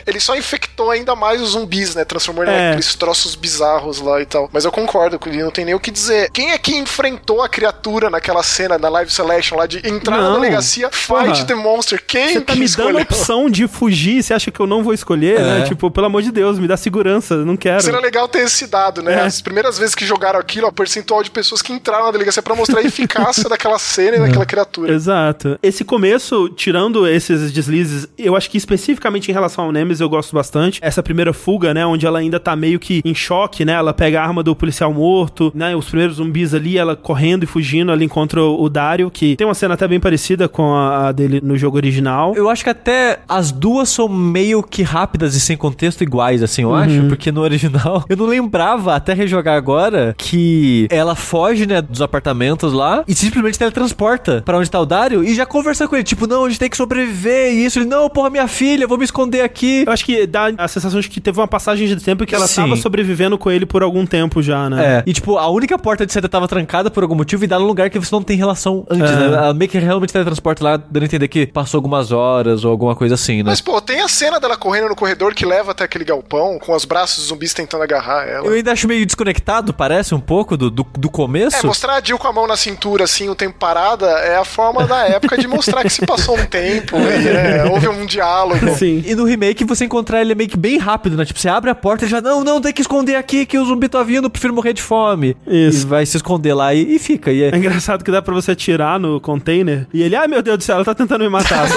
Ele só infectou ainda mais os zumbis, né? Transformou ele É. naqueles troços bizarros lá e tal. Mas eu concordo com ele, não tem nem o que dizer. Quem é que enfrentou a criatura naquela cena da live selection lá de entrar na Não. delegacia, fight Porra. the monster? Quem Você tá que me escolheu? dando a opção de fugir, você acha que eu não vou escolher, né? Tipo, pelo amor de Deus, me dá segurança, eu não quero. Seria legal ter esse dado, né? É. As primeiras vezes que jogaram aquilo, o percentual de pessoas que entraram na delegacia pra mostrar a eficácia daquela cena e daquela criatura. Exato. Esse começo, tirando esses deslizes, eu acho que especificamente em relação ao Nemesis eu gosto bastante. Essa primeira fuga, né, onde ela ainda tá meio que em choque, né? Ela pega a arma do policial morto, né? Os primeiros zumbis ali, ela correndo e fugindo, ela encontra o Dario, que tem uma cena até bem parecida com a, a dele no jogo original. Eu acho que até as duas são meio que rápidas e sem contexto iguais, assim, eu acho. Porque no original, eu não lembrava, até rejogar agora, que ela foge, né, dos apartamentos lá e simplesmente teletransporta pra onde tá o Dario e já conversa com ele. Tipo, não, a gente tem que sobreviver e isso. Ele, não, porra, minha filha, eu vou me esconder aqui. Eu acho que dá a sensação de que teve uma passagem de tempo que ela Sim. tava sobrevivendo com ele por algum tempo já, né? É. E, tipo, a única porta de saída tava trancada por algum motivo e dá num lugar que você não tem relação antes, É. né? Ela meio que realmente teletransporta lá, dando a entender que passou algumas horas ou alguma coisa assim, né? Mas, pô, tem a cena dela correndo no corredor que leva até aquele galpão, com os braços dos zumbis tentando agarrar ela. Eu ainda acho meio desconectado, parece, um pouco do, do, do começo. É, mostrar a Jill com a mão na cintura, assim, o tempo parada, é a forma da época de mostrar que se passou um tempo, e é, houve um diálogo. Sim. E no remake você encontrar ele meio que bem rápido, né? Tipo, você abre a porta e já, não, não, tem que esconder aqui que o zumbi tá vindo, prefiro morrer de fome. Isso. E vai se esconder lá e, e fica. E é- É engraçado que dá pra você atirar no container e ele, ai meu Deus do céu, ela tá tentando me matar.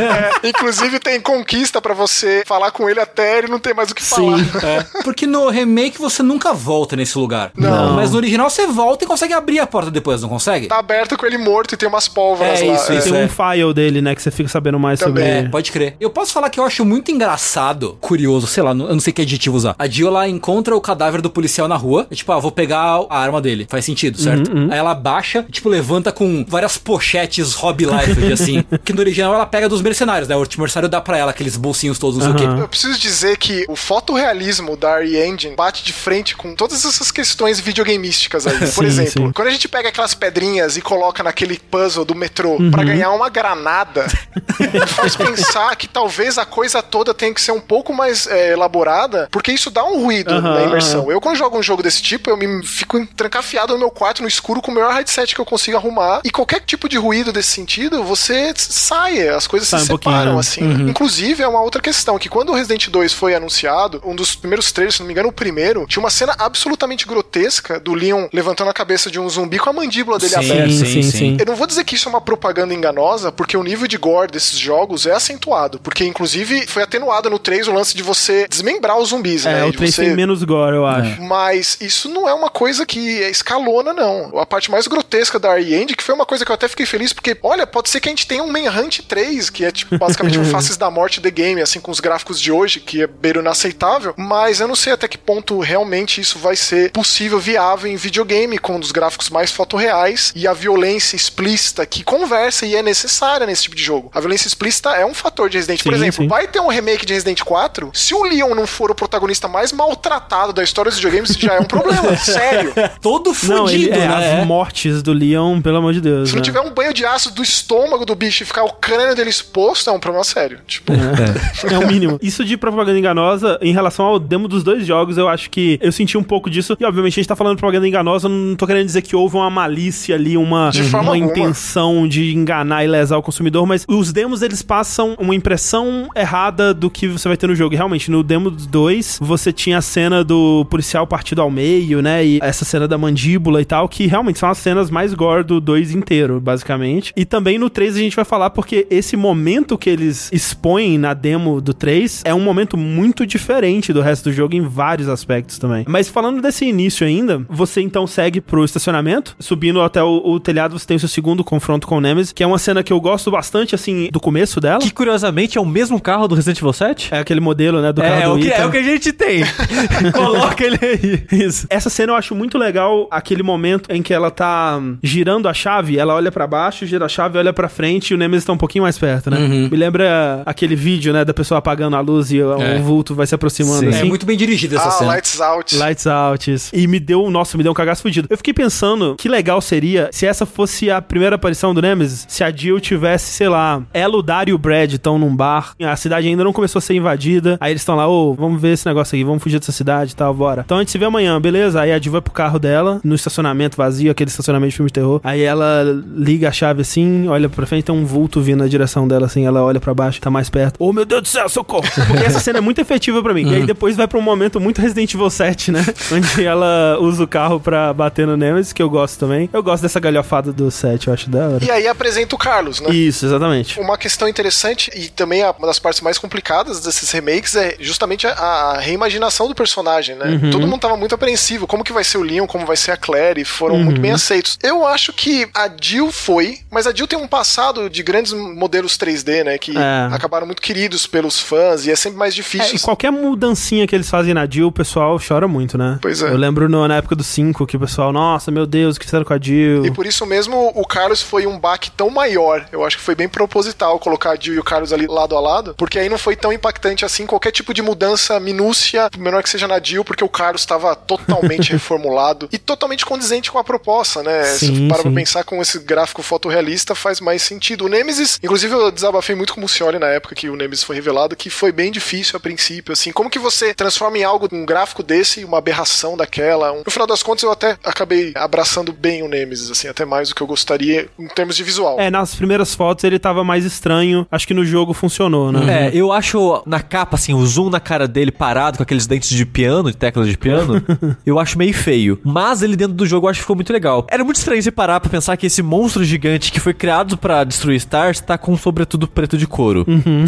É, inclusive tem conquista pra você falar com ele até ele não ter mais o que falar. Porque no remake você nunca volta nesse lugar. Não. Mas no original você volta e consegue abrir a porta depois, não consegue? Tá aberto com ele morto e tem umas pólvoras É lá. isso, é. isso. Tem um file dele, né, que você fica sabendo mais Também. sobre. É, pode crer. Eu posso falar que eu acho muito engraçado, curioso, sei lá, eu não sei que adjetivo usar. A Jill, ela encontra o cadáver do policial na rua, e, tipo, ah, vou pegar a arma dele. Faz sentido, certo? Aí ela baixa, e, tipo, levanta com várias pochetes Hobby Life, assim. que no original ela pega dos mercenários, né? O último mercenário dá pra ela aqueles bolsinhos todos, não sei o quê. Eu preciso dizer que o fotorrealismo da R-Engine bate de frente com todas essas questões videogameísticas aí. Por Sim, exemplo, sim. quando a gente pega aquelas pedrinhas e coloca naquele puzzle do metrô Uhum. pra ganhar uma granada, faz pensar que talvez a coisa toda tenha que ser um pouco mais é, elaborada, porque isso dá um ruído Aham, na imersão. Eu, quando jogo um jogo desse tipo, eu me fico trancafiado no meu quarto, no escuro, com o melhor headset que eu consigo arrumar, e qualquer tipo de ruído desse sentido, você sai, as coisas Sai se um separam, né? assim. Inclusive, é uma outra questão, que quando o Resident 2 foi anunciado, um dos primeiros trailers, se não me engano, o primeiro, tinha uma cena absolutamente grotesca do Leon levantando a cabeça de um zumbi com a mandíbula dele Sim, aberta. Sim, sim, sim. Eu não vou dizer que isso é uma propaganda enganosa, porque o nível de gore desses jogos é acentuado, porque inclusive foi atenuado no 3 o lance de você desmembrar os zumbis, É, né? o de 3 você... tem menos gore, eu acho. Mas isso não é uma coisa que escalona, não. A parte mais grotesca da R-End, que foi uma coisa que eu até fiquei feliz, porque, olha, pode ser que a gente tenha um Manhunt 3, que é tipo basicamente um Faces da Morte The Game, assim, com os gráficos de hoje, que é beiro inaceitável, mas eu não sei até que ponto realmente isso vai ser possível, viável em videogame, com um dos gráficos mais fotorreais e a violência explícita que conversa e é necessária nesse tipo de jogo. A violência explícita é um fator de Resident. Por Sim, exemplo, sim. vai ter um remake de Resident 4, se o Leon não for o protagonista mais maltratado da história dos videogames, já é um problema, sério. Todo Não, ele, fudido, é, né? as mortes do Leon, pelo amor de Deus. Se não né? tiver um banho de ácido do estômago do bicho e ficar o crânio dele exposto, é um problema sério. Tipo, É o mínimo. Isso de propaganda enganosa, em relação ao demo dos dois jogos, eu acho que eu senti um pouco disso. E, obviamente, a gente tá falando de propaganda enganosa, eu não tô querendo dizer que houve uma malícia ali, uma, uma intenção de enganar e lesar o consumidor, mas os demos, eles passam uma impressão errada do que você vai ter no jogo. E, realmente, no demo 2, você tinha a cena do policial partido ao meio, né? E essa cena da mandíbula e tal, que realmente são as cenas mais gore do 2 inteiro, basicamente. E também no 3 a gente vai falar porque esse momento que eles expõem na demo do 3 é um momento muito diferente do resto do jogo em vários aspectos também. Mas falando desse início ainda, você então segue pro estacionamento, subindo até o, o telhado, você tem o seu segundo confronto com o Nemesis, que é uma cena que eu gosto bastante, assim, do começo dela. Que curiosamente é o mesmo carro do Resident Evil 7? É aquele modelo, né, do carro É, do o que, é o que a gente tem. Coloca ele aí. Isso. Essa cena eu acho muito legal, aquele momento em que ela tá hum, girando a chave, ela olha pra baixo, gira a chave, olha pra frente e o Nemesis tá um pouquinho mais perto, né? Me lembra aquele vídeo, né, da pessoa apagando a luz e o É. vulto vai se aproximando Sim. assim. É muito bem dirigida essa ah, cena. Lights Out. Lights out. isso. E me deu, nossa, me deu um cagaço fudido. Eu fiquei pensando que legal seria se essa fosse a primeira aparição do Nemesis, se a Jill tivesse, sei lá, ela, o Dario e o Brad estão num bar, a cidade ainda não começou a ser invadida, aí eles estão lá, ô, vamos ver esse negócio aqui, vamos fugir dessa cidade e tal, bora. Então a gente se vê amanhã, beleza? Aí a Jill vai pro carro dela, no estacionamento vazio, aquele estacionamento de filme de terror. Aí ela liga a chave assim, olha pra frente, tem um vulto vindo na direção dela assim, ela olha pra baixo, tá mais perto. Ô, meu Deus do céu, socorro! Porque essa cena é muito efetiva pra mim. E aí depois vai pra um momento muito Resident Evil 7, né? Onde ela usa o carro pra bater no Nemesis, que eu gosto também. Eu gosto dessa galhofada do 7, eu acho da hora. E aí apresenta o Carlos, né? Isso, exatamente. Uma questão interessante e também uma das partes mais complicadas desses remakes é justamente a, a reimaginação do personagem, né? Uhum. Todo mundo tava muito apreensivo. Como que vai ser o Leon, como vai ser a Claire, e foram Uhum. muito bem aceitos. Eu acho que a Jill foi, mas a Jill tem um passado de grandes modelos 3D, né? Que É. acabaram muito queridos pelos fãs e é sempre mais É, difícil. e qualquer mudancinha que eles fazem na Jill, o pessoal chora muito, né? Pois é. Eu lembro no- na época do 5 que o pessoal, nossa, meu Deus, o que fizeram com a Jill? E por isso mesmo o Carlos foi um baque tão maior. Eu acho que foi bem proposital colocar a Jill e o Carlos ali lado a lado, porque aí não foi tão impactante assim qualquer tipo de mudança minúcia, menor que seja na Jill, porque o Carlos estava totalmente reformulado e totalmente condizente com a proposta, né? Sim, Se para pra pensar com esse gráfico fotorrealista faz mais sentido. O Nemesis, inclusive eu desabafei muito com o Mucioli na época que o Nemesis foi revelado, que foi bem difícil a princípio, assim, como que você transforma em algo, um gráfico desse, uma aberração daquela. Um- No final das contas eu até acabei abraçando bem o Nemesis, assim, até mais do que eu gostaria em termos de visual. É, nas primeiras fotos ele tava mais estranho. Acho que no jogo funcionou, né? É, eu acho na capa, assim, o zoom na cara dele parado com aqueles dentes de piano, de teclas de piano, eu acho meio feio. Mas ele dentro do jogo eu acho que ficou muito legal. Era muito estranho você parar pra pensar que esse monstro gigante que foi criado pra destruir Stars tá com um sobretudo preto de couro,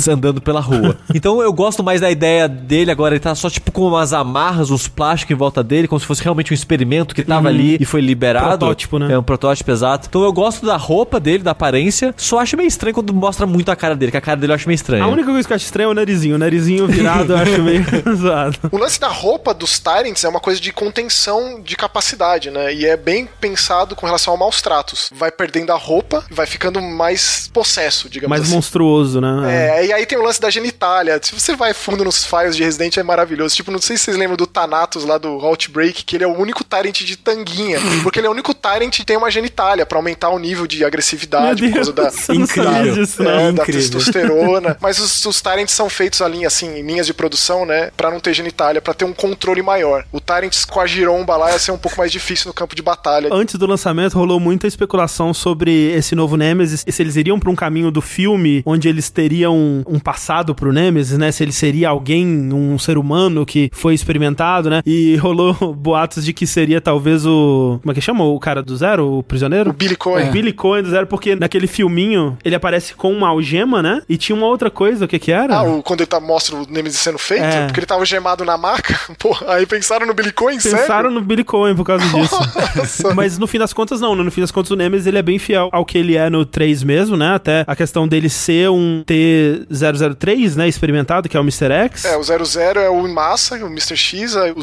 andando pela rua. Então eu gosto mais da ideia dele agora, ele tá só tipo com umas amarras, uns plásticos em volta dele, como se fosse realmente um experimento que tava ali e foi liberado. Protótipo, né? É um protótipo exato. Então eu gosto da roupa dele, da aparência, só acho meio estranho quando mostra muito a cara dele, que a cara dele eu acho meio estranha. A única coisa que eu acho estranha é o narizinho. O narizinho virado eu acho meio zoado. O lance da roupa dos Tyrants é uma coisa de contenção de capacidade, né? E é bem pensado com relação a maus tratos. Vai perdendo a roupa, vai ficando mais possesso, digamos Mais assim. monstruoso, né? É, e aí tem o lance da genitália. Se você vai fundo nos files de Resident, é maravilhoso. Tipo, não sei se vocês lembram do Thanatos lá do Outbreak, que ele é o único Tyrant de tanguinha. Porque ele é o único Tyrant que tem uma genitália pra aumentar o nível de agressividade Meu por causa da. Deus, Incrível. disso, É, não. da testosterona. Mas os, os Tyrants são feitos ali, assim, em linhas de produção, né? Pra não ter genitália, pra ter um controle maior. O Tyrants com a giromba lá ia ser um pouco mais difícil no campo de batalha. Antes do lançamento rolou muita especulação sobre esse novo Nemesis, e se eles iriam pra um caminho do filme onde eles teriam um passado pro Nemesis, né? Se ele seria alguém, um ser humano que foi experimentado, né? E rolou boatos de que seria talvez o. Como é que chama? O cara do Zero? O prisioneiro? O Billy Cohen. O Billy Cohen do Zero, porque naquele filminho ele aparece com uma algema, né? E tinha uma outra coisa, o que que era? Ah, o, quando ele tá, mostra o Nemesis sendo feito, É. porque ele tava gemado na maca. Pô, aí pensaram no Billy Coin, Pensaram sério? no Billy Cohen por causa disso. Mas no fim das contas, não. No fim das contas, o Nemesis ele é bem fiel ao que ele é no 3 mesmo, né? Até a questão dele ser um T003, né? Experimentado, que é o Mr. X. É, o 00 é o em massa, o Mr. X, aí o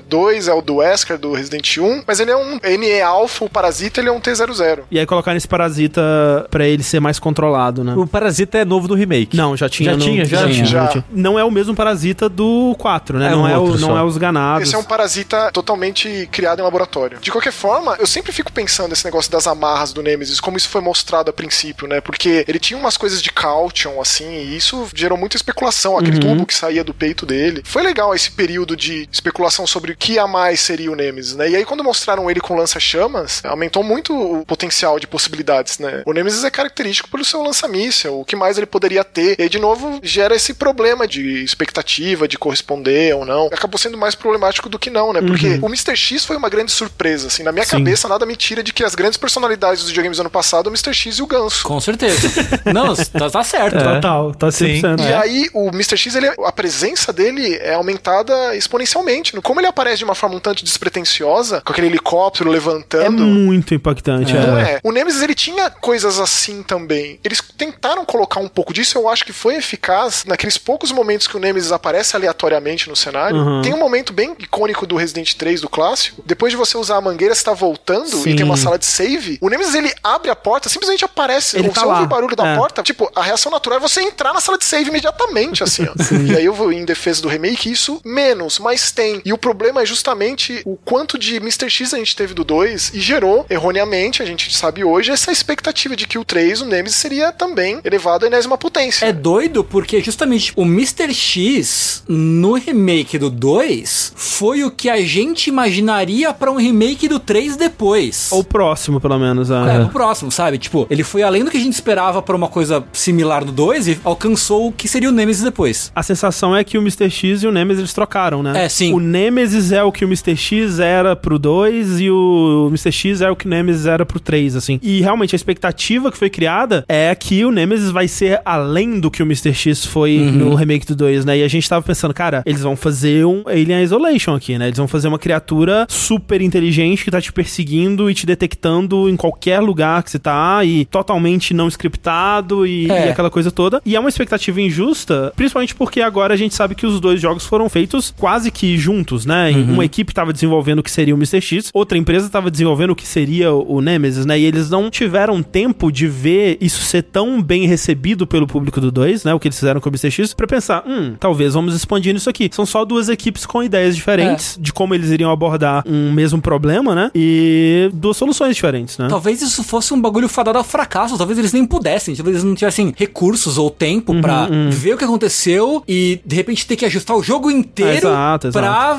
002 é o do Wesker, do Resident 1, mas ele é um NE Alpha, o Parasita, ele é um T00. E aí colocar esse parasita pra ele ser mais controlado, né? O Parasita é novo do remake. Não, já tinha. Já no- tinha, já? tinha, Já. tinha. Não é o mesmo parasita do 4, né? É não, um é o, não é os ganados. Esse é um parasita totalmente criado em laboratório. De qualquer forma, eu sempre fico pensando nesse negócio das amarras do Nemesis, como isso foi mostrado a princípio, né? Porque ele tinha umas coisas de caution, assim, e isso gerou muita especulação. Aquele Uhum. tubo que saía do peito dele. Foi legal esse período de especulação sobre o que a mais seria o Nemesis, né? E aí, quando mostraram ele com lança-chamas, aumentou muito o potencial de possibilidades, né? O Nemesis é característico pelo seu lança-míssel. O que mais ele poderia ter? E aí, de novo, gera esse problema de expectativa, de corresponder ou não. Acabou sendo mais problemático do que não, né? Porque o Mr. X foi uma grande surpresa, assim. Na minha Sim. cabeça, nada me tira de que as grandes personalidades dos videogames do ano passado, o Mr. X e o Ganso. Com certeza. Não, tá, tá certo. Total, tá 100%. Sim. E É. aí, o Mr. X, ele, a presença dele é aumentada exponencialmente. Como ele aparece de uma forma um tanto despretensiosa, com aquele helicóptero É levantando. muito impactante. Não é. é. O Nemesis ele tinha coisas assim também. Eles tentaram colocar um pouco disso, eu acho que foi eficaz naqueles poucos momentos que o Nemesis aparece aleatoriamente no cenário. Uhum. Tem um momento bem icônico do Resident 3 do clássico. Depois de você usar a mangueira, você tá voltando Sim. e tem uma sala de save. O Nemesis ele abre a porta, simplesmente aparece. Ele você tá ouve lá. o barulho da É. porta, tipo, a reação natural é você entrar na sala de save imediatamente, assim, ó. e aí eu vou em defesa do remake, isso menos, mas tem. E o problema é justamente o quanto de Mr. X a gente teve do 2 e gerou, erroneamente, a gente sabe hoje, essa expectativa de que o 3, o Nemesis, seria também elevado à enésima potência. É doido porque justamente o Mr. X no remake do 2 foi o que a gente imaginaria pra um remake do 3 depois. Ou próximo, pelo menos. É, É. no próximo, sabe? Tipo, ele foi além do que a gente esperava pra uma coisa similar no 2 e alcançou o que seria o Nemesis depois. A sensação é que o Mr. X e o Nemesis eles trocaram, né? É, sim. O Nemesis é o que o Mr. X era pro 2 e o Mr. X é o que o Nemesis era pro 3, assim. E realmente a expectativa que foi criada é que o Nemesis vai ser além do que o Mr. X foi Uhum. no remake do 2, né? E a gente tava pensando, cara, eles vão fazer um Alien Isolation aqui, né? Eles vão fazer uma criatura super inteligente que tá te perseguindo e te detectando em qualquer lugar que você tá e totalmente não scriptado e, É. e aquela coisa toda. E é uma expectativa injusta, principalmente porque agora a gente sabe que os dois jogos foram feitos quase que juntos, né? Uhum. Uma equipe tava desenvolvendo o que seria o Mr. X, outra empresa tava desenvolvendo o que seria o Nemesis, né? E eles não tiveram tempo de ver isso ser tão bem recebido pelo público do 2, né? O que eles fizeram com o Mr. X, pra pensar, hum, talvez vamos expandir isso aqui. São só duas equipes com ideias diferentes É. de como eles iriam abordar um mesmo problema, né? E duas soluções diferentes, né? Talvez isso fosse um bagulho fadado ao fracasso, talvez eles nem pudessem, talvez eles não tivessem recursos ou tempo pra ver o que aconteceu e de repente ter que ajustar o jogo inteiro Exato, exato.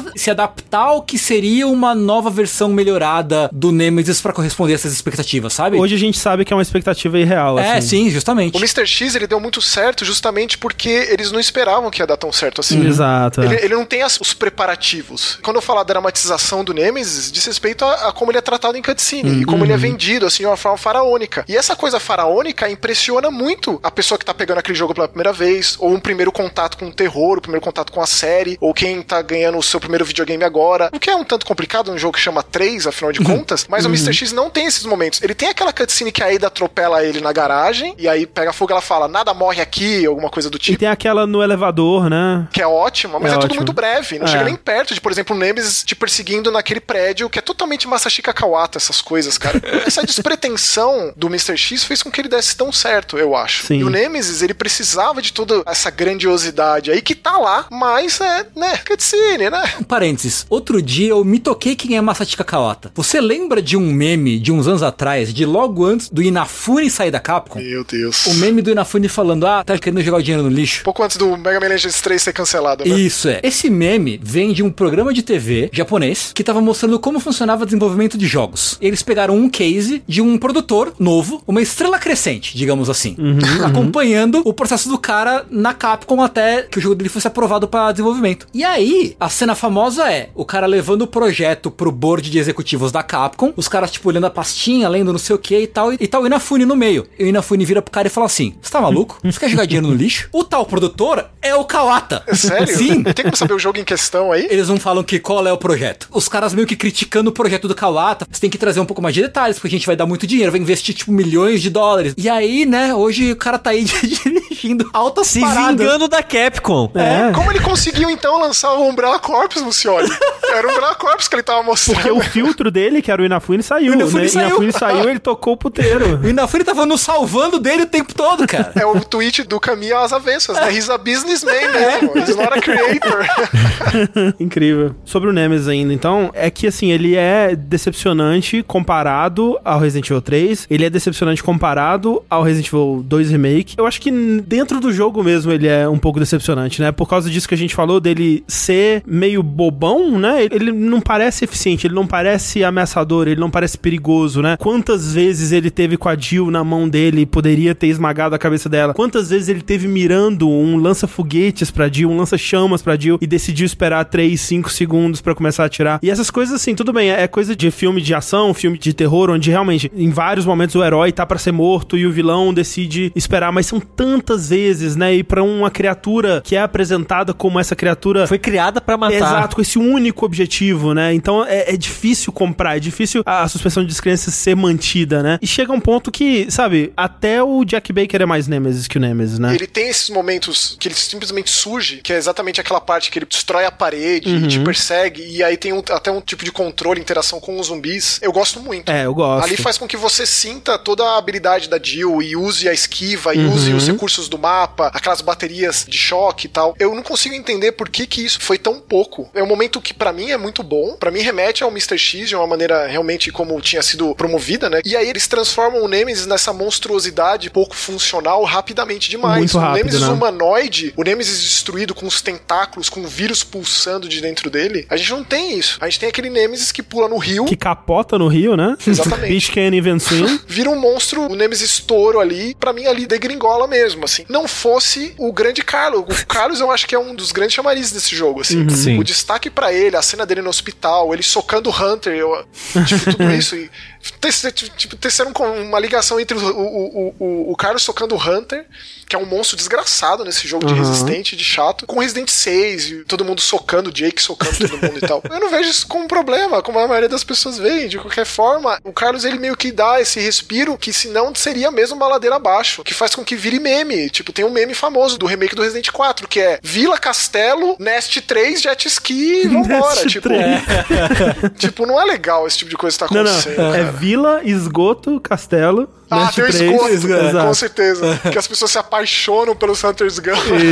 pra se adaptar ao que seria uma nova versão melhorada do Nemesis pra corresponder a essas expectativas, sabe? Hoje a gente sabe que é uma expectativa irreal, é, assim. sim, justamente. O Mr. X ele deu muito certo justamente porque eles não esperavam que ia dar tão certo assim. Exato. é. Ele, ele não tem as- os preparativos. Quando eu falar da dramatização do Nemesis, diz respeito a, a como ele é tratado em cutscene e como ele é vendido, assim, de uma forma faraônica. E essa coisa faraônica impressiona muito a pessoa que tá pegando aquele jogo pela primeira vez, ou um primeiro contato com o terror, o primeiro contato com a série, ou quem tá ganhando o seu primeiro videogame agora. O que é um tanto complicado num jogo que chama 3, afinal de contas, mas o Mr. X não tem esses momentos. Ele tem aquela cutscene que a Ada atropela ele na garagem, e aí pega fogo e ela fala, nada morre aqui, alguma coisa do E tipo. tem aquela no elevador, né? Que é ótima, mas É é, tudo muito breve. Não É. chega nem perto de, por exemplo, o Nemesis te perseguindo naquele prédio que é totalmente Masashika Kawata, essas coisas, cara. Essa despretensão do Mr. X fez com que ele desse tão certo, eu acho. Sim. E o Nemesis, ele precisava de toda essa grandiosidade aí que tá lá, mas é, né, cutscene, né? Um parênteses. Outro dia eu me toquei quem é Masatika Kawata. Você lembra de um meme de uns anos atrás, de logo antes do Inafune sair da Capcom? Meu Deus. O meme do Inafune falando, ah, tá querendo jogar o dinheiro no lixo. Pouco antes do Mega Man Legends 3 ser cancelado, né? Isso é. Esse meme vem de um programa de TV japonês que tava mostrando como funcionava o desenvolvimento de jogos. Eles pegaram um case de um produtor novo, uma estrela crescente, digamos assim, acompanhando o processo do cara na Capcom até que o jogo dele fosse aprovado para desenvolvimento. E aí, a cena famosa é o cara levando o projeto pro board de executivos da Capcom, os caras tipo olhando a pastinha, lendo não sei o que e tal, e, e tá o Inafune no meio. E o Inafune Inafune vira pro cara e fala assim: Você tá maluco? Você quer jogar dinheiro no lixo? O tal produtor é o Kawata. É sério? Sim. Tem como saber o jogo em questão aí? Eles não falam que qual é o projeto. Os caras meio que criticando o projeto do Kawata. Você tem que trazer um pouco mais de detalhes, porque a gente vai dar muito dinheiro, vai investir, tipo, milhões de dólares. E aí, né, hoje o cara tá aí dirigindo altas Se paradas. vingando da Capcom. É. Como ele conseguiu então lançar o Umbrella Corps, Lucioli? Era o Umbrella Corps que ele tava mostrando. Porque o filtro dele, que era o Inafune, saiu. O Inafune né? saiu. Inafune saiu, ele tocou o puteiro. O Inafune tava nos salvando dele o tempo todo, cara. É o tweet do Caminho às avessas, né? He's a businessman mesmo. He's not a creator. Incrível. Sobre o Nemesis ainda, então, é que assim, ele é decepcionante comparado ao Resident Evil 3, ele é decepcionante comparado ao Resident Evil 2 Remake. Eu acho que dentro do jogo mesmo ele é um pouco decepcionante, né? Por causa disso que a gente falou dele ser meio bobão, né? Ele não parece eficiente, ele não parece ameaçador, ele não parece perigoso, né? Quantas vezes ele teve com a Jill na mão dele e poderia ter esmagado a cabeça dela? Quantas vezes ele teve mirando um lança-foguetes pra Jill, um lança-chamas pra Jill e decidiu esperar 3, 5 segundos pra começar a atirar? E essas coisas assim, tudo bem, é coisa de filme de ação, filme de terror, onde realmente em vários momentos o herói tá pra ser morto e o vilão decide esperar, mas são tantas vezes, né? E pra uma criatura que é apresentada como essa criatura Foi criada pra matar. Exato, com esse único objetivo, né? Então é, é difícil comprar, é difícil a suspensão de descrença ser mantida, né? E chega um ponto que, sabe, até o Jack Baker é mais Nemesis que o Nemesis, né? Ele tem esses momentos que ele simplesmente surge, que é exatamente aquela parte que ele destrói a parede e te persegue, e aí tem um- até um tipo de controle, interação com os zumbis. Eu gosto muito. É, eu gosto. Ali faz com que você sinta toda a habilidade da Jill e use a esquiva e use os recursos do mapa, aquelas baterias de choque e tal. Eu não consigo entender por que, que isso foi tão pouco. É um momento que pra mim é muito bom, Pra mim remete ao Mr. X de uma maneira realmente como tinha sido promovida, né? E aí eles transformam o Nemesis nessa monstruosidade pouco funcional rapidamente demais. Muito o rápido, Nemesis né? humanoide, o Nemesis destruído com os tentáculos, com o vírus pulsando de dentro dele. A gente não tem isso. A gente tem aquele Nemesis que pula no rio. Que capota no Rio, né? Exatamente. Beach Canyon Swim. vira um monstro, o Nemesis touro ali, pra mim ali degringola mesmo, assim. Não fosse o grande Carlos. O Carlos eu acho que é um dos grandes chamarizes desse jogo, assim. Sim. O destaque pra ele, a cena dele no hospital, ele socando o Hunter, eu, tipo, tudo isso. E tipo, teceram uma ligação entre o, o, o, o Carlos socando o Hunter, que é um monstro desgraçado nesse jogo de Uhum. resistente, de chato, com Resident 6 e todo mundo socando, o Jake socando todo mundo e tal. Eu não vejo isso como um problema, como a maioria das pessoas veem. De qualquer forma, o Carlos ele meio que dá esse respiro que senão seria mesmo uma ladeira abaixo, que faz com que vire meme. Tipo, tem um meme famoso do remake do Resident 4, que é Vila Castelo, Nest 3, jet ski vambora. Tipo, 3. tipo, não é legal esse tipo de coisa que tá Não, acontecendo. não. É cara. Vila, esgoto, castelo. Ah, tem o 3, esgoto, com certeza. que as pessoas se apaixonam pelos Hunter's Gun.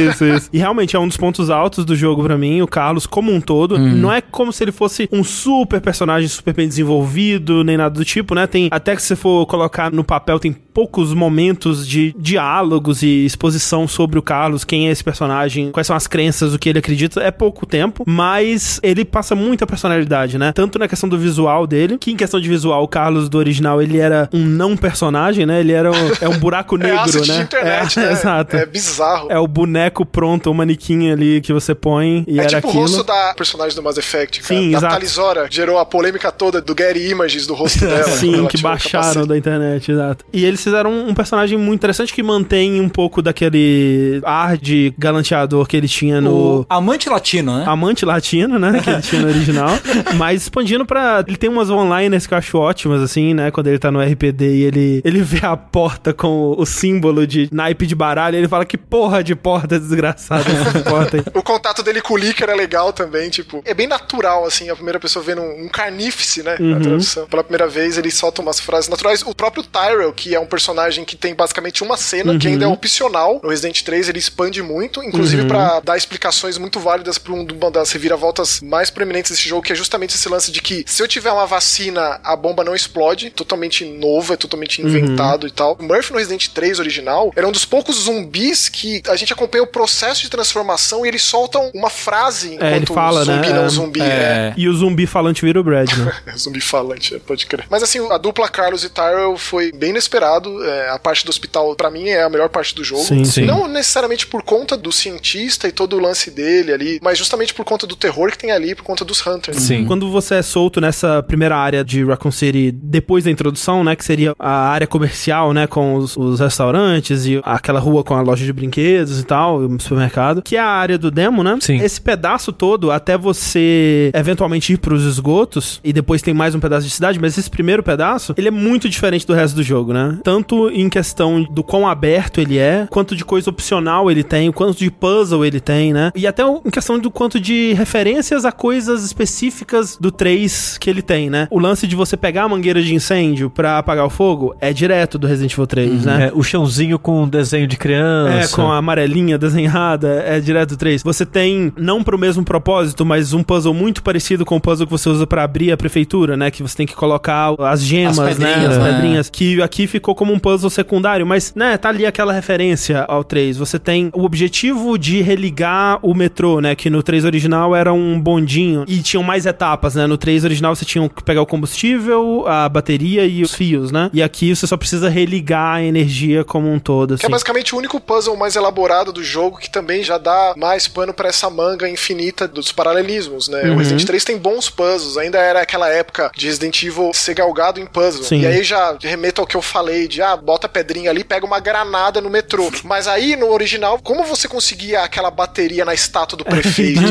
Isso, isso. E realmente é um dos pontos altos do jogo pra mim, o Carlos como um todo. Não é como se ele fosse um super personagem super bem desenvolvido, nem nada do tipo, né? Tem, até que se você for colocar no papel, tem poucos momentos de diálogos e exposição sobre o Carlos, quem é esse personagem, quais são as crenças, o que ele acredita. É pouco tempo, mas ele passa muita personalidade, né? Tanto na questão do visual dele, que em questão de visual, o Carlos do original, ele era um não personagem, né? Ele era um, é um buraco É negro, asset né? de internet, É, né? Exato. É bizarro. É o boneco pronto, o manequim ali que você põe e É era tipo aquilo. o rosto da personagem do Mass Effect, cara. Sim, da exato. Talizora. Gerou a polêmica toda do Getty Images do rosto dela. Sim, que baixaram da internet, exato. E eles fizeram um personagem muito interessante que mantém um pouco daquele ar de galanteador que ele tinha no. O amante latino, né? Amante latino, né? Que ele tinha no original. mas expandindo pra. Ele tem umas onliners que eu acho ótimas, assim, né? Quando ele tá no RPD e ele, ele vê a porta com o, o símbolo de naipe de baralho, ele fala que porra de porta desgraçada essa porta aí. O contato dele com o Licker é legal também, tipo, é bem natural, assim, a primeira pessoa vendo um, um carnífice, né, Uhum. na tradução. Pela primeira vez ele solta umas frases naturais. O próprio Tyrell, que é um personagem que tem basicamente uma cena, que Uhum. ainda é opcional, no Resident 3 ele expande muito, inclusive pra dar explicações muito válidas pra um- uma das reviravoltas mais proeminentes desse jogo, que é justamente esse lance de que se eu tiver uma vacina, a bomba não explode, totalmente novo, é totalmente Uhum. Inventado e tal. O Murphy no Resident 3 original era um dos poucos zumbis que a gente acompanha o processo de transformação e eles soltam uma frase É, ele enquanto fala, o zumbi né? não É, zumbi. é. É. E o zumbi falante vira o Brad, né? Zumbi falante, é, pode crer. Mas assim, a dupla Carlos e Tyrell foi bem inesperado. É, a parte do hospital, pra mim, é a melhor parte do jogo. Sim, sim. Não necessariamente por conta do cientista e todo o lance dele ali, mas justamente por conta do terror que tem ali, por conta dos Hunters. Sim. Quando você é solto nessa primeira área de Raccoon City, depois da introdução, né, que seria a área comercial, né? Com os, os restaurantes e aquela rua com a loja de brinquedos e tal, o supermercado, que é a área do demo, né? Sim. Esse pedaço todo, até você eventualmente ir pros esgotos, e depois tem mais um pedaço de cidade, mas esse primeiro pedaço, ele é muito diferente do resto do jogo, né? Tanto em questão do quão aberto ele é, quanto de coisa opcional ele tem, quanto de puzzle ele tem, né? E até em questão do quanto de referências a coisas específicas do 3 que ele tem, né? O lance de você pegar a mangueira de incêndio pra apagar o fogo é direto do Resident Evil 3, né? É, o chãozinho com desenho de criança. É, com a amarelinha desenhada, é direto do 3. Você tem, não pro mesmo propósito, mas um puzzle muito parecido com o puzzle que você usa pra abrir a prefeitura, né? Que você tem que colocar as gemas, As né? As né? pedrinhas. Que aqui ficou como um puzzle secundário, mas, né, tá ali aquela referência ao 3. Você tem o objetivo de religar o metrô, né? Que no 3 original era um bondinho e tinham mais etapas, né? No 3 original você tinha que pegar o combustível, a bateria e os fios, né? E aqui você só precisa religar a energia como um todo, assim. Que é basicamente o único puzzle mais elaborado do jogo que também já dá mais pano pra essa manga infinita dos paralelismos, né? Uhum. O Resident 3 tem bons puzzles, ainda era aquela época de Resident Evil ser galgado em puzzle. Sim. E aí já remeto ao que eu falei de, ah, bota a pedrinha ali, pega uma granada no metrô. Mas aí no original, como você conseguia aquela bateria na estátua do prefeito?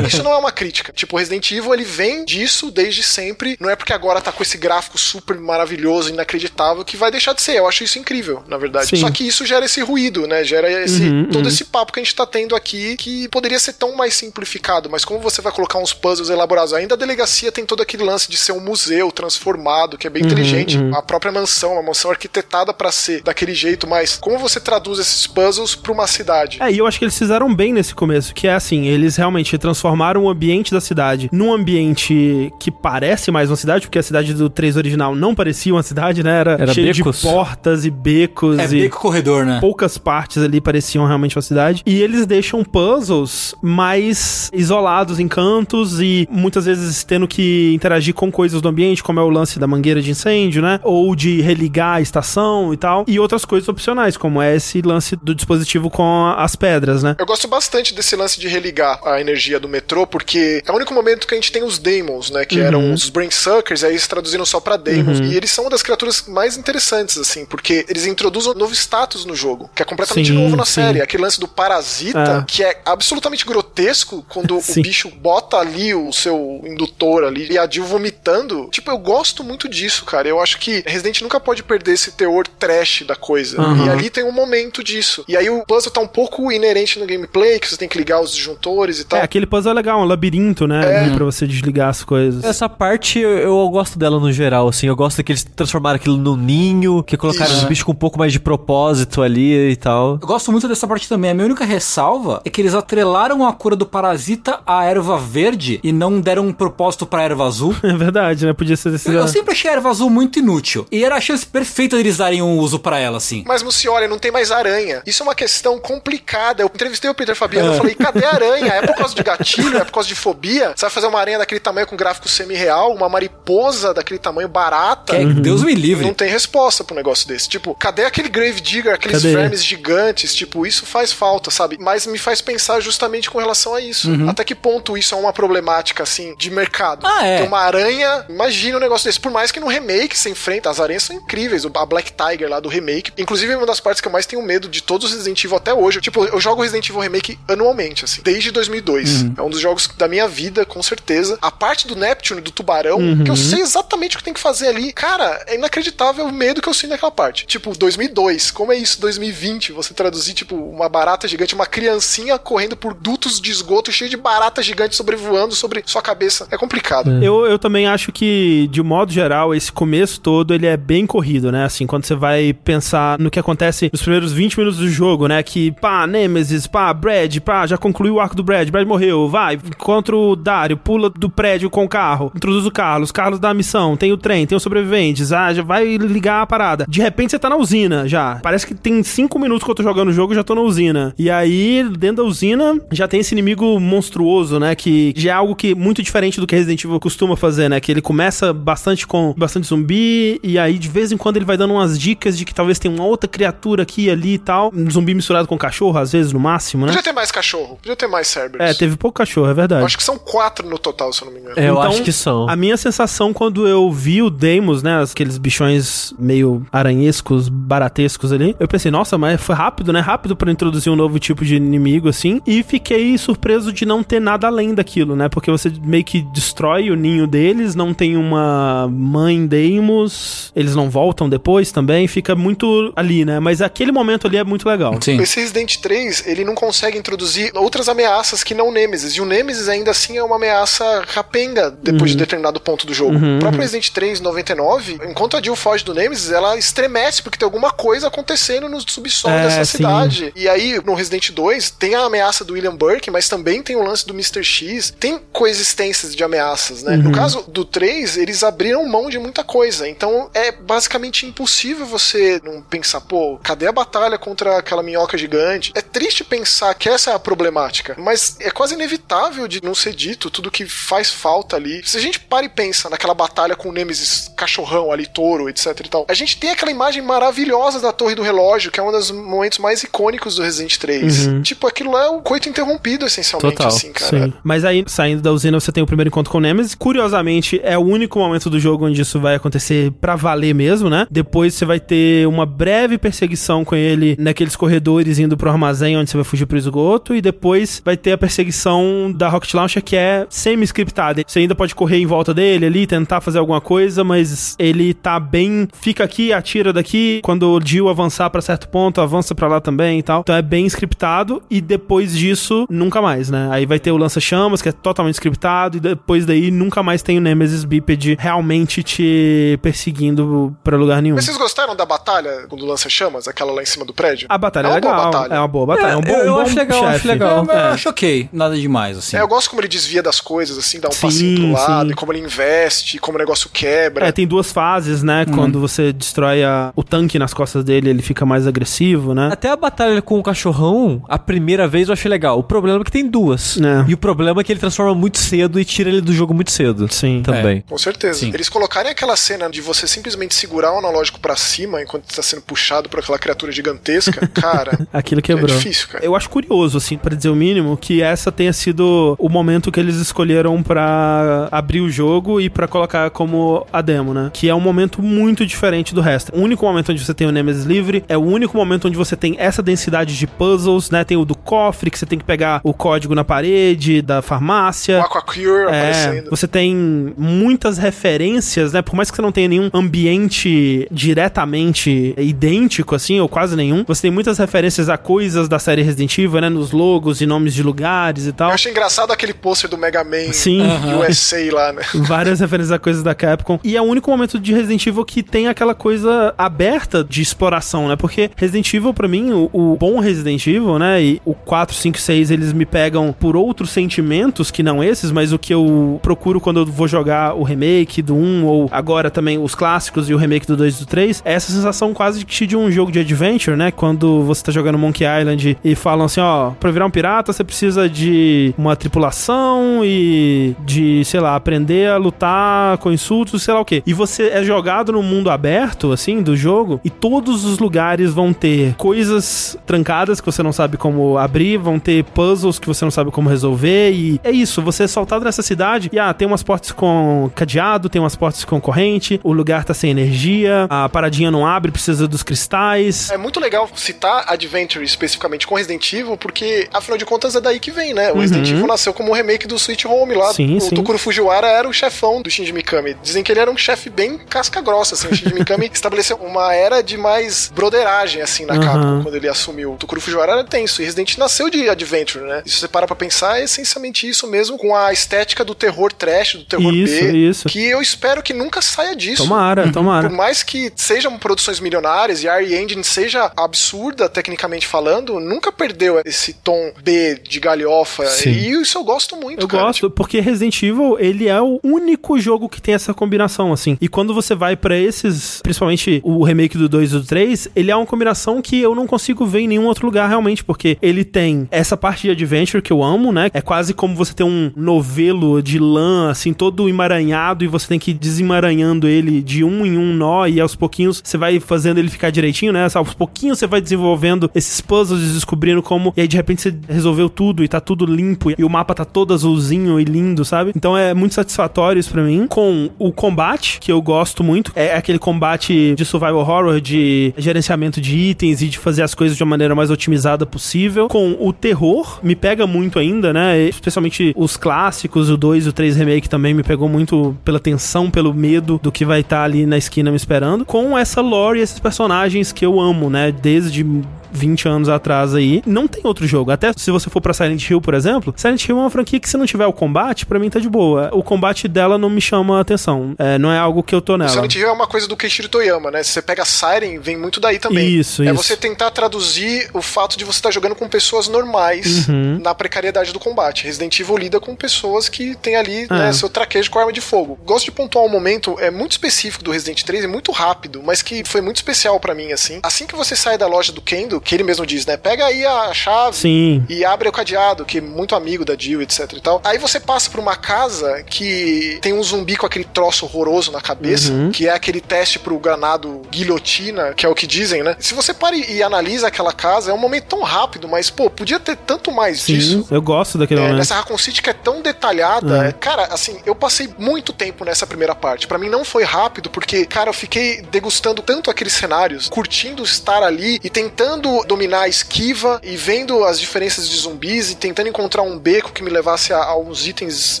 Isso não é uma crítica. Tipo, o Resident Evil ele vem disso desde sempre. Não é porque agora tá com esse gráfico super maravilhoso, inacreditável, que vai deixar de ser. Eu acho isso incrível, na verdade. Sim. Só que isso gera esse ruído, né? Gera esse, Uhum, todo uhum. esse papo que a gente tá tendo aqui, que poderia ser tão mais simplificado. Mas como você vai colocar uns puzzles elaborados? Ainda a delegacia tem todo aquele lance de ser um museu transformado, que é Uhum, bem inteligente. A própria mansão, uma mansão arquitetada pra ser daquele jeito, mas como você traduz esses puzzles pra uma cidade? É, e eu acho que eles fizeram bem nesse começo, que é assim, eles realmente transformaram o ambiente da cidade num ambiente que parece mais uma cidade, porque a cidade do 3 original não parecia uma cidade, né? Era, Era cheio becos. de portas e becos É e beco corredor, né? poucas partes ali pareciam realmente uma cidade. E eles deixam puzzles mais isolados em cantos e muitas vezes tendo que interagir com coisas do ambiente, como é o lance da mangueira de incêndio, né? Ou de religar a estação e tal. E outras coisas opcionais, como é esse lance do dispositivo com as pedras, né? Eu gosto bastante desse lance de religar a energia do metrô, porque é o único momento que a gente tem os Daemons, né? Que eram os Brain Suckers, aí eles traduziram só pra Daemons. E eles são uma das criaturas mais interessantes, assim, porque eles introduzem um novo status no jogo, que é completamente Sim, novo na sim. série. Aquele lance do parasita, É. que é absolutamente grotesco quando Sim. o bicho bota ali o seu indutor ali e a Jill vomitando. Tipo, eu gosto muito disso, cara. Eu acho que Resident nunca pode perder esse teor trash da coisa. Aham. E ali tem um momento disso. E aí o puzzle tá um pouco inerente no gameplay, que você tem que ligar os disjuntores e tal. É, aquele puzzle é legal, um labirinto, né? Ali Pra você desligar as coisas. Essa parte eu, eu gosto dela no geral, assim. Eu gosto que eles transformaram aquilo num ninho, que colocaram Isso. os bichos com um pouco mais de propósito ali e tal. Eu gosto muito dessa parte também. A minha única ressalva é que eles atrelaram a cura do parasita à erva verde e não deram um propósito pra erva azul. É verdade, né? Podia ser desse Eu, eu sempre achei a erva azul muito inútil. E era a chance perfeita deles darem um uso pra ela, assim. Mas, Mucioli, não tem mais aranha. Isso é uma questão complicada. Eu entrevistei o Peter Fabiano e falei, cadê a aranha? É por causa de gatilho? É por causa de fobia? Você vai fazer uma aranha daquele tamanho com gráfico semi-real? Uma mariposa daquele tamanho barata? Que é- Deus me livre. Não tem resposta pro negócio desse. Tipo, cadê aquele Grave Digger, aqueles Cadê? vermes gigantes? Tipo, isso faz falta, sabe? Mas me faz pensar justamente com relação a isso. Até que ponto isso é uma problemática, assim, de mercado? Ah, é. Tem uma aranha, imagina um negócio desse. Por mais que no remake você enfrenta, as aranhas são incríveis. A Black Tiger lá do remake. Inclusive, é uma das partes que eu mais tenho medo de todos os Resident Evil até hoje. Tipo, eu jogo Resident Evil Remake anualmente, assim, desde 2002. É um dos jogos da minha vida, com certeza. A parte do Neptune, do tubarão, que eu sei exatamente o que tem que fazer ali. Cara, é inacreditável o medo que eu sinto naquela parte. Tipo, 2002, como é isso? 2020, você traduzir, tipo, uma barata gigante, uma criancinha correndo por dutos de esgoto cheio de barata gigante sobrevoando sobre sua cabeça. É complicado. Eu, eu também acho que, de modo geral, esse começo todo, ele é bem corrido, né? Assim, quando você vai pensar no que acontece nos primeiros 20 minutos do jogo, né? Que, pá, Nemesis, pá, Brad, pá, já concluiu o arco do Brad, Brad morreu, vai, encontra o Dario, pula do prédio com o carro, introduz o Carlos, Carlos dá a missão, tem o trem, tem os sobreviventes, ah, já vai ligar a parada. De repente você tá na usina, já. Parece que tem 5 minutos que eu tô jogando o jogo e já tô na usina. E aí, dentro da usina, já tem esse inimigo monstruoso, né? Que já é algo que muito diferente do que Resident Evil costuma fazer, né? Que ele começa bastante com bastante zumbi, e aí de vez em quando ele vai dando umas dicas de que talvez tenha uma outra criatura aqui e ali e tal. Um zumbi misturado com cachorro, às vezes, no máximo, né? Podia ter mais cachorro, podia ter mais Cerberus. É, teve pouco cachorro, é Eu verdade. acho que são quatro no total, se eu não me engano. É, eu Então, acho que são. A minha sensação quando eu vi o Deimos, né, aqueles bichões meio aranhescos, baratescos ali. Eu pensei, nossa, mas foi rápido, né? Rápido para introduzir um novo tipo de inimigo, assim. E fiquei surpreso de não ter nada além daquilo, né? Porque você meio que destrói o ninho deles, não tem uma mãe Deimos, eles não voltam depois também, fica muito ali, né? Mas aquele momento ali é muito legal. Sim. Esse Resident 3, ele não consegue introduzir outras ameaças que não Nemesis. E o Nemesis ainda assim é uma ameaça capenga depois de determinado ponto do jogo. O próprio Resident 3 99, enquanto a Jill foge do Nemesis, ela estremece porque tem alguma coisa acontecendo no subsolo É, dessa sim. cidade. E aí, no Resident 2, tem a ameaça do William Burke, mas também tem o lance do Mr. X. Tem coexistências de ameaças, né? No caso do 3, eles abriram mão de muita coisa. Então é basicamente impossível você não pensar, pô, cadê a batalha contra aquela minhoca gigante? É triste pensar que essa é a problemática, mas é quase inevitável de não ser dito tudo que faz falta ali. Se a gente para e pensa naquela batalha com o Nemesis cachorrão ali, touro, etc e tal, a gente tem aquela imagem maravilhosa da Torre do Relógio, que é um dos momentos mais icônicos do Resident 3. Tipo, aquilo é o coito interrompido, essencialmente, Total, assim, cara. Sim. Mas aí, saindo da usina, você tem o primeiro encontro com o Nemesis. Curiosamente, é o único momento do jogo onde isso vai acontecer pra valer mesmo, né? Depois você vai ter uma breve perseguição com ele naqueles corredores indo pro armazém onde você vai fugir pro esgoto. E depois vai ter a perseguição da Rocket Launcher que é semi-scriptada. Você ainda pode correr em volta dele ali, tentar fazer alguma coisa, mas ele tá bem. Fica aqui, atira daqui. Quando o Jill avançar pra certo ponto, avança pra lá também e tal. Então é bem scriptado. E depois disso, nunca mais, né? Aí vai ter o lança-chamas, que é totalmente scriptado. E depois daí, nunca mais tem o Nemesis Biped realmente te perseguindo pra lugar nenhum. Mas vocês gostaram da batalha quando lança chamas, aquela lá em cima do prédio? A batalha É é, legal. batalha. É uma boa batalha. É, um bom, eu um bom acho legal, acho chefe. legal. É. Eu acho ok, nada demais, assim. É, eu gosto como ele desvia das coisas, assim, dá um Sim, passinho pro lado, sim. e como ele investe, e como o negócio quebra. É, tem duas fases, né? Quando você destrói a- o tanque nas costas dele, ele fica mais agressivo, né? Até a batalha com o cachorrão, a primeira vez eu achei legal. O problema é que tem duas. É. E o problema é que ele transforma muito cedo e tira ele do jogo muito cedo. Sim. Também. Com certeza. Sim. Eles colocarem aquela cena de você simplesmente segurar o analógico pra cima enquanto está sendo puxado por aquela criatura gigantesca, cara, Aquilo quebrou. é difícil, cara. Eu acho curioso, assim, pra dizer o mínimo, que essa tenha sido o momento que eles escolheram pra abrir o jogo e pra colocar como a demo, né? Que é um momento muito diferente do resto. O único momento onde você tem o Nemesis livre, é o único momento onde você tem essa densidade de puzzles, né? Tem o do cofre, que você tem que pegar o código na parede, da farmácia. O Aquacure É, aparecendo. você tem muitas referências, né? Por mais que você não tenha nenhum ambiente diretamente idêntico, assim, ou quase nenhum, você tem muitas referências a coisas da série Resident Evil, né? Nos logos e nomes de lugares e tal. Eu achei engraçado aquele pôster do Mega Man Sim. USA lá, né? Várias referências a coisas da Capcom. E é o único momento de Resident Evil que tem aquela coisa aberta de exploração, né? Porque Resident Evil, pra mim, o, o bom Resident Evil, né? E o 4, 5, 6, eles me pegam por outros sentimentos que não esses, mas o que eu procuro quando eu vou jogar o remake do 1, ou agora também os clássicos e o remake do 2 e do 3, é essa sensação quase que de um jogo de adventure, né? Quando você tá jogando Monkey Island e falam assim, ó, pra virar um pirata você precisa de uma tripulação e de, sei lá, aprender a lutar com insultos, sei lá o quê. E você é jogado no mundo aberto, assim, do jogo, e todos os lugares vão ter coisas trancadas que você não sabe como abrir, vão ter puzzles que você não sabe como resolver, e é isso, você é soltado nessa cidade e, ah, tem umas portas com cadeado, tem umas portas com corrente, o lugar tá sem energia, a paradinha não abre, precisa dos cristais. É muito legal citar Adventure especificamente com Resident Evil, porque afinal de contas é daí que vem, né? O Resident Evil nasceu como um remake do Sweet Home lá. Uhum. Sim, o sim. Tokuro Fujiwara era o chefão do Shinji Mikami. Dizem que ele era um chefe bem casca grossa, assim. O Shinji Mikami estabeleceu uma era de mais broderagem, assim, na. Capcom, quando ele assumiu. O Tokuro Fujiwara era tenso, e Resident nasceu de Adventure, né? E se você para pra pensar, é essencialmente isso mesmo, com a estética do terror trash, do terror Isso, B, isso. que eu espero que nunca saia disso. Tomara, tomara. Por mais que sejam produções milionárias e a RE Engine seja absurda tecnicamente falando, nunca perdeu esse tom B de galhofa. Sim. E isso eu gosto muito, Eu cara. gosto, porque Resident Evil, ele é o único jogo que tem essa combinação, assim. E quando você vai pra esses, principalmente o remake do 2 e do 3, ele é uma combinação que eu não consigo ver em nenhum outro lugar, realmente, porque ele tem essa parte de adventure que eu amo, né? É quase como você ter um novelo de lã, assim, todo emaranhado e você tem que ir desemaranhando ele de um em um nó e aos pouquinhos você vai fazendo ele ficar direitinho, né? Aos pouquinhos você vai desenvolvendo esses puzzles e descobrindo como. E aí de repente você resolveu tudo e tá tudo limpo e o mapa tá todo azulzinho e lindo, sabe? Então é muito satisfatório isso pra mim. Com o combate, que eu gosto muito, é aquele combate de survival horror, de gerenciamento de itens e de fazer as coisas de uma maneira mais otimizada possível. Com o terror, me pega muito ainda, né? Especialmente os clássicos, o 2 e o 3 Remake também me pegou muito pela tensão, pelo medo do que vai estar tá ali na esquina me esperando. Com essa lore e esses personagens que eu amo, né? Desde 20 anos atrás aí. Não tem outro jogo. Até se você for pra Silent Hill, por exemplo, Silent Hill é uma franquia que se não tiver o combate, para mim tá de boa. O combate dela não me chama atenção. É, não é algo que eu tô nela. Silent Hill é uma coisa do Keiichiro Toyama, né? Se você pega Siren, vem muito daí também. Isso, é isso. você tentar traduzir o fato de você estar tá jogando com pessoas normais uhum. na precariedade do combate. Resident Evil lida com pessoas que tem ali é. né, seu traquejo com arma de fogo. Gosto de pontuar um momento é muito específico do Resident 3, é muito rápido, mas que foi muito especial para mim, assim. Assim que você sai da loja do Kendo, que ele mesmo diz, né? Pega aí a chave Sim. e abre o cadeado, que é muito amigo da Jill, etc e tal. Aí você passa por uma casa que tem um zumbi com aquele troço horroroso na cabeça, uhum. que é aquele teste pro granado guilhotina, que é o que dizem, né? Se você para e analisa aquela casa, é um momento tão rápido, mas, pô, podia ter tanto mais Sim, disso. Eu gosto daquele é, momento. Essa Raccoon City que é tão detalhada. É. Cara, assim, eu passei muito tempo nessa primeira parte. para mim não foi rápido, porque, cara, eu fiquei degustando tanto aqueles cenários, curtindo estar ali e tentando dominar a esquiva e vendo as diferenças de zumbis e tentando encontrar um beco que me levasse a, a uns itens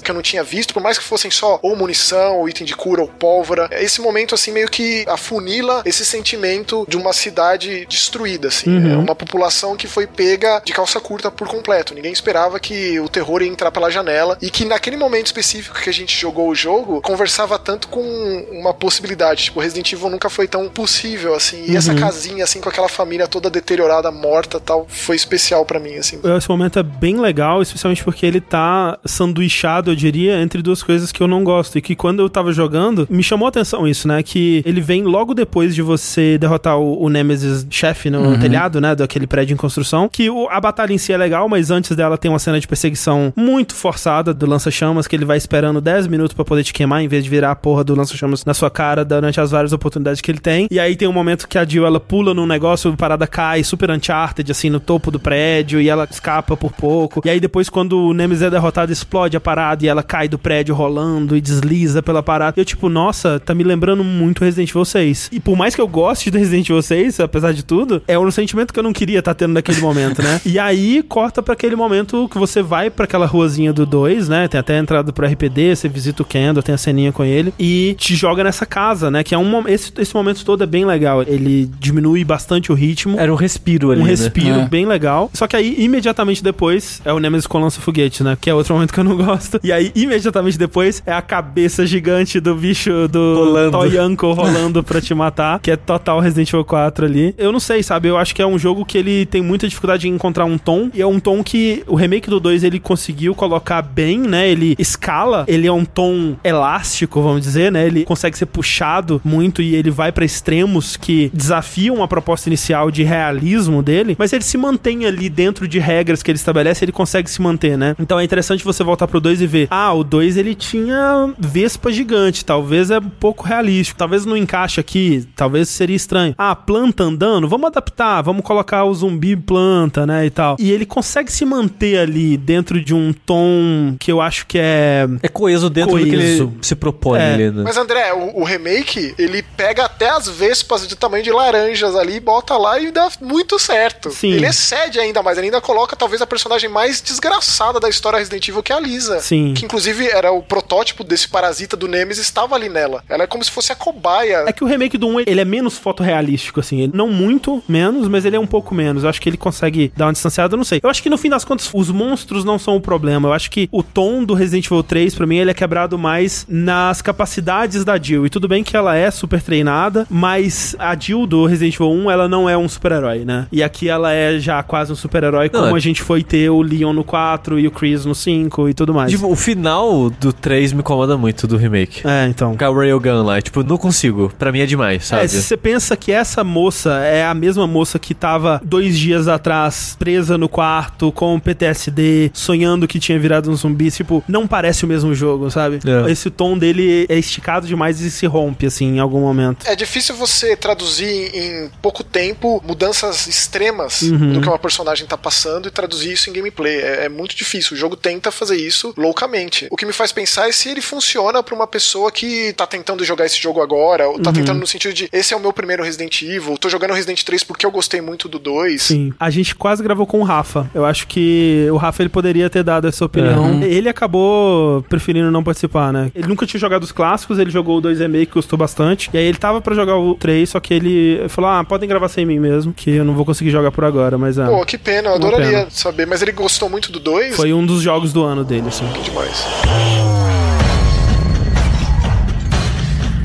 que eu não tinha visto, por mais que fossem só ou munição, ou item de cura, ou pólvora. Esse momento, assim, meio que afunila esse sentimento de uma cidade destruída, assim. Uhum. É uma população que foi pega de calça curta por completo. Ninguém esperava que o terror ia entrar pela janela e que naquele momento específico que a gente jogou o jogo, conversava tanto com uma possibilidade. Tipo, Resident Evil nunca foi tão possível, assim. E uhum. essa casinha, assim, com aquela família toda deteriorada, morta tal, foi especial para mim, assim. Esse momento é bem legal, especialmente porque ele tá sanduichado, eu diria, entre duas coisas que eu não gosto. E que quando eu tava jogando, me chamou a atenção isso, né? Que ele vem logo depois de você derrotar o, o Nemesis chefe no uhum. telhado, né? Daquele prédio em construção. Que o, a batalha em si é legal, mas antes dela tem uma cena de perseguição muito forçada do lança-chamas, que ele vai esperando 10 minutos para poder te queimar, em vez de virar a porra do lança-chamas na sua cara durante as várias oportunidades que ele tem. E aí tem um momento que a Jill, ela pula num negócio, a parada cai, super Uncharted, assim, no topo do prédio, e ela escapa por pouco. E aí depois, quando o Nemesis é derrotado, explode a parada e ela cai do prédio rolando e desliza pela parada. Eu, tipo, nossa, tá me lembrando muito Resident Evil 6. E por mais que eu goste do Resident Evil 6, apesar de tudo, é um sentimento que eu não queria estar tá tendo naquele momento, né? E aí corta para aquele momento que você vai para aquela ruazinha do 2, né? Tem até a entrada pro RPD, você visita o Kendall, tem a ceninha com ele e te joga nessa casa, né? Que é um esse, esse momento todo é bem legal. Ele diminui bastante o ritmo. Era um respiro ali. Um né? respiro é. bem legal. Só que aí, imediatamente depois, é o Nemesis com lança-foguete, né? Que é outro momento que eu não gosto. E aí, imediatamente depois, é a cabeça gigante do bicho do rolando. Toy Uncle rolando pra te matar, que é total Resident Evil 4 ali. Eu não sei, sabe? Eu acho que é um jogo que ele tem muita dificuldade em encontrar um tom, e é um tom que o remake do 2 ele conseguiu colocar bem, né? Ele escala, ele é um tom elástico, vamos dizer, né? Ele consegue ser puxado muito e ele vai para extremos que desafiam a proposta inicial de realismo dele, mas ele se mantém ali dentro de regras que ele estabelece, ele consegue se manter, né? Então é interessante você voltar pro 2 e ver, ah, o 2 ele tinha vespa gigante, talvez é um pouco realístico, talvez não encaixe aqui, talvez seria estranho. Ah, planta andando, vamos adaptar, vamos colocar o zumbi planta, né, e tal. E ele consegue se manter ali dentro de um tom que eu acho que é... É coeso dentro coeso. do que ele se propõe é. ali, né? Mas André, o, o remake, ele pega até as vespas de tamanho de laranjas ali, bota lá e dá muito certo. Sim. Ele excede ainda mais, ele ainda coloca talvez a personagem mais desgraçada da história Resident Evil, que é a Lisa. Sim. Que inclusive era o protótipo desse parasita do Nemesis, estava ali nela. Ela é como se fosse a cobaia. É que o remake do 1, ele é menos fotorrealístico, assim. Ele, não muito menos, mas ele é um pouco menos. Eu acho que ele consegue dar uma distanciada, eu não sei. Eu acho que no fim das contas, os monstros não são o problema. Eu acho que o tom do Resident Evil 3, pra mim, ele é quebrado mais nas capacidades da Jill. E tudo bem que ela é super treinada, mas a Jill do Resident Evil 1, ela não é um super-herói. Né? E aqui ela é já quase um super-herói, como é- a gente foi ter o Leon no 4 e o Chris no 5 e tudo mais. Tipo, o final do 3 me incomoda muito do remake. é, então. Com a Railgun lá, tipo, não consigo. Pra mim é demais, sabe? É, se você pensa que essa moça é a mesma moça que tava dois dias atrás presa no quarto com PTSD, sonhando que tinha virado um zumbi, tipo, não parece o mesmo jogo, sabe? É. Esse tom dele é esticado demais e se rompe, assim, em algum momento. É difícil você traduzir em pouco tempo mudanças extremas Uhum. do que uma personagem tá passando e traduzir isso em gameplay. É, é muito difícil. O jogo tenta fazer isso loucamente. O que me faz pensar é se ele funciona pra uma pessoa que tá tentando jogar esse jogo agora, ou tá Uhum. tentando no sentido de esse é o meu primeiro Resident Evil, tô jogando Resident 3 porque eu gostei muito do 2. Sim. A gente quase gravou com o Rafa. Eu acho que o Rafa ele poderia ter dado essa opinião. Ele acabou preferindo não participar, né? Ele nunca tinha jogado os clássicos, ele jogou o 2 Remake, que gostou bastante. E aí ele tava pra jogar o 3, só que ele falou: ah, podem gravar sem mim mesmo, que eu não vou conseguir jogar por agora, mas é. Pô, que pena, eu adoraria pena. saber. Mas ele gostou muito do 2? Foi um dos jogos do ano dele, assim. Que demais.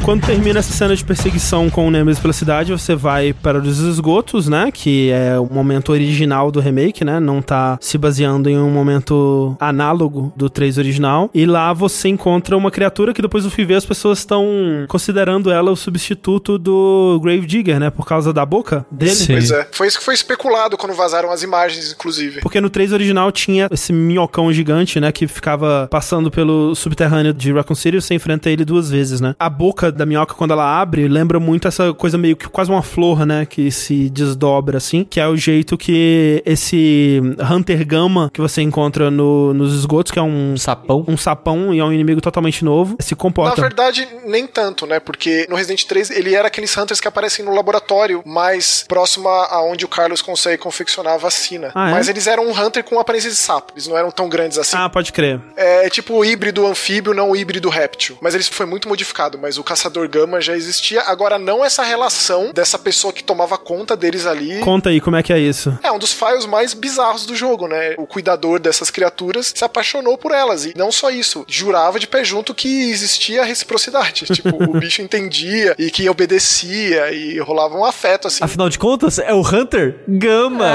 Quando termina essa cena de perseguição com o Nemesis pela cidade, você vai para os esgotos, né? Que é o momento original do remake, né? Não tá se baseando em um momento análogo do 3 original. E lá você encontra uma criatura que depois do fui ver as pessoas estão considerando ela o substituto do Grave Digger, né? Por causa da boca dele. Sim. Pois é. Foi isso que foi especulado quando vazaram as imagens, inclusive. Porque no 3 original tinha esse minhocão gigante, né? Que ficava passando pelo subterrâneo de Raccoon City e você enfrenta ele duas vezes, né? A boca da minhoca, quando ela abre, lembra muito essa coisa meio que quase uma flor, né? Que se desdobra assim. Que é o jeito que esse Hunter Gama que você encontra no- nos esgotos, que é um, Sapão. um sapão e é um inimigo totalmente novo, se Na comporta. verdade, nem tanto, né? Porque no Resident 3 ele era aqueles hunters que aparecem no laboratório, mais próximo a- aonde o Carlos consegue confeccionar a vacina. Ah, é? Mas eles eram um hunter com aparência de sapo. Eles não eram tão grandes assim. Ah, pode crer. É tipo o híbrido anfíbio, não o híbrido réptil. Mas ele foi muito modificado. Mas o caçador gama já existia. Agora, não essa relação dessa pessoa que tomava conta deles ali. Conta aí como é que é isso. É um dos files mais bizarros do jogo, né? O cuidador dessas criaturas se apaixonou por elas. E não só isso, jurava de pé junto que existia reciprocidade. tipo, o bicho entendia e que obedecia e rolava um afeto, assim. Afinal de contas, é o Hunter Gama.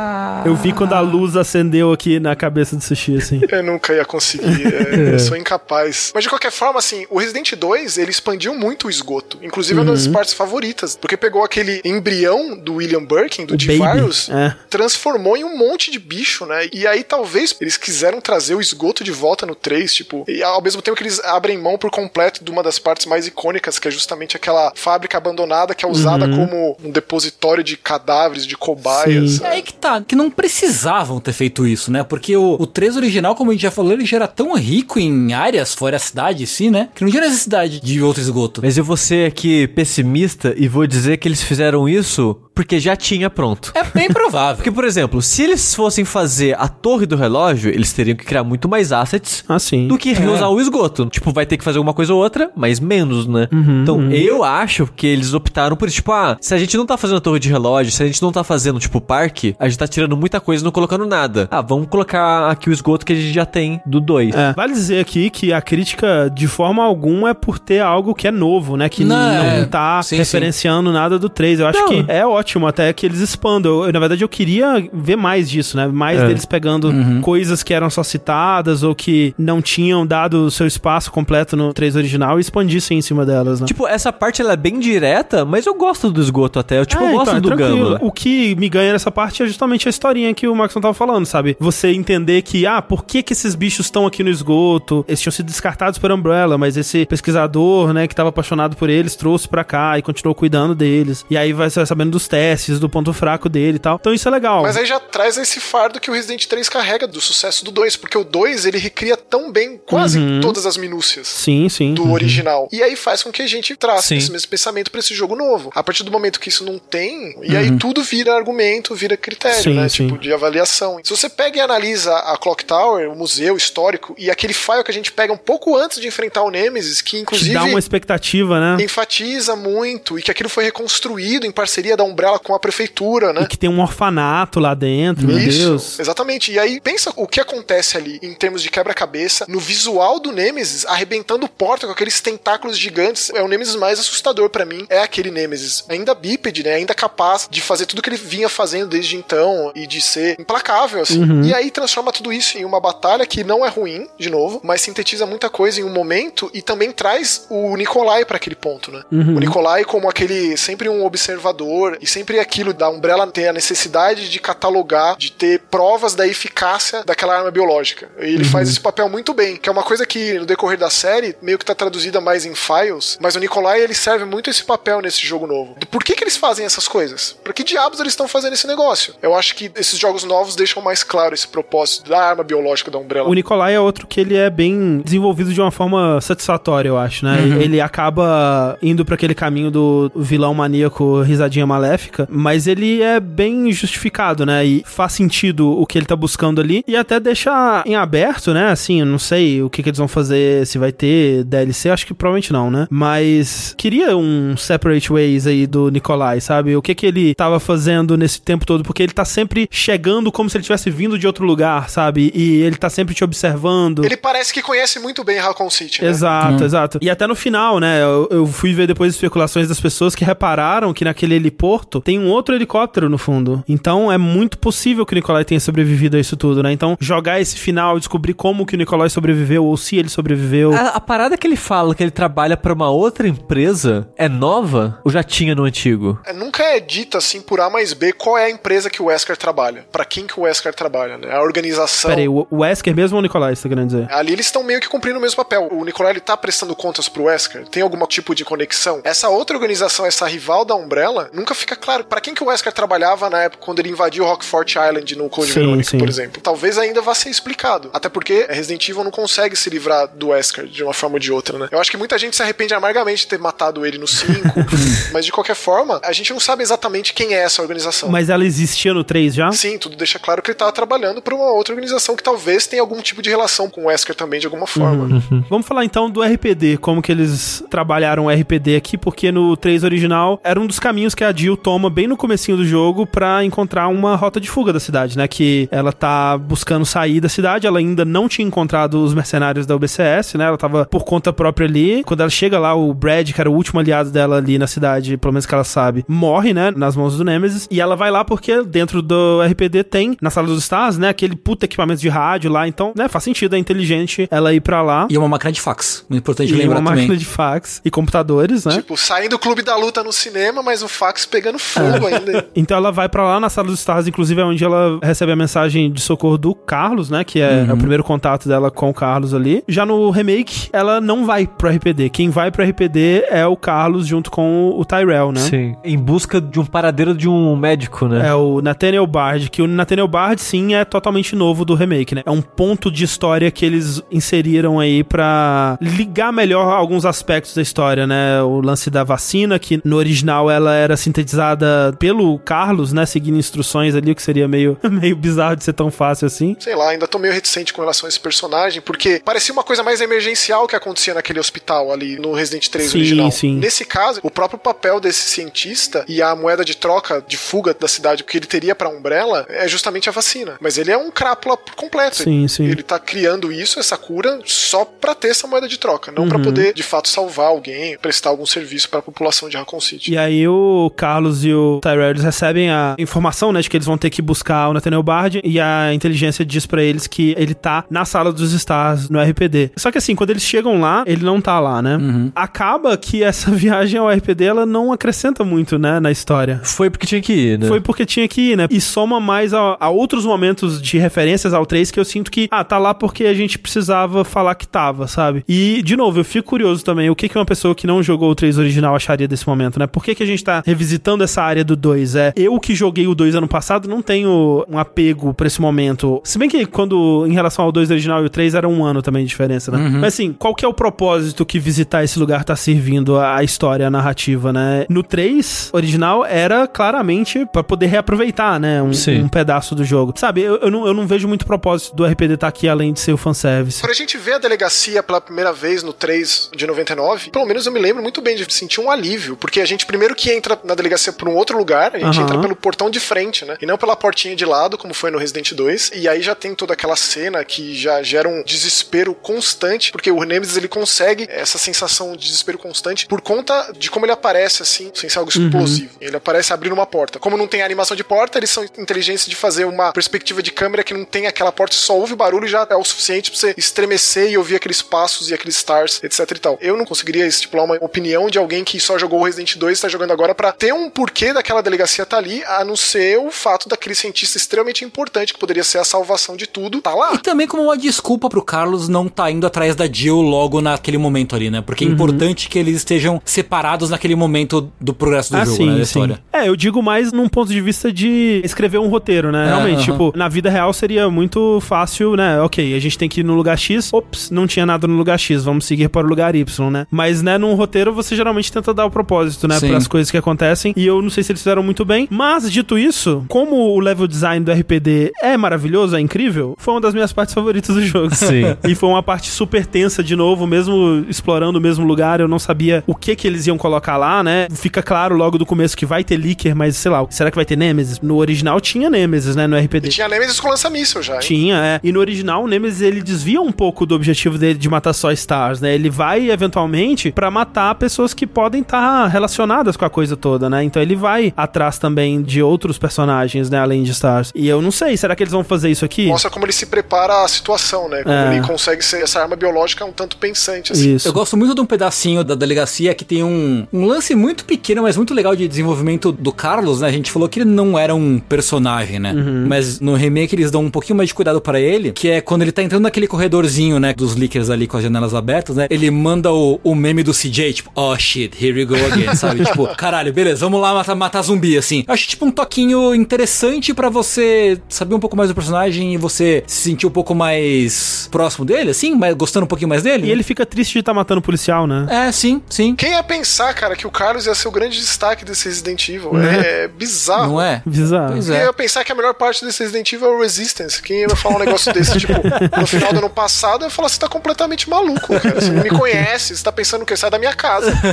Eu vi quando a luz acendeu aqui na cabeça do sushi, assim. Eu nunca ia conseguir, é, eu sou incapaz. Mas de qualquer forma, assim, o Resident 2, ele expandiu muito o esgoto. Inclusive, é uma das partes favoritas. Porque pegou aquele embrião do William Birkin, do D-Virus, é. transformou em um monte de bicho, né? E aí, talvez, eles quiseram trazer o esgoto de volta no 3, tipo... E ao mesmo tempo que eles abrem mão por completo de uma das partes mais icônicas, que é justamente aquela fábrica abandonada que é usada como um depositório de cadáveres, de cobaias. Sim. É aí que tá, que não precisavam ter feito isso, né? Porque o, o 3 original, como a gente já falou, ele já era tão rico em áreas fora a cidade em si, né? Que não tinha necessidade de outro esgoto. Mas eu vou ser aqui pessimista e vou dizer que eles fizeram isso porque já tinha pronto. É bem provável. Porque, por exemplo, se eles fossem fazer a torre do relógio, eles teriam que criar muito mais assets Assim. do que reusar o esgoto. Tipo, vai ter que fazer uma coisa ou outra, mas menos, né? então, eu acho que eles optaram por, tipo, ah, se a gente não tá fazendo a torre de relógio, se a gente não tá fazendo, tipo, parque, a gente tá tirando muita coisa e não colocando nada. Ah, vamos colocar aqui o esgoto que a gente já tem do 2. É, vale dizer aqui que a crítica, de forma alguma, é por ter algo que é novo, né? Que Não, não, é. tá Sim, referenciando nada do 3. Eu acho Não. que é ótimo até que eles expandam. Eu, na verdade, eu queria ver mais disso, né? Mais É. deles pegando coisas que eram só citadas ou que não tinham dado o seu espaço completo no 3 original e expandissem em cima delas, né? Tipo, essa parte ela é bem direta, mas eu gosto do esgoto até. Eu, tipo, É, eu gosto então, é do tranquilo. Gama. O que me ganha nessa parte é justamente a historinha que o Maxon tava falando, sabe? Você entender que, ah, por que que esses bichos estão aqui no esgoto? Eles tinham sido descartados por Umbrella, mas esse pesquisador, né, que tava apaixonado por eles, trouxe pra cá e continuou cuidando deles. E aí vai você vai sabendo dos testes, do ponto fraco dele e tal. Então isso é legal. Mas aí já traz esse fardo que o Resident 3 carrega do sucesso do 2, porque o 2 ele recria tão bem quase todas as minúcias Sim, sim. do original. E aí faz com que a gente trace Sim. esse mesmo pensamento pra esse jogo novo. A partir do momento que isso não tem, e aí tudo vira argumento, vira critério, Sim, né? Sim. Tipo, de avaliação. Se você pega e analisa a Clock Tower, o museu histórico, e aquele file que a gente pega um pouco antes de enfrentar o Nemesis, que Te inclusive dá uma expectativa, né? enfatiza muito e que aquilo foi reconstruído em parceria da Umbrella com a prefeitura, né? E que tem um orfanato lá dentro, meu Isso, Deus. exatamente. E aí, pensa o que acontece ali em termos de quebra-cabeça, no visual do Nemesis, arrebentando porta com aqueles tentáculos gigantes. É o Nemesis mais assustador pra mim, é aquele Nemesis. Ainda bípede, né? Ainda capaz de fazer tudo que ele vinha fazendo desde então e de ser implacável, assim. E aí transforma tudo isso em uma batalha que não é ruim, de novo, mas sintetiza muita coisa em um momento e também traz o Nikolai pra aquele ponto, né? O Nikolai como aquele sempre um observador e sempre aquilo da Umbrella ter a necessidade de catalogar, de ter provas da eficácia daquela arma biológica. E ele faz esse papel muito bem, que é uma coisa que no decorrer da série meio que tá traduzida mais em files, mas o Nikolai ele serve muito esse papel nesse jogo novo. Por que que eles fazem essas coisas? Por que diabos eles estão fazendo esse negócio? Eu acho que esses jogos novos deixam mais claro esse propósito da arma biológica da Umbrella. O Nikolai é outro que ele é bem desenvolvido de uma forma satisfatória, eu acho, né? Uhum. Ele acaba indo pra aquele caminho do vilão maníaco risadinha maléfica, mas ele é bem justificado, né? E faz sentido o que ele tá buscando ali e até deixa em aberto, né? Assim, eu não sei o que, que eles vão fazer, se vai ter DLC, acho que provavelmente não, né? Mas queria um Separate Ways aí do Nikolai, sabe? O que que ele tava fazendo nesse tempo todo, porque ele tá sempre chegando como se ele tivesse vindo de outro lugar, sabe? E ele tá sempre te observando. Ele parece que conhece muito bem Raccoon City, né? Exato, exato. E até no final, né? Eu, eu fui ver depois especulações das pessoas que repararam que naquele heliporto tem um outro helicóptero no fundo. Então é muito possível que o Nikolai tenha sobrevivido a isso tudo, né? Então jogar esse final, descobrir como que o Nikolai sobreviveu ou se ele sobreviveu. A, a parada que ele fala que ele trabalha pra uma outra empresa é nova ou já tinha no antigo? É, Nunca é dito assim por A mais B qual é a empresa que o Wesker trabalha. Pra quem que o Wesker trabalha, né? A organização. Peraí, o Wesker mesmo ou o Nikolai, você tá querendo dizer? Ali eles estão meio que cumprindo o mesmo papel. O Nikolai ele tá prestando contas pro Wesker? Tem algum tipo de conexão? Essa outra organização, essa rival da Umbrella, nunca fica claro pra quem que o Wesker trabalhava na época quando ele invadiu Rockfort Island no Code Sim, Veronica, sim. por exemplo. Talvez ainda vá ser explicado. Até porque Resident Evil não consegue se livrar do Wesker de uma forma ou de outra, né? Eu acho que muita gente se arrepende amargamente de ter matado ele no 5, mas de qualquer forma, a gente não sabe exatamente quem é essa organização. Mas ela existia no 3 já? Sim, tudo deixa claro que ele tava trabalhando pra uma outra organização que talvez tenha algum tipo de relação com o Wesker também, de alguma forma. Vamos falar então do RPD, como que eles trabalharam o RPD aqui, porque no 3 original era um dos caminhos que a Jill toma bem no comecinho do jogo pra encontrar uma rota de fuga da cidade, né? Que ela tá buscando sair da cidade, ela ainda não tinha encontrado os mercenários da UBCS, né? Ela tava por conta própria ali. Quando ela chega lá, o Brad, que era o último aliado dela ali na cidade, pelo menos que ela sabe, morre, né? Nas mãos do Nemesis. E ela vai lá porque dentro do RPD tem, na sala dos stars, né? Aquele puta equipamento de rádio lá. Então, né? Faz sentido, é inteligente ela ir pra lá. E uma máquina de fax. Muito importante E lembrar uma também. máquina de fax e computadores, né? Tipo, saindo do clube da luta no cinema, mas o fax pegando fogo ainda. Então ela vai pra lá na sala dos stars, inclusive é onde ela recebe a mensagem de socorro do Carlos, né? Que é, é o primeiro contato dela com o Carlos ali. Já no remake, ela não vai pro RPD. Quem vai pro RPD é o Carlos junto com o Tyrell, né? Sim. Em busca de um paradeiro de um médico, né? É o Nathaniel Bard, que o Nathaniel Bard, sim, é totalmente novo do remake, né? É um ponto de história que eles inseriram aí pra ligar melhor alguns aspectos da história, né? O lance da vacina, que no original ela era sintetizada pelo Carlos, né? Seguindo instruções ali, o que seria meio, meio bizarro de ser tão fácil assim. Sei lá, ainda tô meio reticente com relação a esse personagem, porque parecia uma coisa mais emergencial que acontecia naquele hospital ali no Resident 3 Sim, original. sim. Nesse caso, o próprio papel desse cientista e a moeda de troca de fuga da cidade que ele teria pra Umbrella é justamente a vacina. Mas ele é um crápula completo. Sim, sim. Ele tá criando isso, essa cura, só pra ter essa moeda de troca, não Uhum. pra poder de fato salvar alguém, prestar algum serviço pra população de Raccoon City. E aí o Carlos e o Tyrell eles recebem a informação, né, de que eles vão ter que buscar o Nathaniel Bard e a inteligência diz pra eles que ele tá na sala dos stars no RPD. Só que assim, quando eles chegam lá, ele não tá lá, né? Acaba que essa viagem ao RPD ela não acrescenta muito, né, na história. Foi porque tinha que ir, né? Foi porque tinha que ir, né? E soma mais a, a outros momentos de referências ao 3 que eu sinto que, ah, tá lá porque a gente precisava falar que tava, sabe? E, de novo, eu fico curioso também, o que, que uma pessoa que não jogou o 3 original acharia desse momento, né? Por que, que a gente tá revisitando essa área do 2? É, eu que joguei o 2 ano passado não tenho um apego pra esse momento. Se bem que quando, em relação ao 2 original e o 3, era um ano também de diferença, né? Mas assim, qual que é o propósito que visitar esse lugar tá servindo à história, à narrativa, né? No 3 original era claramente pra poder reaproveitar, né? Um, um pedaço do jogo. Sabe, eu, eu, não, eu não vejo muito propósito do RPD estar aqui além de ser o fanservice. Quando a gente vê a delegacia pela primeira vez no 3 de 99, pelo menos eu me lembro muito bem de sentir um alívio, porque a gente primeiro que entra na delegacia por um outro lugar, a gente Aham. entra pelo portão de frente, né? E não pela portinha de lado, como foi no Resident 2. E aí já tem toda aquela cena que já gera um desespero constante, porque o Nemesis ele consegue essa sensação de desespero constante por conta de como ele aparece assim, sem ser algo explosivo. Ele aparece abrindo uma porta. Como não tem animação de porta, eles são inteligentes de fazer uma perspectiva de câmera que não tem aquela porta, só ouve barulho e já é o suficiente pra você estremecer e ouvir aqueles passos e aqueles stars, etc e tal. Eu não conseguiria estipular uma opinião de alguém que só jogou o Resident 2 e tá jogando agora pra ter um porquê daquela delegacia tá ali, a não ser o fato daquele cientista extremamente importante que poderia ser a salvação de tudo, tá lá. E também como uma desculpa pro Carlos não tá indo atrás da Jill logo naquele momento ali, né? Porque é importante que eles estejam separados naquele momento do progresso do Ah, jogo, sim, né? Da sim. história. É, eu digo mais num ponto de vista de escrever um roteiro, né? É, Realmente, aham. tipo, na vida real seria muito fácil, né? Ok, a gente tem que ir no lugar X. Ops, não tinha nada no lugar X, vamos seguir para o lugar Y, né? Mas, né, num roteiro você geralmente tenta dar o propósito, né? Para as coisas que acontecem. E eu não sei se eles fizeram muito bem. Mas, dito isso, como o level design do RPD é maravilhoso, é incrível, foi uma das minhas partes favoritas do jogo. Sim. E foi uma parte super tensa de novo, mesmo explorando o mesmo lugar, eu não sabia o que que eles iam colocar lá, né? Fica claro logo do começo que vai ter Licker, mas sei lá, será que vai ter Nemesis? No original tinha Nemesis, né, no E RPD. tinha Nemesis com lança-míssel já, hein? Tinha, é. E no original, o Nemesis ele desvia um pouco do objetivo dele de matar só Stars, né? Ele vai eventualmente pra matar pessoas que podem estar relacionadas com a coisa toda, né? Então ele vai atrás também de outros personagens, né? Além de Stars. E eu não sei, será que eles vão fazer isso aqui? Mostra como ele se prepara à situação, né? Como É. ele consegue ser essa arma biológica um tanto pensante, assim. Isso. Eu gosto muito de um pedacinho da delegacia que tem um, um lance muito pequeno, mas muito legal de desenvolvimento do Carlos, né? A gente falou que ele não era um personagem, né? Mas no remake eles dão um pouquinho mais de cuidado pra ele, que é quando ele tá entrando naquele corredorzinho, né? Dos leakers ali com as janelas abertas, né? Ele manda o, o meme do CJ, tipo, oh shit, here we go again, sabe? tipo, caralho, beleza, vamos lá matar, matar zumbi, assim. Eu acho tipo um toquinho interessante pra você saber um pouco mais do personagem e você se sentir um pouco mais próximo dele, assim, mas gostando um pouquinho mais dele. E ele fica triste de estar matando o policial, né? É, sim, sim. Quem ia pensar, cara, que o Carlos ia ser o grande destaque desse Resident Evil? É bizarro. Não é? Bizarro. Pois Quem é. ia pensar que a melhor parte desse Resident Evil é o Resistance? Quem ia falar um negócio desse, tipo, no final do ano passado, eu ia falar, você tá completamente maluco, cara. Você não me conhece, você tá pensando que sai da minha casa.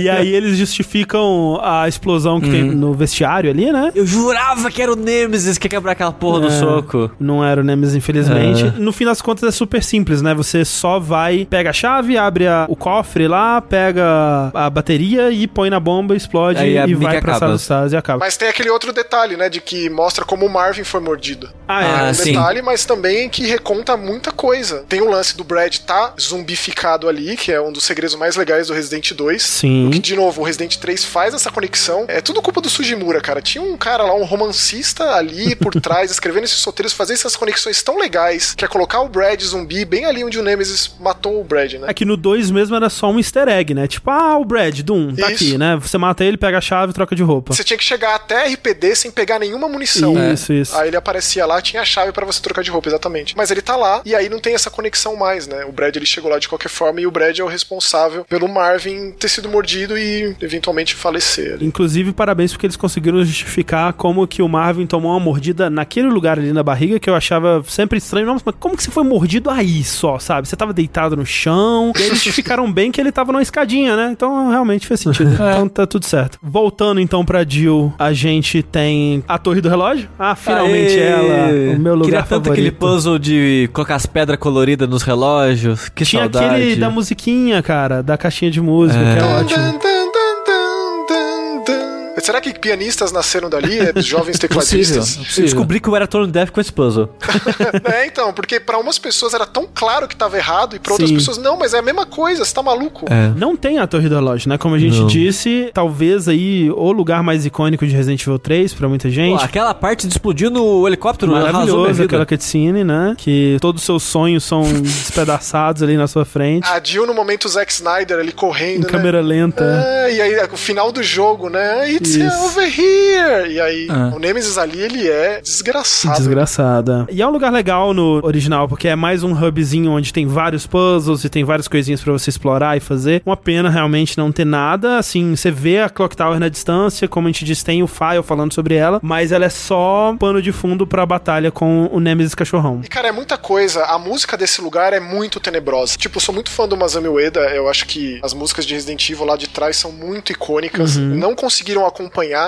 E aí eles justificam a explosão que tem no vestiário ali, né? Eu jurava que era o Nemesis que ia quebrar aquela porra do É, soco. Não era o Nemesis, infelizmente. É. No fim das contas é super simples, né? Você só vai, pega a chave, abre a- o cofre lá, pega a bateria e põe na bomba, explode Aí e vai pra acaba. sala dos e acaba. Mas tem aquele outro detalhe, né, de que mostra como o Marvin foi mordido. ah, é. Ah, É um sim. detalhe, mas também que reconta muita coisa. Tem o lance do Brad tá zumbificado ali, que é um dos segredos mais legais do Resident 2. Sim. Que, de novo, o Resident 3 faz essa conexão. É tudo culpa do Sujimura, cara. Tinha um cara lá, um romancista ali por trás, escrevendo esses roteiros, fazer essas conexões tão legais, que é colocar o Brad zumbi bem ali onde o Nemesis matou o Brad, né? É que no 2 mesmo era só um easter egg, né? Tipo, ah, o Brad, Doom, tá Isso. aqui, né? Você mata ele, pega a chave e troca de roupa. Você tinha que chegar até RPD sem pegar nenhuma munição. Isso, isso. Aí ele aparecia lá, tinha a chave pra você trocar de roupa, exatamente. Mas ele tá lá, e aí não tem essa conexão mais, né? O Brad ele chegou lá de qualquer forma, e o Brad é o responsável pelo Marvin ter sido mordido e eventualmente falecer. ali. Inclusive, parabéns porque eles conseguiram justificar como que o Marvin tomou uma mordida naquele lugar ali na barriga que eu achava sempre estranho. Nossa, mas como que você foi mordido aí só, sabe? Você tava deitado no chão. E eles justificaram bem que ele tava numa escadinha, né? Então realmente fez sentido. Então tá tudo certo. Voltando então pra Jill, a gente tem a Torre do Relógio. Ah, finalmente Aê! ela, o meu lugar Queria tanto favorito. aquele puzzle de colocar as pedras coloridas nos relógios. Que Tinha saudade. aquele da musiquinha, cara, da caixinha de música, É. que é Dun, ótimo. Será que pianistas nasceram dali? É, jovens Possível, tecladistas? Eu descobri que eu era Tone Death com esse puzzle. é, então, porque pra umas pessoas era tão claro que tava errado, e pra outras Sim. pessoas, não, mas é a mesma coisa, você tá maluco. É. Não tem a Torre do Relógio, né? Como a gente Não. disse, talvez aí o lugar mais icônico de Resident Evil 3 pra muita Pô, gente. aquela parte de explodir no helicóptero minha Maravilhoso aquela cutscene, né? Que todos os seus sonhos são despedaçados ali na sua frente. A Jill, no momento, o Zack Snyder ali correndo, em né? câmera lenta. É, e aí o final do jogo, né? It's Isso. over here! E aí, Ah. o Nemesis ali, ele é desgraçado. Desgraçada. E é um lugar legal no original, porque é mais um hubzinho onde tem vários puzzles e tem várias coisinhas pra você explorar e fazer. Uma pena realmente não ter nada. Assim, você vê a Clock Tower na distância, como a gente disse, tem o file falando sobre ela, mas ela é só pano de fundo pra batalha com o Nemesis Cachorrão. E, cara, é muita coisa. A música desse lugar é muito tenebrosa. Tipo, eu sou muito fã do Masami Ueda. Eu acho que as músicas de Resident Evil lá de trás são muito icônicas. Uhum. Não conseguiram acompanhar.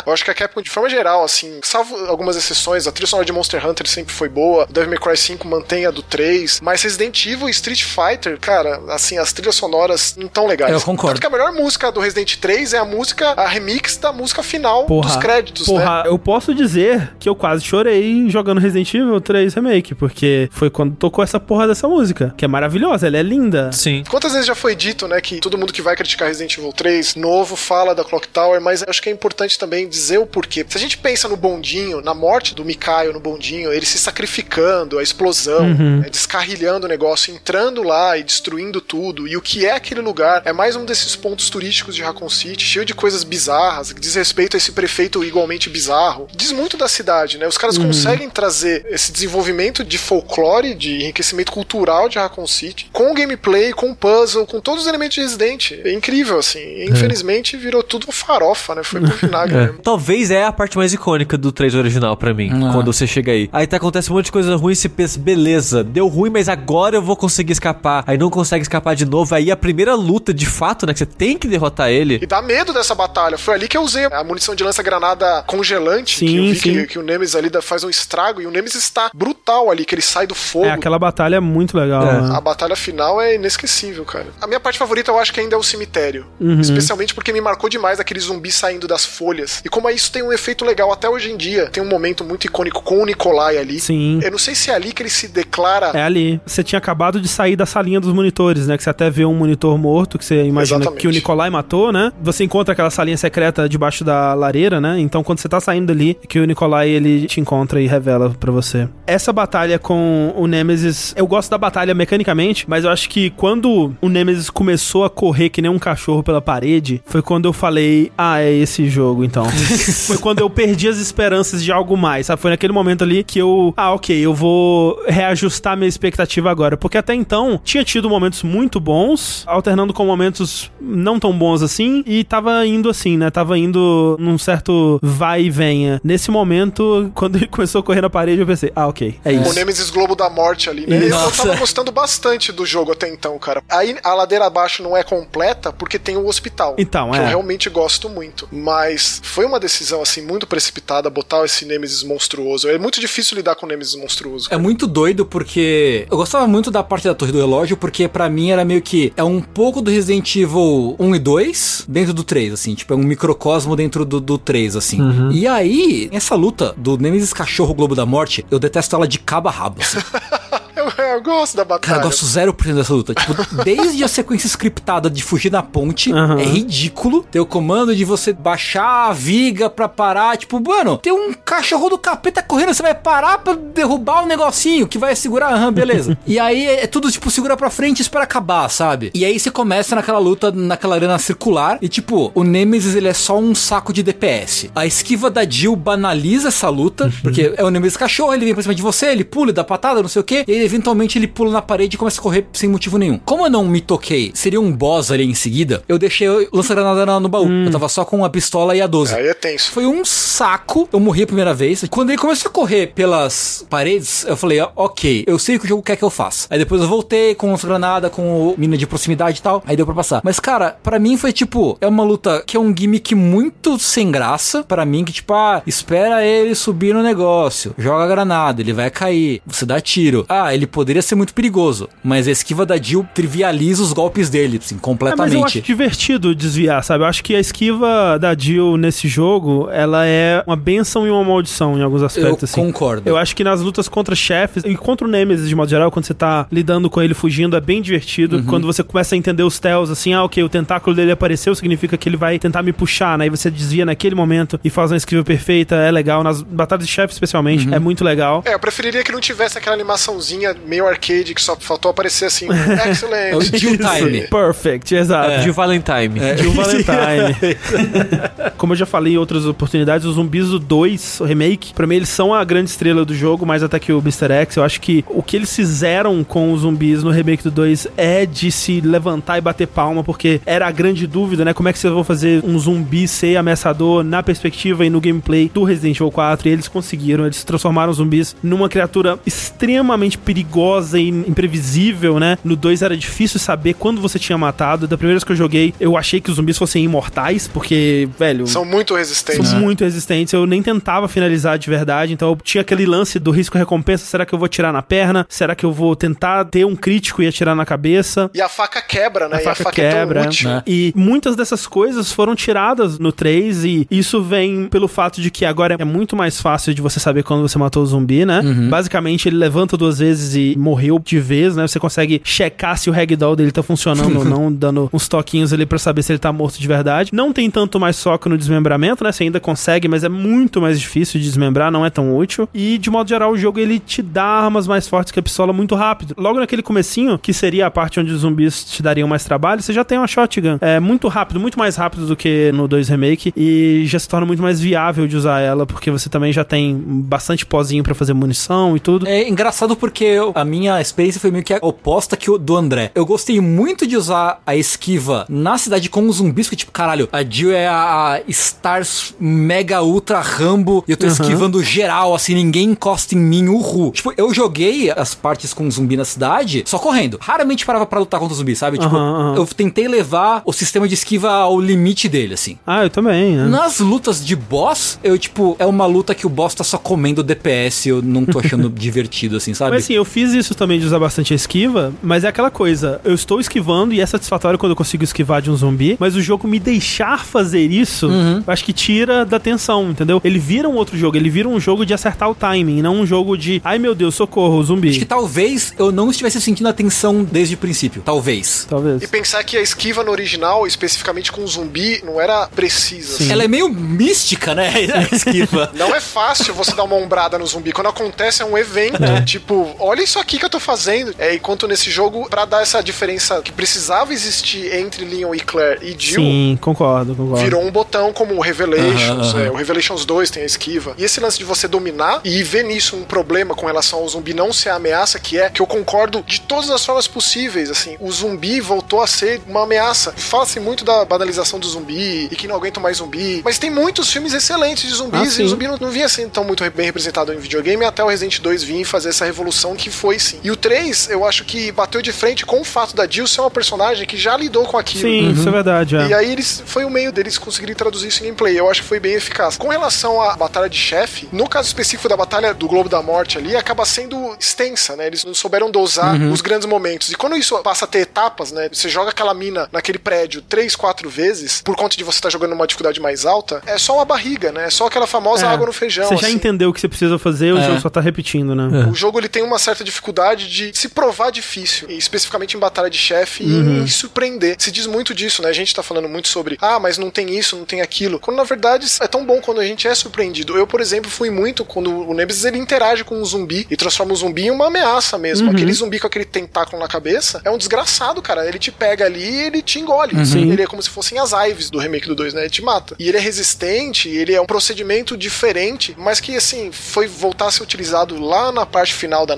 Eu acho que a Capcom, de forma geral, assim, salvo algumas exceções, a trilha sonora de Monster Hunter sempre foi boa, Devil May Cry 5 mantém a do 3, mas Resident Evil e Street Fighter, cara, assim, as trilhas sonoras não tão legais. Eu concordo. Tanto que a melhor música do Resident 3 é a música, a remix da música final Porra, dos créditos, Porra, né? eu posso dizer que eu quase chorei jogando Resident Evil 3 Remake, porque foi quando tocou essa porra dessa música, que é maravilhosa, ela é linda. Sim. Quantas vezes já foi dito, né, que todo mundo que vai criticar Resident Evil 3 novo fala da Clock Tower, mas acho que é importante também dizer o porquê. Se a gente pensa no bondinho, na morte do Mikaio no bondinho, ele se sacrificando, a explosão, né, descarrilhando o negócio, entrando lá e destruindo tudo, e o que é aquele lugar é mais um desses pontos turísticos de Raccoon City, cheio de coisas bizarras, que diz respeito a esse prefeito igualmente bizarro. Diz muito da cidade, né? Os caras conseguem trazer esse desenvolvimento de folclore, de enriquecimento cultural de Raccoon City, com gameplay, com puzzle, com todos os elementos de Resident. É incrível, assim. E, Infelizmente virou tudo farofa, né? Foi pro mesmo. Talvez é a parte mais icônica do 3 original pra mim, Ah. quando você chega aí. Aí tá, acontece um monte de coisa ruim e você pensa, beleza, deu ruim, mas agora eu vou conseguir escapar. Aí não consegue escapar de novo. Aí a primeira luta, de fato, né, que você tem que derrotar ele. E dá medo dessa batalha. Foi ali que eu usei a munição de lança-granada congelante, Sim, que eu vi sim. que, que o Nemesis ali faz um estrago, e o Nemesis está brutal ali, que ele sai do fogo. É, aquela batalha é muito legal. É. né? A batalha final é inesquecível, cara. A minha parte favorita eu acho que ainda é o cemitério. Uhum. Especialmente porque me marcou demais aquele zumbi saindo das folhas. E como isso tem um efeito legal até hoje em dia. Tem um momento muito icônico com o Nikolai ali. Sim. Eu não sei se é ali que ele se declara. É ali. Você tinha acabado de sair da salinha dos monitores, né? Que você até vê um monitor morto, que você imagina Exatamente. que o Nikolai matou, né? Você encontra aquela salinha secreta debaixo da lareira, né? Então quando você tá saindo dali, que o Nikolai ele te encontra e revela pra você. Essa batalha com o Nemesis, eu gosto da batalha mecanicamente, mas eu acho que quando o Nemesis começou a correr que nem um cachorro pela parede, foi quando eu falei, ah, é esse jogo então. foi quando eu perdi as esperanças de algo mais, sabe? Foi naquele momento ali que eu, ah, ok, eu vou reajustar minha expectativa agora, porque até então tinha tido momentos muito bons, alternando com momentos não tão bons assim, e tava indo assim, né? Tava indo num certo vai e venha. Nesse momento, quando ele começou a correr na parede, eu pensei, ah, ok, é O isso. Nemesis Globo da Morte ali, né? Eu, eu Nossa. tava gostando bastante do jogo até então, cara. Aí a ladeira abaixo não é completa porque tem o hospital. Então, que é. eu realmente gosto muito. Mas foi uma decisão, assim, muito precipitada botar esse Nemesis monstruoso. É muito difícil lidar com o Nemesis monstruoso. É muito doido porque eu gostava muito da parte da Torre do Relógio, porque pra mim era meio que é um pouco do Resident Evil 1 e 2 dentro do 3, assim, tipo, é um microcosmo dentro do, do 3, assim. E aí, essa luta do Nemesis Cachorro Globo da Morte, eu detesto ela de cabo a rabo, assim. Eu, eu gosto da Cara, batalha. eu gosto 0% dessa luta. Tipo, desde a sequência scriptada de fugir na ponte, Aham. é ridículo. Ter o comando de você baixar a viga pra parar. Tipo, mano, tem um cachorro do capeta correndo, você vai parar pra derrubar o negocinho que vai segurar. Aham, beleza. e aí é tudo, tipo, segura pra frente e espera acabar, sabe? E aí você começa naquela luta, naquela arena circular. E, tipo, o Nemesis, ele é só um saco de DPS. A esquiva da Jill banaliza essa luta, porque é o Nemesis cachorro, ele vem pra cima de você, ele pula, ele dá patada, não sei o que. E aí, eventualmente, ele pula na parede e começa a correr sem motivo nenhum. Como eu não me toquei, seria um boss ali em seguida, eu deixei o lança-granada na- no baú. Eu tava só com a pistola e a 12. Aí é tenso. Foi um saco. Eu morri a primeira vez. Quando ele começou a correr pelas paredes, eu falei, "Ah, ok, eu sei o que o jogo quer que eu faça. Aí depois eu voltei com os granada, com o mina de proximidade e tal. Aí deu pra passar. Mas, cara, pra mim foi tipo, é uma luta que é um gimmick muito sem graça. Pra mim, que tipo, ah, espera ele subir no negócio. Joga a granada, ele vai cair. Você dá tiro. Ah, ele poderia ser muito perigoso. Mas a esquiva da Jill trivializa os golpes dele, assim, É, mas completamente. eu acho divertido desviar, sabe? Eu acho que a esquiva da Jill nesse jogo, ela é uma benção e uma maldição em alguns eu aspectos, assim. concordo. Eu acho que nas lutas contra chefes e contra o Nemesis de modo geral, quando você tá lidando com ele fugindo, é bem divertido. Quando você começa a entender os tells, assim, ah, ok, o tentáculo dele apareceu, significa que ele vai tentar me puxar, né? Aí você desvia naquele momento e faz uma esquiva perfeita, é legal. Nas batalhas de chefe, especialmente, é muito legal. É, eu preferiria que não tivesse aquela animaçãozinha meio arcade que só faltou aparecer assim. É o Excelente. Jill Time. Perfect, exato. De Valentine. Jill Valentine. Como eu já falei em outras oportunidades, os zumbis do 2, o remake, pra mim eles são a grande estrela do jogo, mais até que o Mr. X. Eu acho que o que eles fizeram com os zumbis no remake do 2 é de se levantar e bater palma, porque era a grande dúvida, né? Como é que vocês vão fazer um zumbi ser ameaçador na perspectiva e no gameplay do Resident Evil 4? E eles conseguiram, eles transformaram os zumbis numa criatura extremamente perigosa e imprevisível, né? No 2 era difícil saber quando você tinha matado. Da primeira vez que eu joguei, eu achei que os zumbis fossem imortais, porque, velho. São muito resistentes. São muito resistentes. Eu nem tentava finalizar de verdade, então eu tinha aquele lance do risco-recompensa. Será que eu vou tirar na perna? Será que eu vou tentar ter um crítico e atirar na cabeça? E a faca quebra, né? A e faca a faca quebra, é tão útil. né? E muitas dessas coisas foram tiradas no 3 e isso vem pelo fato de que agora é muito mais fácil de você saber quando você matou o zumbi, né? Basicamente, ele levanta duas vezes e morreu de vez, né? Você consegue checar se o ragdoll dele tá funcionando ou não, dando uns toquinhos ali pra saber se ele tá morto de verdade. Não tem tanto mais soco no desmembramento, né? Você ainda consegue, mas é muito mais difícil de desmembrar, não é tão útil. E, de modo geral, o jogo ele te dá armas mais fortes que a pistola muito rápido. Logo naquele comecinho, que seria a parte onde os zumbis te dariam mais trabalho, você já tem uma shotgun. É muito rápido, muito mais rápido do que no 2 Remake e já se torna muito mais viável de usar ela, porque você também já tem bastante pozinho pra fazer munição e tudo. É engraçado porque eu- a minha experiência foi meio que oposta que o do André. Eu gostei muito de usar a esquiva na cidade com os zumbis, que tipo, caralho, a Jill é a Stars Mega Ultra Rambo e eu tô esquivando geral, assim, ninguém encosta em mim, uhul. Tipo, eu joguei as partes com zumbi na cidade só correndo. Raramente parava pra lutar contra o zumbi, sabe? Tipo, Aham, aham. eu tentei levar o sistema de esquiva ao limite dele, assim. Ah, eu também, né? Nas lutas de boss, eu, tipo, é uma luta que o boss tá só comendo DPS, eu não tô achando divertido, assim, sabe? Mas assim, eu fiz isso também de usar bastante a esquiva, mas é aquela coisa, eu estou esquivando e é satisfatório quando eu consigo esquivar de um zumbi, mas o jogo me deixar fazer isso, Uhum. eu acho que tira da tensão, entendeu? Ele vira um outro jogo, ele vira um jogo de acertar o timing, não um jogo de, ai meu Deus, socorro, zumbi. Acho que talvez eu não estivesse sentindo a tensão desde o princípio. Talvez. Talvez. E pensar que a esquiva no original, especificamente com o zumbi, não era precisa. assim. Ela é meio mística, né? A esquiva. Não é fácil você dar uma ombrada no zumbi. Quando acontece é um evento, tipo, olha isso aqui que eu tô fazendo. É, enquanto nesse jogo, pra dar essa diferença que precisava existir entre Leon e Claire e Jill, Sim, concordo, concordo. virou um botão como o Revelations, Aham, aham. é, o Revelations 2 tem a esquiva. E esse lance de você dominar e ver nisso um problema com relação ao zumbi não ser a ameaça que é, que eu concordo de todas as formas possíveis, assim. O zumbi voltou a ser uma ameaça. Fala-se muito da banalização do zumbi e que não aguentam mais zumbi, mas tem muitos filmes excelentes de Ah, zumbis sim. e o zumbi não, não vinha sendo tão muito bem representado em videogame até o Resident 2 vir fazer essa revolução que foi sim. E o 3, eu acho que bateu de frente com o fato da Jill ser uma personagem que já lidou com aquilo. Sim, isso é verdade, é. E aí eles foi o meio deles conseguirem traduzir isso em gameplay. Eu acho que foi bem eficaz. Com relação à batalha de chefe, no caso específico da batalha do Globo da Morte ali, acaba sendo extensa, né? Eles não souberam dosar os grandes momentos. E quando isso passa a ter etapas, né? Você joga aquela mina naquele prédio três, quatro vezes, por conta de você estar jogando numa dificuldade mais alta, é só uma barriga, né? É só aquela famosa É. água no feijão. Você já assim. entendeu o que você precisa fazer, o É. jogo só tá repetindo, né? O jogo ele tem uma certa dificuldade de se provar difícil, e especificamente em batalha de chefe e em surpreender. Se diz muito disso, né? A gente tá falando muito sobre, ah, mas não tem isso, não tem aquilo. Quando na verdade é tão bom quando a gente é surpreendido. Eu, por exemplo, fui muito quando o Nemesis ele interage com um zumbi e transforma o zumbi em uma ameaça mesmo. Aquele zumbi com aquele tentáculo na cabeça é um desgraçado, cara. Ele te pega ali e ele te engole. Sim. Ele é como se fossem as Ives do remake do 2, né? Ele te mata. E ele é resistente, ele é um procedimento diferente, mas que, assim, foi voltar a ser utilizado lá na parte final da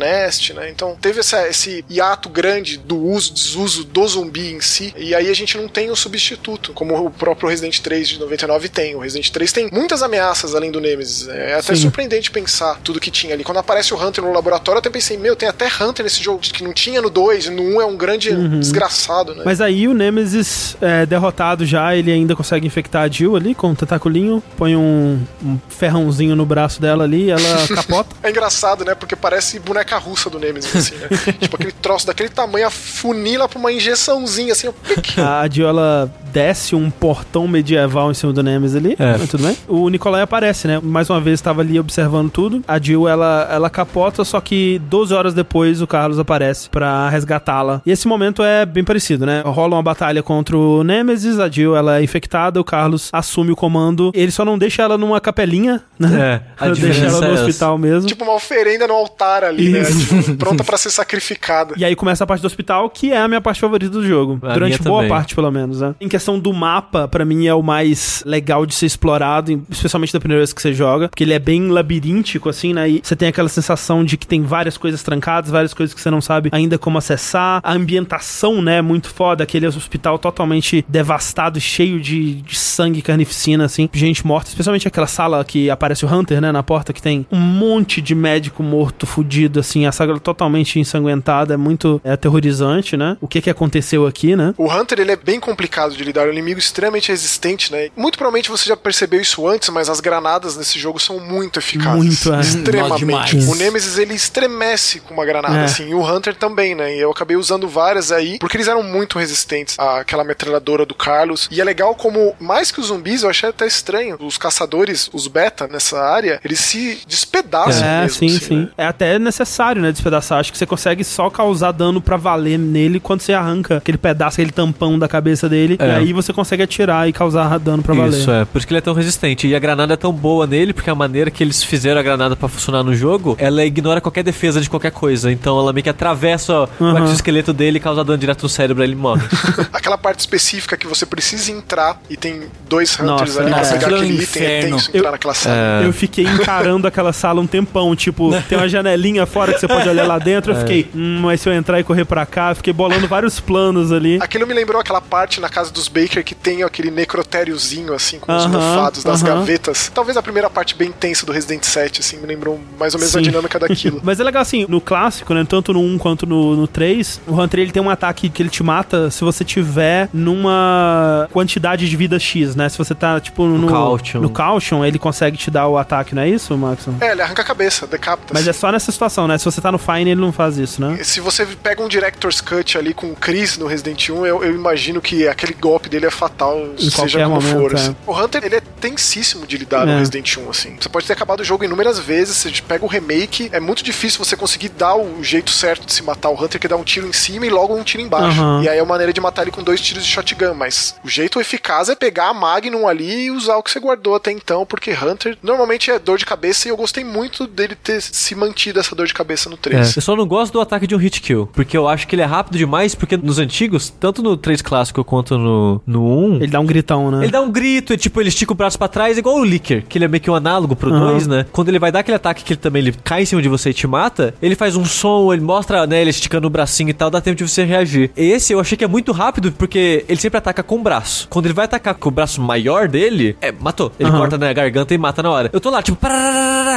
Né? Então teve essa- esse hiato grande do uso, desuso do zumbi em si, e aí a gente não tem um substituto, como o próprio Resident 3 de 99 tem. O Resident 3 tem muitas ameaças além do Nemesis. É até Sim. surpreendente pensar tudo que tinha ali. Quando aparece o Hunter no laboratório, eu até pensei, meu, tem até Hunter nesse jogo que não tinha no 2, e no 1 é um grande desgraçado, né? Mas aí o Nemesis, é, derrotado já, ele ainda consegue infectar a Jill ali com um tentaculinho, põe um, um ferrãozinho no braço dela ali, ela capota. É engraçado, né? Porque parece boneca russa do Nemesis, assim, né? tipo, aquele troço daquele tamanho afunila pra uma injeçãozinha, assim, ó, pique. A ela desce um portão medieval em cima do Nemesis ali, É. mas tudo bem. O Nicolai aparece, né? Mais uma vez estava ali observando tudo. A Jill, ela, ela capota, só que 12 horas depois o Carlos aparece pra resgatá-la. E esse momento é bem parecido, né? Rola uma batalha contra o Nemesis, a Jill, ela é infectada, o Carlos assume o comando. Ele só não deixa ela numa capelinha, né? É, a Deixa ela no é essa. hospital mesmo. Tipo uma oferenda no altar ali, né? Isso. Tipo, pronta pra ser sacrificada. E aí começa a parte do hospital, que é a minha parte favorita do jogo. A durante boa também. parte, pelo menos, né? Em questão questão do mapa, pra mim, é o mais legal de ser explorado, especialmente da primeira vez que você joga, porque ele é bem labiríntico, assim, né? E você tem aquela sensação de que tem várias coisas trancadas, várias coisas que você não sabe ainda como acessar. A ambientação, né, é muito foda, aquele hospital totalmente devastado, cheio de, de sangue, carnificina, assim, gente morta, especialmente aquela sala que aparece o Hunter, né, na porta, que tem um monte de médico morto, fudido, assim, a saga totalmente ensanguentada, é muito é, aterrorizante, né? O que que aconteceu aqui, né? O Hunter, ele é bem complicado de lidar, é um inimigo extremamente resistente, né? Muito provavelmente você já percebeu isso antes, mas as granadas nesse jogo são muito eficazes. Muito, é. Extremamente. O Nemesis, ele estremece com uma granada, É. assim, e o Hunter também, né? E eu acabei usando várias aí, porque eles eram muito resistentes àquela metralhadora do Carlos. E é legal como, mais que os zumbis, eu achei até estranho, os caçadores, os beta nessa área, eles se despedaçam É, mesmo, sim, assim, sim. né? É até necessário, né, despedaçar. Acho que você consegue só causar dano pra valer nele quando você arranca aquele pedaço, aquele tampão da cabeça dele. É. E aí você consegue atirar e causar dano pra valer. Isso, é. Por isso que ele é tão resistente. E a granada é tão boa nele, porque a maneira que eles fizeram a granada pra funcionar no jogo, ela ignora qualquer defesa de qualquer coisa. Então ela meio que atravessa o Uhum. exoesqueleto dele e causa dano direto no cérebro, aí ele morre. Aquela parte específica que você precisa entrar e tem dois Hunters Nossa, ali pra nossa, pegar é aquele item, é tenso entrar Eu- naquela sala. Eu fiquei encarando aquela sala um tempão, tipo, tem uma janelinha fora que você pode olhar lá dentro. Eu fiquei, hum, mas se eu entrar e correr pra cá, eu fiquei bolando vários planos ali. Aquilo me lembrou aquela parte na casa dos Baker que tem aquele necrotériozinho, assim, com os Aham, mofados das aham. gavetas. Talvez a primeira parte bem tensa do Resident 7, assim, me lembrou mais ou menos a Sim. dinâmica daquilo. Mas é legal assim, no clássico, né? Tanto no 1 quanto no, no 3, o Hunter ele tem um ataque que ele te mata se você tiver numa quantidade de vida X, né? Se você tá, tipo, no. Caution. No Caution, ele consegue te dar o ataque, não é isso, Maxon? É, ele arranca a cabeça, decapita. Mas é assim. só nessa situação, né? Se você tá no Fine, ele não faz isso, né? Se você pega um Director's Cut ali com o Chris no Resident 1, eu, eu imagino que aquele golpe dele é fatal, Em seja como momento, for. é. assim. O Hunter, ele é tensíssimo de lidar É. no Resident 1, assim. Você pode ter acabado o jogo inúmeras vezes, você pega o remake, é muito difícil você conseguir dar o jeito certo de se matar o Hunter, que dá um tiro em cima e logo um tiro embaixo. Aham. E aí é uma maneira de matar ele com dois tiros de shotgun, mas o jeito eficaz é pegar a Magnum ali e usar o que você guardou até então, porque Hunter normalmente é dor de cabeça e eu gostei muito dele ter se mantido essa dor de cabeça no 3. Eu só não gosto do ataque de um hit kill, porque eu acho que ele é rápido demais, porque nos antigos, tanto no 3 clássico quanto no, no 1, Ele dá um gritão, né? Ele dá um grito, e, tipo, ele estica o braço pra trás, igual o Licker, que ele é meio que um análogo pro Aham. 2, né? Quando ele vai dar aquele ataque que ele também ele cai em cima de você e te mata, ele faz um som, ele mostra, né, ele esticando o bracinho e tal, dá tempo de você reagir. Esse eu achei que é muito rápido, porque ele sempre ataca com o braço. Quando ele vai atacar com o braço maior dele, é, matou. Ele Aham. corta na garganta e mata na hora. Eu tô lá, tipo,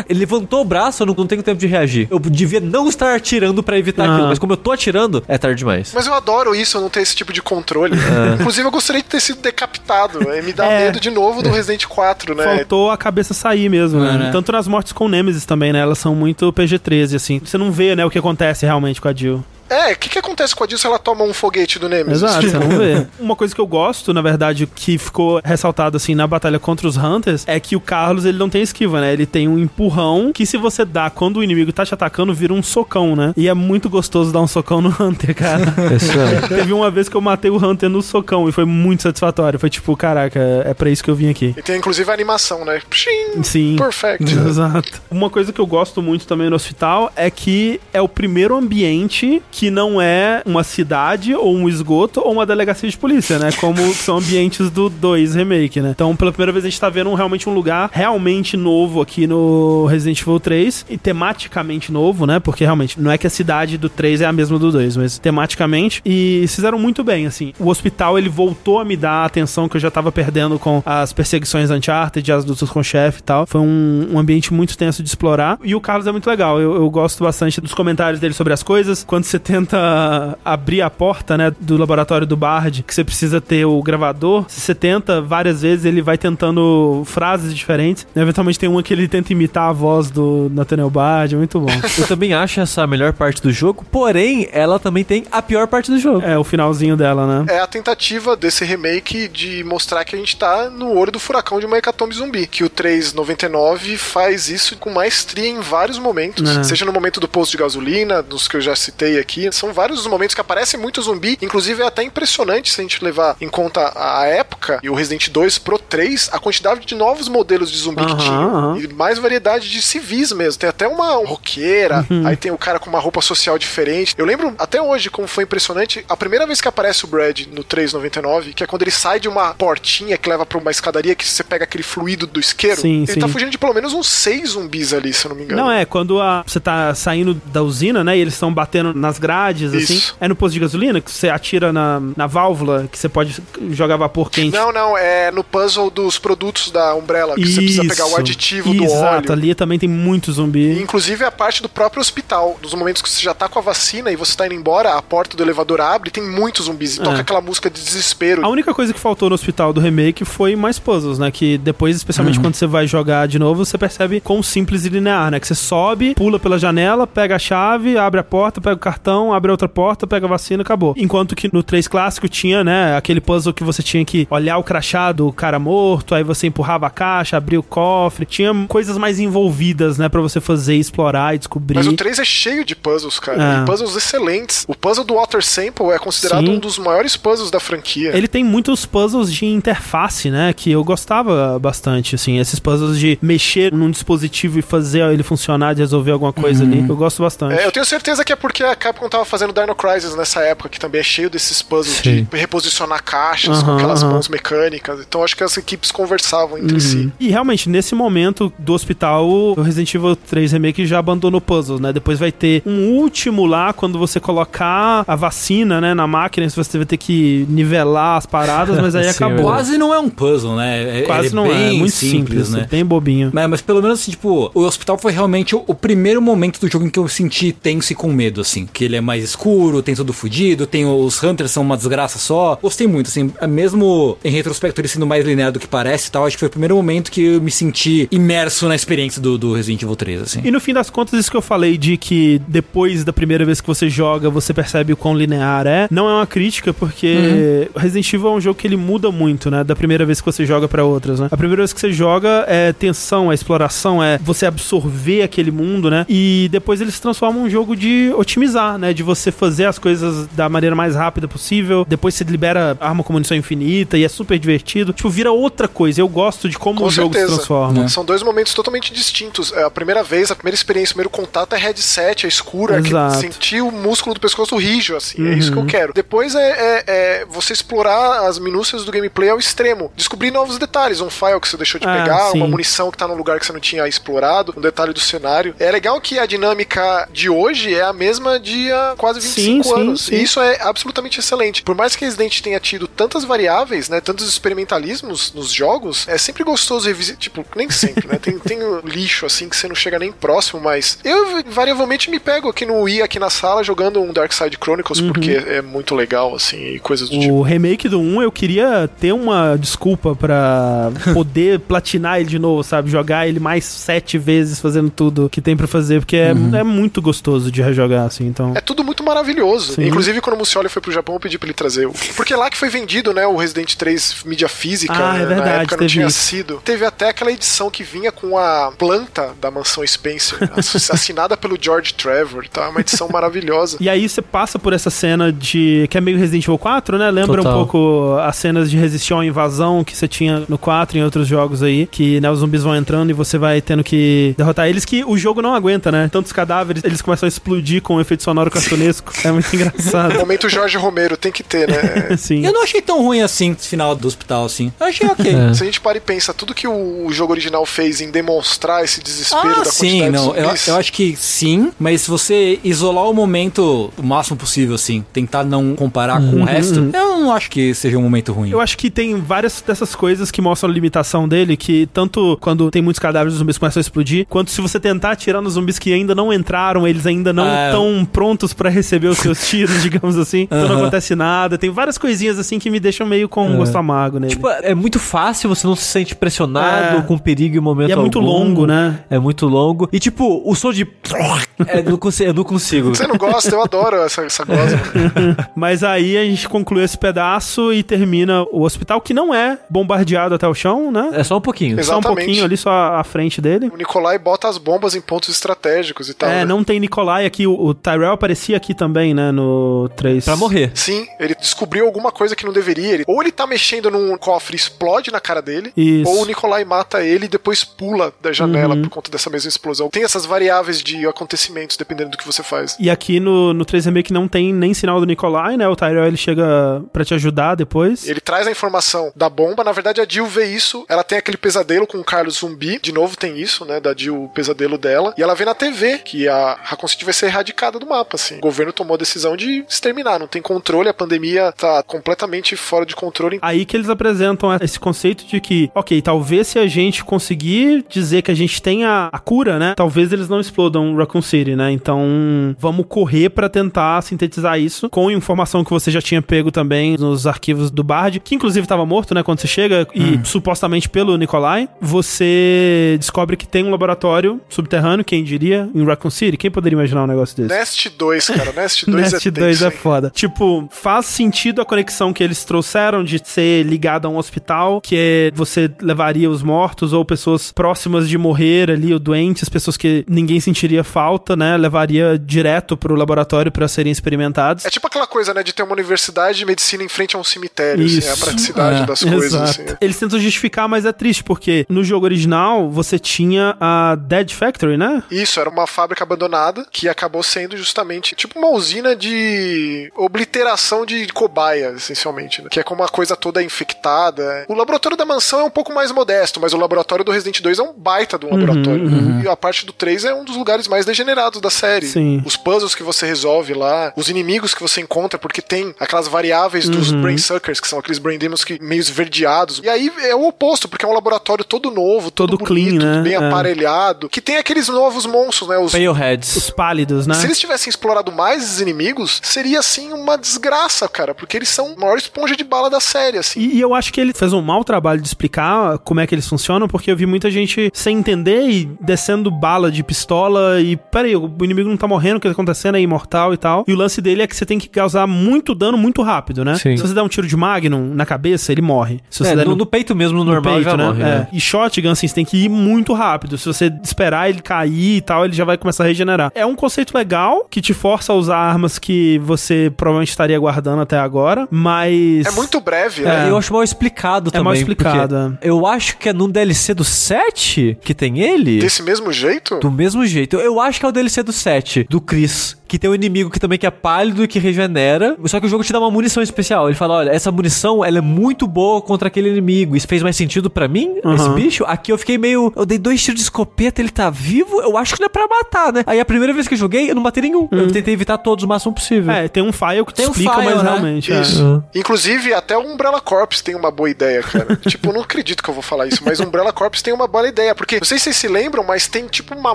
ele levantou o braço, eu não, não tenho tempo de reagir. Eu devia não estar atirando pra evitar Aham. aquilo, mas como eu tô atirando, é tarde demais. Mas eu adoro isso, eu não ter esse tipo de controle. Inclusive, eu gostaria de ter sido decapitado. É, Me dá É. medo de novo do Resident 4, né? Faltou a cabeça sair mesmo, né? Né? Tanto nas mortes com Nemesis também, né? Elas são muito PG-13, assim. Você não vê, né, o que acontece realmente com a Jill. É, o que, que acontece com a Jill se ela toma um foguete do Nemesis? Exato, você não vê. Uma coisa que eu gosto, na verdade, que ficou ressaltado assim na batalha contra os Hunters, é que o Carlos ele não tem esquiva, né? Ele tem um empurrão que se você dá quando o inimigo tá te atacando, vira um socão, né? E é muito gostoso dar um socão no Hunter, cara. Teve uma vez que eu matei o Hunter no socão e foi muito satisfatório. Foi tipo, caraca, é pra isso que eu vim aqui. E tem inclusive a animação, né? Pshim, Sim. Perfect. Exato. Uma coisa que eu gosto muito também no hospital é que é o primeiro ambiente que não é uma cidade ou um esgoto ou uma delegacia de polícia, né? Como são ambientes do 2 remake, né? Então, pela primeira vez a gente tá vendo realmente um lugar realmente novo aqui no Resident Evil 3 e tematicamente novo, né? Porque realmente não é que a cidade do 3 é a mesma do 2, mas tematicamente e fizeram muito bem, assim. O hospital ele voltou a me dar a atenção que eu já tava perdendo com as perseguições Uncharted, as lutas com o chefe e tal. Foi um, um ambiente muito tenso de explorar. E o Carlos é muito legal. Eu, eu gosto bastante dos comentários dele sobre as coisas. Quando você tenta abrir a porta, né, do laboratório do Bard, que você precisa ter o gravador, se você tenta várias vezes, ele vai tentando frases diferentes. Eventualmente tem uma que ele tenta imitar a voz do Nathaniel Bard. É muito bom. Eu também acho essa a melhor parte do jogo, porém, ela também tem a pior parte do jogo. é o finalzinho dela, né? É a tentativa desse remake de mostrar que a gente tá no olho do furacão de uma hecatombe zumbi. Que o 399 faz isso com maestria em vários momentos. É. Seja no momento do posto de gasolina, dos que eu já citei aqui, franquia. São vários os momentos que aparece muito zumbi, inclusive é até impressionante se a gente levar em conta a época e o Resident 2 Pro 3, a quantidade de novos modelos de zumbi que Aham, tinha. aham. E mais variedade de civis mesmo. Tem até uma roqueira, Uhum. aí tem o cara com uma roupa social diferente. Eu lembro até hoje como foi impressionante a primeira vez que aparece o Brad no 399, que é quando ele sai de uma portinha que leva pra uma escadaria que você pega aquele fluido do isqueiro. Sim, ele sim. tá fugindo de pelo menos uns seis zumbis ali, se eu não me engano. Não, é, quando a- você tá saindo da usina, né, e eles estão batendo nas grades, assim. Isso. É no posto de gasolina que você atira na, na válvula, que você pode jogar vapor quente. Não, não, é no puzzle dos produtos da Umbrella, que você precisa pegar o Isso. aditivo do Exato, óleo. ali também tem muito E, zumbi. inclusive a parte do próprio hospital, nos momentos que você já tá com a vacina e você tá indo embora, a porta do elevador abre, tem muitos zumbis e É. toca aquela música de desespero. A única coisa que faltou no hospital do remake foi mais puzzles, né? Que depois, especialmente Uhum. quando você vai jogar de novo, você percebe quão simples e linear, né? Que você sobe, pula pela janela, pega a chave, abre a porta, pega o cartão, abre outra porta, pega a vacina, acabou. Enquanto que no 3 clássico tinha, né? Aquele puzzle que você tinha que olhar o crachá do cara morto, aí você empurrava a caixa, abria o cofre. Tinha coisas mais envolvidas, né? Pra você fazer, explorar e descobrir. Mas o 3 é cheio de puzzles, cara. É. Puzzles excelentes. O puzzle do Water Sample é considerado Sim. um dos maiores puzzles da franquia. Ele tem muitos puzzles de interface, né? Que eu gostava bastante, assim. Esses puzzles de mexer num dispositivo e fazer ele funcionar, de resolver alguma coisa ali. Eu gosto bastante. É, eu tenho certeza que é porque a Capcom tava fazendo Dino Crisis nessa época, que também é cheio desses puzzles Sim. de reposicionar caixas com Aham, aquelas aham. mãos mecânicas. Então acho que as equipes conversavam entre si. E realmente, nesse momento do hospital, o Resident Evil 3 Remake já abandonou puzzles, né? Depois vai ter um último lá, quando você colocar a vacina, né, na máquina, você vai ter que nivelar as paradas, mas aí Sim, acabou. verdade. Quase não é um puzzle, né? É- Quase ele não é, bem muito simples, né? bem bobinho. Mas, mas pelo menos, assim, tipo, o hospital foi realmente o, o primeiro momento do jogo em que eu senti tenso e com medo, assim. Que ele é mais escuro, tem tudo fudido, tem os Hunters são uma desgraça só. Gostei muito, assim, mesmo em retrospecto ele sendo mais linear do que parece e tal, acho que foi o primeiro momento que eu me senti imerso na experiência do, do Resident Evil 3, assim. E no fim das contas, isso que eu falei de que depois da primeira vez que você joga, você percebe o quão linear é, não é uma crítica, porque Resident Evil é um jogo que ele muda muito, né? Da primeira vez que você joga pra outras, né? A primeira vez que você joga é tensão, é exploração, é você absorver aquele mundo, né? E depois ele se transforma em um jogo de otimizar, né? De você fazer as coisas da maneira mais rápida possível. Depois você libera arma com munição infinita e é super divertido. Tipo, vira outra coisa. Eu gosto de como Com o jogo se certeza. transforma. São dois momentos totalmente distintos. É, A primeira vez, a primeira experiência, o primeiro contato é headset, é escuro, é que Exato. sentir o músculo do pescoço rijo, assim. É Uhum. isso que eu quero. Depois é, é- é você explorar as minúcias do gameplay ao extremo. Descobrir novos detalhes. Um file que você deixou de Ah, pegar, sim. uma munição que tá num lugar que você não tinha explorado, um detalhe do cenário. É legal que a dinâmica de hoje é a mesma de há quase 25 Sim, sim, anos. sim. E isso é absolutamente excelente. Por mais que Resident tenha tido tantas variáveis, né, tantos experimentalismos nos jogos, é sempre gostoso revisitar, tipo, nem sempre, né? Tem, tem um lixo assim que você não chega nem próximo, mas eu variavelmente me pego aqui no Wii, aqui na sala, jogando um Dark Side Chronicles, Uhum. porque é muito legal, assim, e coisas do tipo. O remake do 1, eu queria ter uma desculpa pra poder platinar ele de novo, sabe? Jogar ele mais sete vezes fazendo tudo que tem pra fazer, porque é, é muito gostoso de rejogar, assim, então... É tudo muito maravilhoso. Sim. Inclusive, quando o Mucioli foi pro Japão, eu pedi pra ele trazer. o- Porque lá que foi vendido, né, o Resident 3 mídia física. Ah, né, é verdade, Na época não tinha isso. sido. Teve até aquela edição que vinha com a planta da mansão Spencer, ass- assinada pelo George Trevor, tá? Uma edição maravilhosa. E aí você passa por essa cena de... que é meio Resident Evil 4, né? Lembra Total. um pouco as cenas de resistir à invasão que você tinha no 4 e em outros jogos aí, que né, os zumbis vão entrando e você vai tendo que derrotar eles, que o jogo não aguenta, né? Tantos cadáveres, eles começam a explodir com um efeito sonoro cartunesco. é muito engraçado. Momento Jorge Romero, tem que ter, né? Sim. Eu não achei tão ruim assim, esse final do hospital, assim. Eu achei ok. É. Se a gente para e pensa, tudo que o jogo original fez em demonstrar esse desespero Ah, da sim, não. de Eu, zumbis, eu acho que sim, mas se você isolar o momento o máximo possível, assim, tentar não comparar com o resto, eu não acho que seja um momento ruim. Eu acho que tem várias dessas coisas que mostram a limitação dele, que tanto quando tem muitos cadáveres, os zumbis começam a explodir, quanto se você tentar atirar nos zumbis que ainda não entraram, eles ainda não estão prontos pra receber os seus tiros, digamos assim. Então não acontece nada. Tem várias coisinhas assim que me deixam meio com um gosto amargo nele. Tipo, é muito fácil, você não se sente pressionado É. com perigo em momento E é muito algum. longo, né? É muito longo. E tipo, o som de. é, eu, não consigo, eu não consigo. Você não gosta, eu adoro essa, essa. Mas aí a gente conclui esse pedaço e termina o hospital, que não é bombardeado até o chão, né? É só um pouquinho. Exato. Só um Exatamente. pouquinho ali, só à frente dele. O Nikolai bota as bombas em pontos estratégicos e tal. É, né? não tem Nikolai aqui. O, o Tyrell aparecia aqui também, né, no 3. Pra morrer. Sim, ele descobriu alguma coisa que não deveria. Ele- ou ele tá mexendo num cofre e explode na cara dele, Isso. ou o Nikolai mata ele e depois pula da janela Uhum. por conta dessa mesma explosão. Tem essas variáveis de acontecimentos dependendo do que você faz. E aqui no, no 3 Remake não tem nem sinal do Nikolai, né? O Tyrell ele chega pra te ajudar depois. Ele traz a informação da bomba. Na verdade, a Jill vê isso. Ela tem aquele pesadelo com o Carlos Zumbi. De novo, tem isso, né? Da Jill, o pesadelo dela. E ela vê na TV que a Raccoon City vai ser erradicada do mapa, assim. O governo tomou a decisão de exterminar. Não tem controle. A pandemia tá completamente fora de controle. Aí que eles apresentam esse conceito de que, ok, talvez se a gente conseguir dizer que a gente tem a, a cura, né? Talvez eles não explodam Raccoon City, né? Então vamos correr pra tentar sintetizar isso com informação que você já tinha pego também nos arquivos do Bard, que inclusive tava morto, né? Quando você chega e supostamente pelo Nikolai, você descobre que tem um laboratório subterrâneo, quem diria, em Raccoon City. Quem poderia imaginar um negócio desse? Nest 2, cara. Nest 2 Nest é 2 tenso, é hein? foda. Tipo, faz sentido a conexão que eles trouxeram de ser ligado a um hospital, que é você levaria os mortos ou pessoas próximas de morrer ali, ou doentes, pessoas que ninguém sentiria falta, né? Levaria direto pro laboratório pra serem experimentados. É tipo aquela coisa, né, de ter uma universidade de medicina em frente a um cemitério, assim, é a Isso. praticidade É, das coisas, Exato. assim. Eles tentam justificar, mas é triste, porque no jogo original você tinha a Dead Factory, né? Isso, era uma fábrica abandonada que acabou sendo justamente tipo uma usina de obliteração de cobaia, essencialmente, né? Que é como a coisa toda infectada. O laboratório da mansão é um pouco mais modesto, mas o laboratório do Resident 2 é um baita de um laboratório. E a parte do 3 é um dos lugares mais degenerados da série. Sim. Os puzzles que você resolve lá, os inimigos que você encontra, porque tem aquelas variáveis dos Uhum. brain suckers, que são aqueles brain demons que meio esverdeados. E aí é o oposto, porque é um laboratório todo novo, todo, Todo clean, bonito, né? bem É. aparelhado, que tem aqueles novos monstros, né? Os Paleheads. Os pálidos, né? se eles tivessem explorado mais esses inimigos, seria assim uma desgraça, cara, porque eles são a maior esponja de bala da série, assim. E, e eu acho que ele fez um mau trabalho de explicar como é que eles funcionam, porque eu vi muita gente sem entender e descendo bala de pistola e, peraí, o inimigo não tá morrendo, o que tá acontecendo é imortal e tal. E o lance dele é que você tem que causar muito dano muito rápido, né? Sim. Se você der um tiro de Magnum na cabeça, ele morre. Se você É, der no, no peito mesmo, no normal, peito, já né? morre, É. né? E shotgun, assim, você tem que ir muito rápido. Se você esperar ele cair e tal, ele já vai começar a regenerar. É um conceito legal que te força a usar armas que você provavelmente estaria guardando até agora, mas. É muito breve, É. né? Eu acho mal explicado É também. mal explicado, Eu acho que é no DLC do 7 que tem ele. Desse mesmo jeito? Do mesmo jeito. Eu acho que é o DLC do 7, do Chris. Que tem um inimigo que também que é pálido e que regenera. Só que o jogo te dá uma munição especial. Ele fala: olha, essa munição ela é muito boa contra aquele inimigo. Isso fez mais sentido pra mim, Uhum. esse bicho. Aqui eu fiquei meio. Eu dei dois tiros de escopeta, ele tá vivo. Eu acho que não é pra matar, né? Aí a primeira vez que eu joguei, eu não matei nenhum. Eu tentei evitar todos o máximo possível. É, tem um file que te Tem um explica, file, mas né? realmente. é. Isso. Inclusive, até o Umbrella Corps tem uma boa ideia, cara. tipo, eu não acredito que eu vou falar isso, mas o Umbrella Corps tem uma boa ideia. Porque, não sei se vocês se lembram, mas tem tipo uma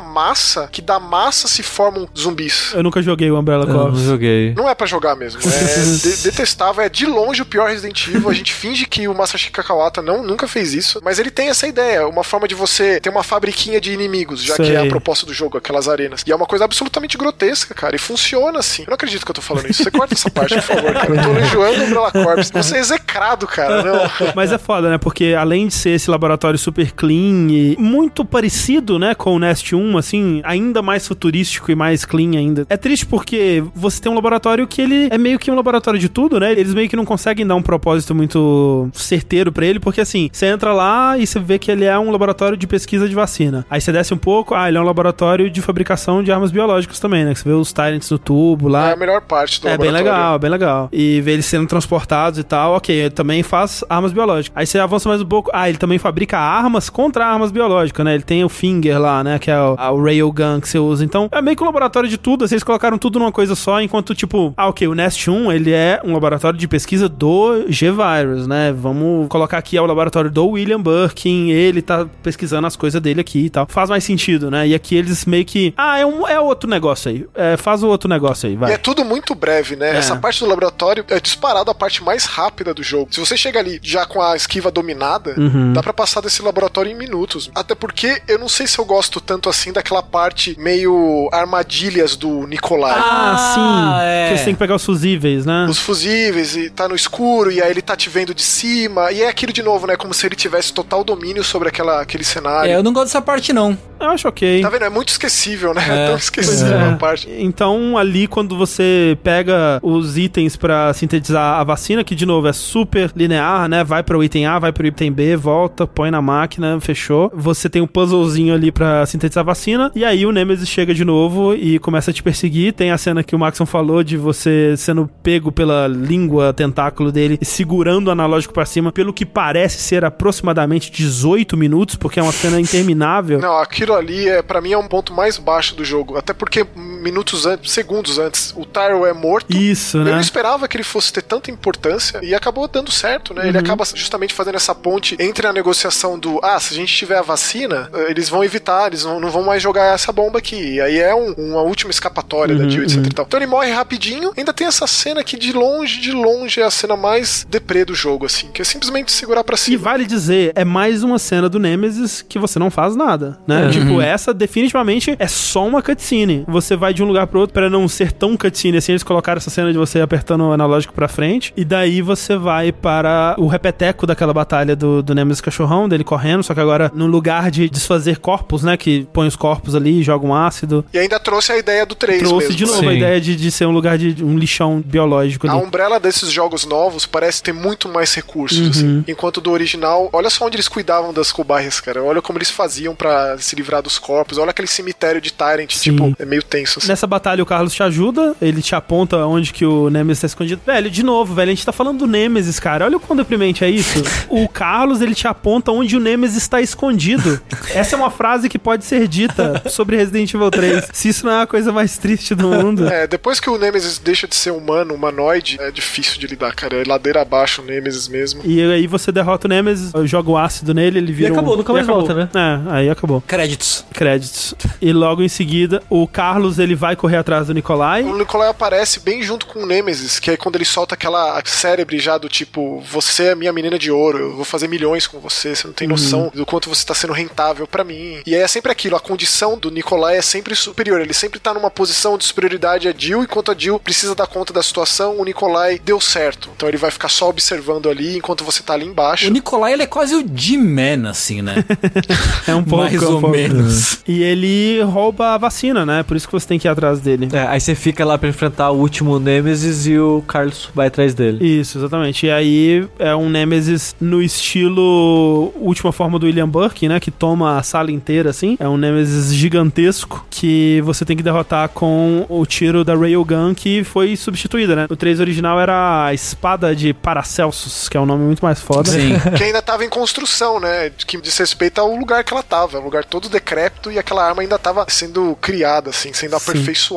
massa que da massa se formam zumbis. Eu nunca joguei o Umbrella Eu não Corps. joguei. Não é pra jogar mesmo. É de- detestável. É de longe o pior Resident Evil. A gente finge que o Masashi Kawata não, nunca fez isso. Mas ele tem essa ideia. Uma forma de você ter uma fabriquinha de inimigos, já que Sei. é a proposta do jogo, aquelas arenas. E é uma coisa absolutamente grotesca, cara. E funciona assim. Eu não acredito que eu tô falando isso. Você corta essa parte, por favor, cara. Eu tô enjoando o Umbrella Corps. Você é execrado, cara. Não. Mas é foda, né? Porque além de ser esse laboratório super clean e muito parecido, né, com o Nest 1, assim, ainda mais futurístico e mais clean ainda. É triste porque você tem um laboratório que ele é meio que um laboratório de tudo, né? Eles meio que não conseguem dar um propósito muito certeiro pra ele, porque assim, você entra lá e você vê que ele é um laboratório de pesquisa de vacina. Aí você desce um pouco, ah, ele é um laboratório de fabricação de armas biológicas também, né? Que você vê os Tyrants no tubo lá. É a melhor parte do É bem legal, bem legal. E ver eles sendo transportados e tal, ok, ele também faz armas biológicas. Aí você avança mais um pouco, ah, ele também fabrica armas contra armas biológicas, né? Ele tem o Finger lá, né? Que é o, a- o Railgun que você usa. Então, é meio que um laboratório de tudo, vocês colocaram tudo numa coisa só, enquanto, tipo, ah, ok, o Nest 1, ele é um laboratório de pesquisa do G-Virus, né? Vamos colocar aqui é o laboratório do William Birkin, ele tá pesquisando as coisas dele aqui e tal. Faz mais sentido, né? E aqui eles meio que, ah, é, um, é outro negócio aí. É, faz o outro negócio aí, vai. E é tudo muito breve, né? É. Essa parte do laboratório é disparado a parte mais rápida do jogo. Se você chega ali já com a esquiva dominada, Uhum. dá pra passar desse laboratório em minutos. Até porque eu não sei se eu gosto tanto assim daquela parte meio armadilhas do Nikolai. Ah, sim. Ah, é. Que você tem que pegar os fusíveis, né? Os fusíveis e tá no escuro e aí ele tá te vendo de cima e é aquilo de novo, né? Como se ele tivesse total domínio sobre aquela, aquele cenário. É, eu não gosto dessa parte, não. Eu acho ok. Tá vendo? É muito esquecível, né? É, É tão esquecível é. uma parte. Então, ali, quando você pega os itens pra sintetizar a vacina, que de novo é super linear, né? Vai para o item A, vai pro item B, volta, põe na máquina, fechou. Você tem um puzzlezinho ali pra sintetizar a vacina, e aí o Nemesis chega de novo e começa a te perseguir. Tem a cena que o Maxon falou de você sendo pego pela língua, tentáculo dele, segurando o analógico pra cima, pelo que parece ser aproximadamente 18 minutos, porque é uma cena interminável. Não, aquilo ali é para mim é um ponto mais baixo do jogo, até porque minutos antes, segundos antes, o Tyrell é morto. Isso, Eu né? não esperava que ele fosse ter tanta importância e acabou dando certo, né? Uhum. Ele acaba justamente fazendo essa ponte entre a negociação do ah, se a gente tiver a vacina, eh, eles vão evitar, eles não, não vão mais jogar essa bomba aqui. E aí é um- uma última escapatória da Uhum, Jill, etc e tal. Então ele morre rapidinho, ainda tem essa cena que de longe, de longe é a cena mais deprê do jogo, assim, que é simplesmente segurar pra E cima. vale dizer, é mais uma cena do Nemesis que você não faz nada, né? Tipo, essa definitivamente é só uma cutscene. Você vai de um lugar pro outro pra não ser tão cutscene assim, eles colocaram essa cena de você apertando o analógico pra frente, e daí você vai para o repeteco daquela batalha do, do Nemesis cachorrão, dele correndo, só que agora no lugar de desfazer corpos, né, que põe os corpos ali, joga um ácido, E ainda trouxe a ideia do 3 trouxe mesmo. de novo Sim. a ideia de, de ser um lugar de um lixão biológico A ali. Umbrella desses jogos novos parece ter muito mais recursos, Uhum. assim. Enquanto do original, olha só onde eles cuidavam das cobaias, cara. Olha como eles faziam pra se livrar dos corpos. Olha aquele cemitério de Tyrant, Sim. tipo, é meio tenso. Assim. Nessa batalha o Carlos te ajuda, ele te aponta onde que o Nemesis tá escondido. Velho, de novo, velho, a gente tá falando do Nemesis, cara. Olha o quão deprimente é isso. o Carlos, ele te aponta onde o Nemesis está escondido. Essa é uma frase que pode ser dita sobre Resident Evil 3. Se isso não é a coisa mais triste do mundo. É, depois que o Nemesis deixa de ser humano, humanoide, é difícil de lidar, cara. É ladeira abaixo o Nemesis mesmo. E aí você derrota o Nemesis, joga o ácido nele, ele vira acabou, um... nunca mais acabou. volta, né? É, aí acabou. Créditos. Créditos. E logo em seguida, o Carlos, ele vai correr atrás do Nikolai. O Nikolai aparece bem junto com o Nemesis, que é quando ele solta aquela cérebre já do tipo, você é minha menina de ouro, eu vou fazer milhões com você, você não tem noção do quanto você tá sendo rentável pra mim. E aí é sempre aquilo, a condição do Nikolai é sempre superior, ele sempre tá numa posição de superioridade a Jill, enquanto a Jill precisa dar conta da situação, o Nikolai deu certo. Então ele vai ficar só observando ali enquanto você tá ali embaixo. O Nikolai, ele é quase o G-Man, assim, né? É um pouco. Mais é um ou pouco. menos. E ele rouba a vacina, né? Por isso que você tem que ir atrás dele. É, aí você fica lá pra enfrentar o último Nemesis e o Carlos vai atrás dele. Isso, exatamente. E aí é um Nemesis no estilo última forma do William Burke, né? Que toma a sala inteira, assim. É um Nemesis gigantesco que você tem que derrotar com o tiro da Railgun que foi substituída, né? O 3 original era a espada de Paracelsus, que é um nome muito mais foda. Sim. que ainda tava em construção, né? Que diz respeito ao lugar que ela tava. Um lugar todo decrépito e aquela arma ainda tava sendo criada, assim, sendo Sim.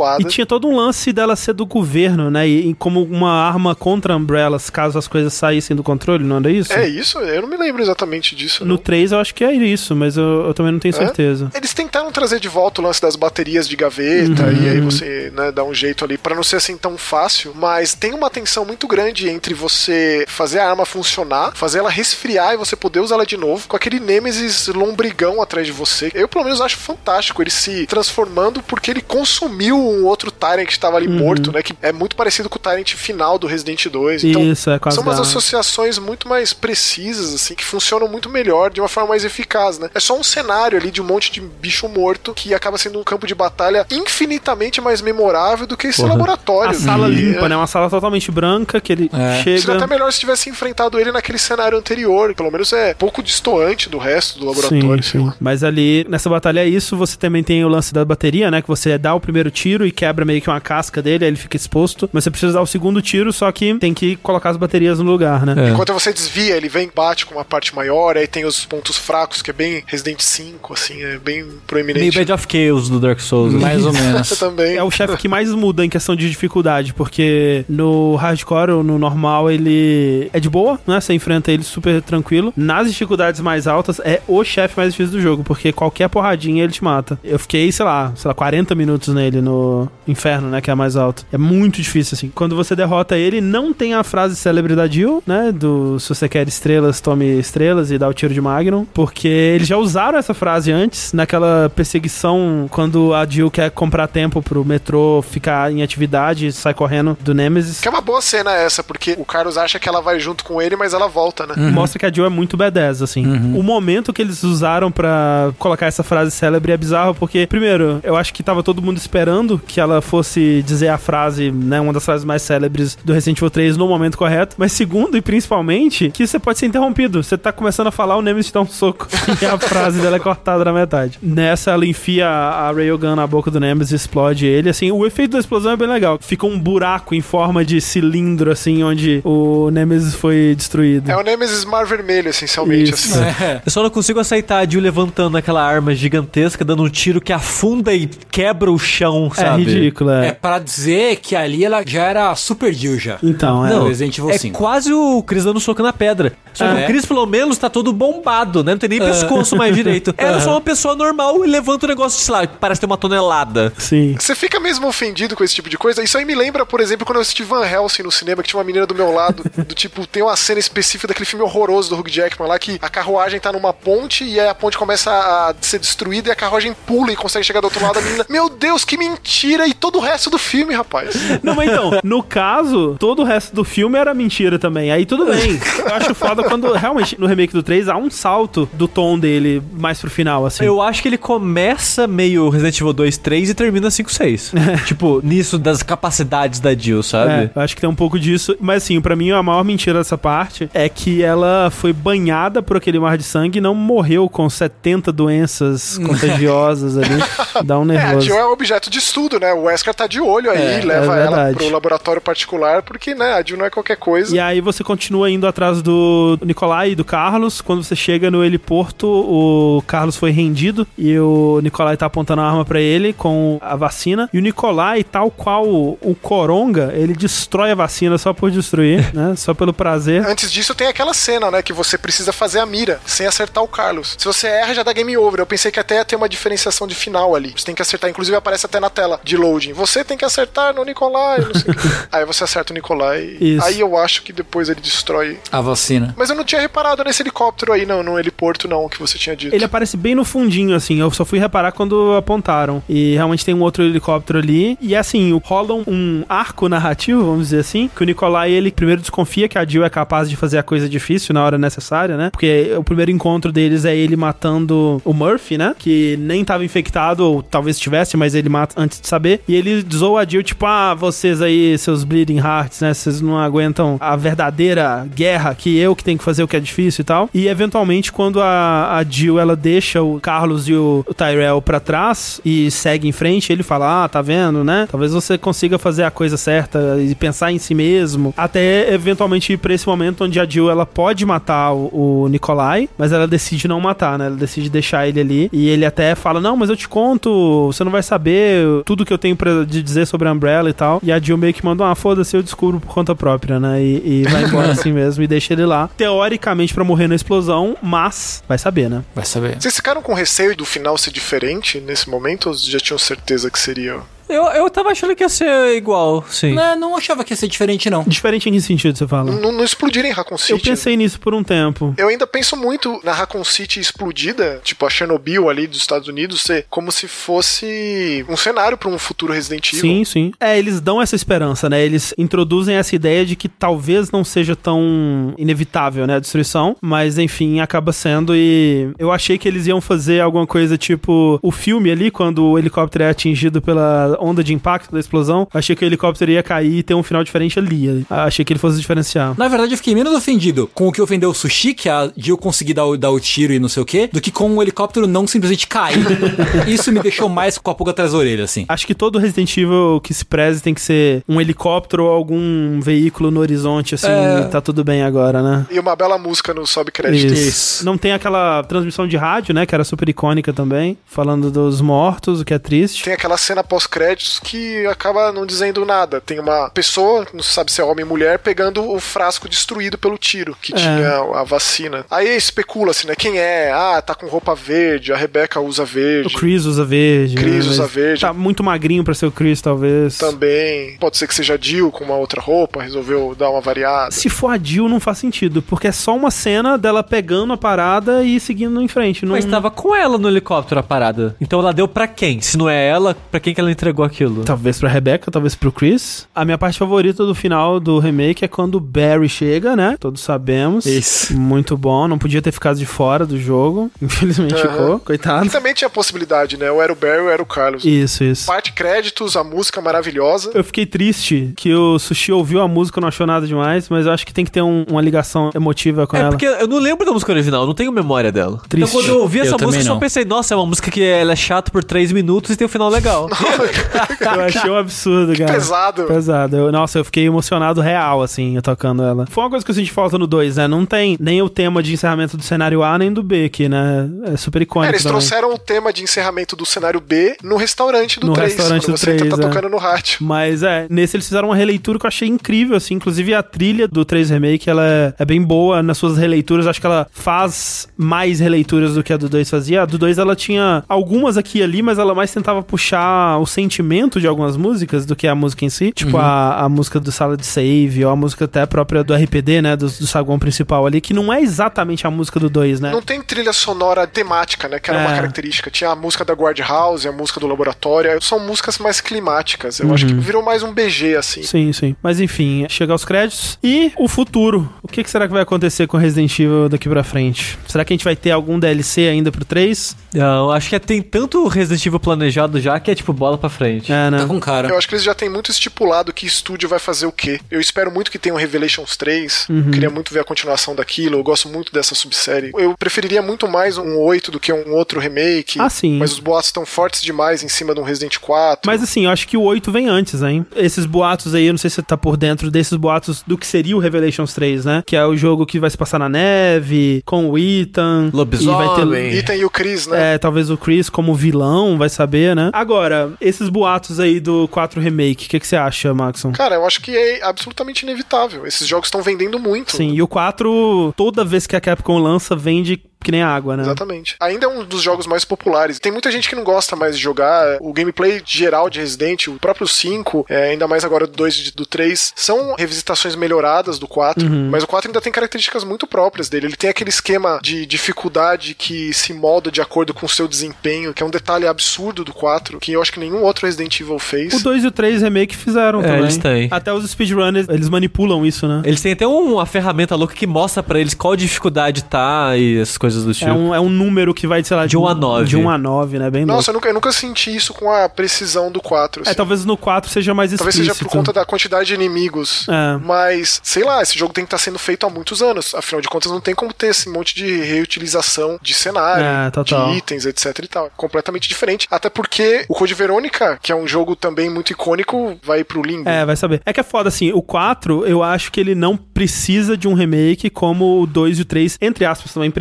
Aperfeiçoada. E tinha todo um lance dela ser do governo, né? E, e como uma arma contra Umbrellas, caso as coisas saíssem do controle, não era isso? É isso? Eu não me lembro exatamente disso. No não. 3 eu acho que é isso, mas eu, eu também não tenho É? certeza. Eles tentaram trazer de volta o lance das baterias de gaveta Uhum. e aí você né, dá um jeito ali pra não ser assim tão fácil, mas tem uma tensão muito grande entre você fazer a arma funcionar, fazer ela resfriar e você poder usar ela de novo com aquele Nemesis lombrigão atrás de você. Eu pelo menos acho fantástico ele se transformando porque ele consumiu um outro Tyrant que estava ali Uhum. morto, né, que é muito parecido com o Tyrant final do Resident 2. Então, isso, é quase são umas dá. associações muito mais precisas, assim, que funcionam muito melhor, de uma forma mais eficaz, né? É só um cenário ali de um monte de bicho morto que acaba sendo um campo de batalha infinitamente mais memorável do que esse Porra. laboratório. A sala E, limpa, é, né? Uma sala totalmente branca que ele É. Seria chega. até melhor se tivesse enfrentado ele naquele cenário anterior. Pelo menos é pouco distoante do resto do laboratório. Sim, sim. Mas ali, nessa batalha é isso, você também tem o lance da bateria, né? Que você dá o primeiro tiro e quebra meio que uma casca dele, aí ele fica exposto. Mas você precisa dar o segundo tiro, só que tem que colocar as baterias no lugar, né? É. Enquanto você desvia, ele vem bate com uma parte maior, aí tem os pontos fracos, que é bem Resident 5, assim, é bem Meio proeminente. Bad of Chaos do Dark Souls. né? Mais ou menos. também. É o chefe que mais muda em questão de dificuldade, porque no hardcore ou no normal ele é de boa, né? Você enfrenta ele super tranquilo. Nas dificuldades mais altas é o chefe mais difícil do jogo, porque qualquer porradinha ele te mata. Eu fiquei, sei lá, sei lá, 40 minutos nele no inferno, né? Que é a mais alta. É muito difícil, assim. Quando você derrota ele, não tem a frase célebre da Jill, né? Do se você quer estrelas, tome estrelas e dá o tiro de Magnum. Porque eles já usaram essa frase antes, naquela perseguição, quando a Jill quer comprar tempo pro metrô ficar em atividade e sai correndo do Nemesis. Que é uma boa cena essa, porque o Carlos acha que ela vai junto com ele, mas ela volta, né? Mostra que a Jill é muito B10, assim. O momento que eles usaram pra colocar essa frase célebre é bizarro, porque, primeiro, eu acho que tava todo mundo esperando que ela fosse dizer a frase, né, uma das frases mais célebres do Resident Evil 3 no momento correto. Mas segundo e principalmente, que você pode ser interrompido. Você tá começando a falar, o Nemesis te dá um soco e a frase dela é cortada na metade. Nessa, ela enfia a Railgun na boca do Nemesis e explode ele. Assim, o efeito da explosão é bem legal. Fica um buraco em forma de cilindro, assim, onde o Nemesis foi destruído. É o Nemesis Mar Vermelho, essencialmente. Isso. Assim. É. Eu só não consigo aceitar a Jill levantando aquela arma gigantesca, dando um tiro que afunda e quebra o chão, sabe? ridículo, é. É pra dizer que ali ela já era super Jill já. Então, é. Não, Resident Evil é 5. quase o Chris dando soco na pedra. Só que É. o Chris, pelo menos, tá todo bombado, né? Não tem nem pescoço mais direito. Era só uma pessoa normal e levanta o negócio, sei lá, parece ter uma tonelada. Sim. Você fica mesmo ofendido com esse tipo de coisa? Isso aí me lembra, por exemplo, quando eu assisti Van Helsing no cinema, que tinha uma menina do meu lado, do tipo, tem uma cena específica daquele filme horroroso do Hugh Jackman lá, que a carruagem tá numa ponte e aí a ponte começa a ser destruída e a carruagem pula e consegue chegar do outro lado da menina. Meu Deus, que mentira! E todo o resto do filme, rapaz. Não, mas então, no caso, todo o resto do filme era mentira também. Aí tudo bem. Eu acho foda quando realmente no remake do 3 há um salto do tom dele mais pro final, assim. Eu acho que ele começa meio Resident Evil 2, 3 e termina 5, 6. tipo, nisso das capacidades da Jill, sabe? É, eu acho que tem um pouco disso. Mas assim, pra mim a maior mentira dessa parte é que ela foi banhada por aquele mar de sangue e não morreu com 70 doenças contagiosas ali. Dá um É, a nervoso. Jill é um objeto de estudo, né? O Wesker tá de olho aí, É, leva é ela pro laboratório particular, porque, né, a Jill não é qualquer coisa. E aí você continua indo atrás do Nicolai e do Carlos. Quando você chega no heliporto, o Carlos foi rendido e o Nicolai tá apontando a arma pra ele com a vacina. E o Nicolai, tal qual o Coronga, ele destrói a vacina só por destruir, né? Só pelo prazer. Antes disso, tem aquela cena, né? Que você precisa fazer a mira sem acertar o Carlos. Se você erra, já dá game over. Eu pensei que até ia ter uma diferenciação de final ali. Você tem que acertar, inclusive aparece até na tela de loading. Você tem que acertar no Nicolai, não sei o quê. Aí você acerta o Nicolai. Isso. Aí eu acho que depois ele destrói. A vacina. Mas eu não tinha reparado nesse helicóptero aí, não, no heliporto, não, que você tinha dito. Ele aparece bem no fundinho, assim. Eu só fui reparar quando apontaram. E realmente tem um outro helicóptero ali. E assim, rola um, um arco narrativo, vamos dizer assim, que o Nicolai, ele primeiro desconfia que a Jill é capaz de fazer a coisa difícil na hora necessária, né? Porque o primeiro encontro deles é ele matando o Murphy, né? Que nem tava infectado, ou talvez estivesse, mas ele mata antes de saber. E ele zoa a Jill, tipo, ah, vocês aí, seus Bleeding Hearts, né? Vocês não aguentam a verdadeira guerra, que eu que tenho que fazer o que é difícil e tal. E eventualmente, quando a, a Jill ela deixa o Carlos e o, o Tyrell pra trás e segue em frente, ele fala: Ah, tá vendo, né? Talvez você consiga fazer a coisa certa e pensar em si mesmo. Até eventualmente ir pra esse momento onde a Jill ela pode matar o, o Nikolai, mas ela decide não matar, né? Ela decide deixar ele ali. E ele até fala: Não, mas eu te conto, você não vai saber tudo que eu tenho pra de dizer sobre a Umbrella e tal. E a Jill meio que manda: Ah, foda-se, eu descubro por conta própria, né? E, e vai embora assim mesmo e deixa ele lá. Teoricamente pra morrer na explosão, mas vai saber, né? Vai saber. Vocês ficaram com receio do final ser diferente nesse momento ou já tinham certeza que seria? Eu, eu tava achando que ia ser igual, sim. Não, não achava que ia ser diferente, não. Diferente em que sentido você fala? Não, não explodirem Raccoon City? Eu pensei nisso por um tempo. Eu ainda penso muito na Raccoon City explodida, tipo a Chernobyl ali dos Estados Unidos, ser como se fosse um cenário para um futuro Resident Evil. Sim, sim. É, eles dão essa esperança, né? Eles introduzem essa ideia de que talvez não seja tão inevitável, né, a destruição, mas enfim, acaba sendo e eu achei que eles iam fazer alguma coisa tipo o filme ali quando o helicóptero é atingido pela onda de impacto da explosão, achei que o helicóptero ia cair e ter um final diferente ali. Achei que ele fosse diferenciar. Na verdade, eu fiquei menos ofendido com o que ofendeu o Sushi, que a Jill conseguir dar o, dar o tiro e não sei o quê, do que com o helicóptero não simplesmente cair. Isso me deixou mais com a pulga atrás da orelha, assim. Acho que todo Resident Evil que se preze tem que ser um helicóptero ou algum veículo no horizonte, assim, É. tá tudo bem agora, né? E uma bela música no sobe crédito. Isso. Não tem aquela transmissão de rádio, né? Que era super icônica também, falando dos mortos, o que é triste. Tem aquela cena pós-créditos que acaba não dizendo nada. Tem uma pessoa, não se sabe se é homem ou mulher, pegando o frasco destruído pelo tiro, que É. tinha a vacina. Aí especula-se, né? Quem é? Ah, tá com roupa verde, a Rebeca usa O verde. Chris usa verde. Chris né? usa verde. Tá muito magrinho pra ser o Chris, talvez. Também. Pode ser que seja Jill com uma outra roupa, resolveu dar uma variada. Se for a Jill, não faz sentido, porque é só uma cena dela pegando a parada e seguindo em frente. Não... Mas tava com ela no helicóptero a parada. Então ela deu pra quem? Se não é ela, pra quem que ela entregou? Aquilo? Talvez pra Rebecca, talvez pro Chris. A minha parte favorita do final do remake é quando o Barry chega, né? Todos sabemos. Isso. Muito bom. Não podia ter ficado de fora do jogo. Infelizmente Aham. ficou. Coitado. E também tinha a possibilidade, né? Ou era o Barry ou era o Carlos. Isso, isso. Parte créditos, a música maravilhosa. Eu fiquei triste que o Sushi ouviu a música, não achou nada demais, mas eu acho que tem que ter um- uma ligação emotiva com É ela. porque eu não lembro da música original, não tenho memória dela. Triste. Então quando eu ouvi Eu essa música, eu só pensei, nossa, é uma música que ela é chata por 3 minutos e tem um final legal. Eu achei um absurdo, cara. pesado. Pesado. Eu- nossa, eu fiquei emocionado real, assim, eu tocando ela. Foi uma coisa que eu senti falta no 2, né? Não tem nem o tema de encerramento do cenário A, nem do B aqui, né? É super É, icônico eles também. trouxeram o tema de encerramento do cenário B no restaurante do No 3. restaurante do você 3, tá é. tocando no rádio. Mas é, nesse eles fizeram uma releitura que eu achei incrível, assim. Inclusive a trilha do 3 Remake, ela é, é bem boa nas suas releituras. Acho que ela faz mais releituras do que a do 2 fazia. A do 2 ela tinha algumas aqui e ali, mas ela mais tentava puxar o sentimento de algumas músicas do que a música em si. Tipo a, a música do Sala de Save, ou a música até própria do RPD, né? Do, do saguão principal ali, que não é exatamente a música do 2, né? Não tem trilha sonora temática, né? Que era uma É. característica. Tinha a música da Guard House, a música do laboratório. São músicas mais climáticas. Eu acho que virou mais um BG, assim. Sim, sim. Mas enfim, chega aos créditos. E o futuro. O que, que será que vai acontecer com Resident Evil daqui pra frente? Será que a gente vai ter algum DLC ainda pro 3? Não, acho que é- tem tanto Resident Evil planejado já que é tipo bola pra frente. É, né? Tá com cara. Eu acho que eles já têm muito estipulado que estúdio vai fazer o quê. Eu espero muito que tenha um Revelations 3. Uhum. Queria muito ver a continuação daquilo. Eu gosto muito dessa subsérie. Eu preferiria muito mais um 8 do que um outro remake. Ah, sim. Mas os boatos estão fortes demais em cima de um Resident 4. Mas assim, eu acho que o 8 vem antes, hein? Esses boatos aí, eu não sei se você tá por dentro desses boatos do que seria o Revelations 3, né? Que é o jogo que vai se passar na neve, com o Ethan. Lobisomem. E vai ter, Ethan e o Chris, né? É, talvez o Chris como vilão, vai saber, né? Agora, esses boatos aí do 4 Remake, o que, que você acha, Maxon? Cara, eu acho que é absolutamente inevitável. Esses jogos estão vendendo muito. Sim, e o 4, toda vez que a Capcom lança, vende que nem água, né? Exatamente. Ainda é um dos jogos mais populares. Tem muita gente que não gosta mais de jogar. O gameplay geral de Resident, o próprio 5, é, ainda mais agora do 2 e do 3, são revisitações melhoradas do 4. Uhum. Mas o 4 ainda tem características muito próprias dele. Ele tem aquele esquema de dificuldade que se molda de acordo com o seu desempenho, que é um detalhe absurdo do 4, que eu acho que nenhum outro Resident Evil fez. O 2 e o 3 Remake fizeram É, também. eles têm. Até os speedrunners, eles manipulam isso, né? Eles têm até uma ferramenta louca que mostra pra eles qual dificuldade tá e essas coisas do tipo. É um, é um número que vai, sei lá, De um a nove. De 1 a 9, né? Bem Nossa, louco. eu nunca, eu nunca senti isso com a precisão do 4. É, assim. talvez no 4 seja mais Talvez explícito. seja por conta da quantidade de inimigos. É. Mas, sei lá, esse jogo tem que estar sendo feito há muitos anos. Afinal de contas, não tem como ter esse monte de reutilização de cenário, É, total. de itens, etc e tal. Completamente diferente. Até porque o Code Verônica, que é um jogo também muito icônico, vai pro limbo. É, vai saber. É que é foda, assim, o 4, eu acho que ele não precisa de um remake como o 2 e o 3, entre aspas, também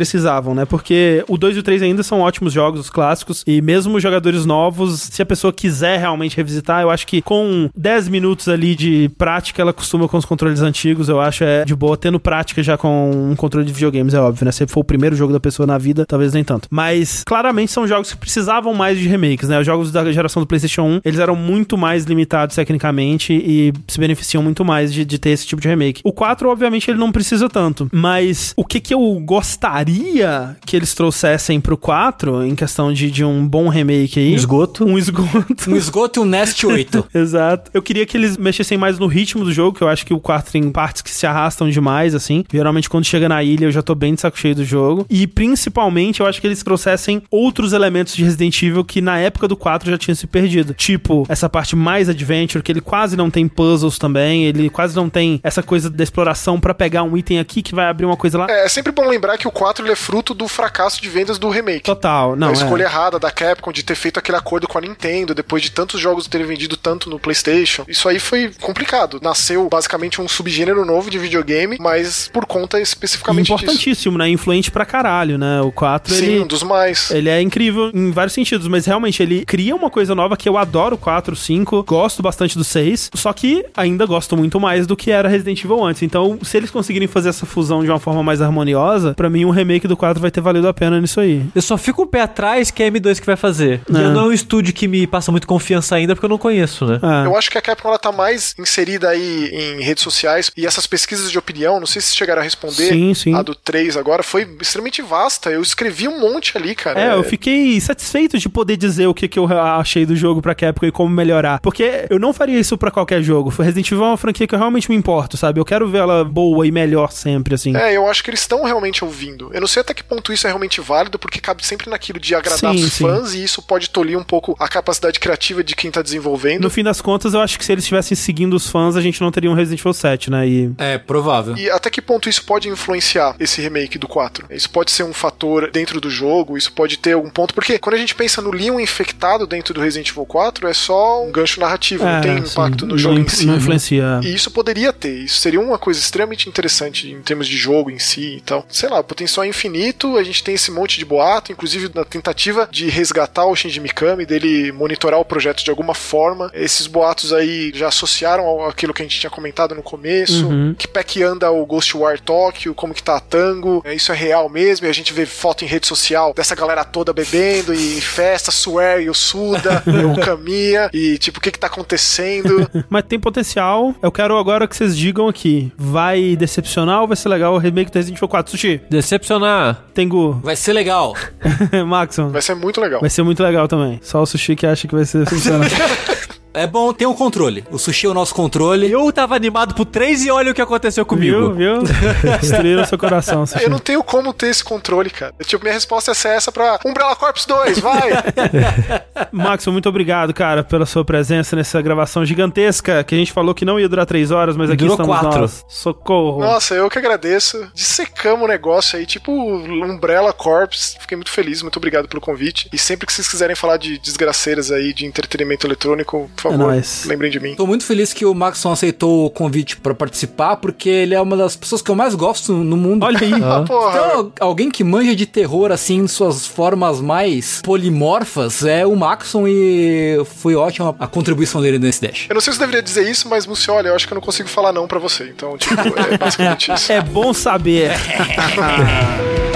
né? Porque o 2 e o 3 ainda são ótimos jogos, os clássicos, e mesmo jogadores novos, se a pessoa quiser realmente revisitar, eu acho que com 10 minutos ali de prática, ela costuma com os controles antigos, eu acho é de boa, tendo prática já com um controle de videogames, é óbvio, né? Se for o primeiro jogo da pessoa na vida, talvez nem tanto. Mas, claramente, são jogos que precisavam mais de remakes, né? Os jogos da geração do PlayStation 1, eles eram muito mais limitados tecnicamente e se beneficiam muito mais de, de ter esse tipo de remake. O 4, obviamente, ele não precisa tanto. Mas o que que eu gostaria que eles trouxessem pro 4, em questão de, de um bom remake aí? Um esgoto. Um esgoto. Um esgoto e um Nest 8. Exato. Eu queria que eles mexessem mais no ritmo do jogo, que eu acho que o 4 tem partes que se arrastam demais, assim. Geralmente, quando chega na ilha, eu já tô bem de saco cheio do jogo. E, principalmente, eu acho que eles trouxessem outros elementos de Resident Evil que, na época do 4, já tinham se perdido. Tipo, essa parte mais adventure, que ele quase não tem puzzles também, ele quase não tem essa coisa da exploração pra pegar um item aqui que vai abrir uma coisa lá. É, é sempre bom lembrar que o 4 ele é fruto do fracasso de vendas do remake. Total, não. a é. escolha errada da Capcom de ter feito aquele acordo com a Nintendo depois de tantos jogos terem vendido tanto no PlayStation. Isso aí foi complicado. Nasceu basicamente um subgênero novo de videogame, mas por conta especificamente disso. importantíssimo, né? Influente pra caralho, né? O 4, Sim, ele... um dos mais. Ele é incrível em vários sentidos, mas realmente ele cria uma coisa nova que eu adoro o 4, 5, gosto bastante do 6, só que ainda gosto muito mais do que era Resident Evil antes. Então, se eles conseguirem fazer essa fusão de uma forma mais harmoniosa, pra mim o remake do 4 4 vai ter valido a pena nisso aí. Eu só fico um pé atrás que é a M2 que vai fazer. E É. não é um estúdio que me passa muito confiança ainda, porque eu não conheço, né? É. Eu acho que a Capcom ela tá mais inserida aí em redes sociais e essas pesquisas de opinião, não sei se chegaram a responder. Sim, sim. A do 3 agora foi extremamente vasta. Eu escrevi um monte ali, cara. É, eu fiquei satisfeito de poder dizer o que, que eu achei do jogo pra Capcom e como melhorar. Porque eu não faria isso pra qualquer jogo. Resident Evil é uma franquia que eu realmente me importo, sabe? Eu quero ver ela boa e melhor sempre, assim. É, eu acho que eles estão realmente ouvindo. Eu não sei até que ponto isso é realmente válido, porque cabe sempre naquilo de agradar Sim, os sim. fãs e isso pode tolir um pouco a capacidade criativa de quem tá desenvolvendo. No fim das contas, eu acho que se eles estivessem seguindo os fãs, a gente não teria um Resident Evil 7, né? E É, provável. E até que ponto isso pode influenciar esse remake do 4? Isso pode ser um fator dentro do jogo, isso pode ter algum ponto, porque quando a gente pensa no Leon infectado dentro do Resident Evil 4, é só um gancho narrativo, não É, tem sim, impacto no não jogo em inf- si. Não influencia. E isso poderia ter, isso seria uma coisa extremamente interessante em termos de jogo em si e tal. Sei lá, o potencial é infinito, a gente tem esse monte de boato, inclusive na tentativa de resgatar o Shinji Mikami, dele monitorar o projeto de alguma forma. Esses boatos aí já associaram ao- aquilo que a gente tinha comentado no começo, Uhum. que pé que anda o Ghostwire Tokyo, como que tá a Tango, é, isso é real mesmo, e a gente vê foto em rede social dessa galera toda bebendo e em festa, Swear e o Suda, e o Kamiya, e tipo, o que que tá acontecendo? Mas tem potencial. Eu quero agora que vocês digam aqui. Vai decepcionar ou vai ser legal o remake do Resident Evil 4? Sushi, Decepcionar. Tengu, Vai ser legal. Maxon. Vai ser muito legal. Vai ser muito legal também. Só o Sushi que acha que vai ser funcionar. É bom ter um controle. O sushi é o nosso controle. Eu tava animado pro 3 e olha o que aconteceu comigo. viu, viu? Destruíram seu coração, Sushi. Eu não tenho como ter esse controle, cara. Tipo, minha resposta é ser essa pra Umbrella Corps 2, vai! Maxon, muito obrigado, cara, pela sua presença nessa gravação gigantesca que a gente falou que não ia durar três horas, mas aqui Durou estamos quatro. nós. Socorro. Nossa, eu que agradeço. Dissecamos o negócio aí, tipo Umbrella Corps. Fiquei muito feliz, muito obrigado pelo convite. E sempre que vocês quiserem falar de desgraceiras aí, de entretenimento eletrônico, por É favor, nóis. lembrem de mim. Tô muito feliz que o Maxon aceitou o convite pra participar, porque ele é uma das pessoas que eu mais gosto no mundo. Olha aí. Ah. Então, alguém que manja de terror, assim, em suas formas mais polimorfas, é o Maxon e foi ótima a contribuição dele nesse Dash. Eu não sei se eu deveria dizer isso, mas, Múcio, olha, eu acho que eu não consigo falar não pra você. Então, tipo, é basicamente isso. É bom saber.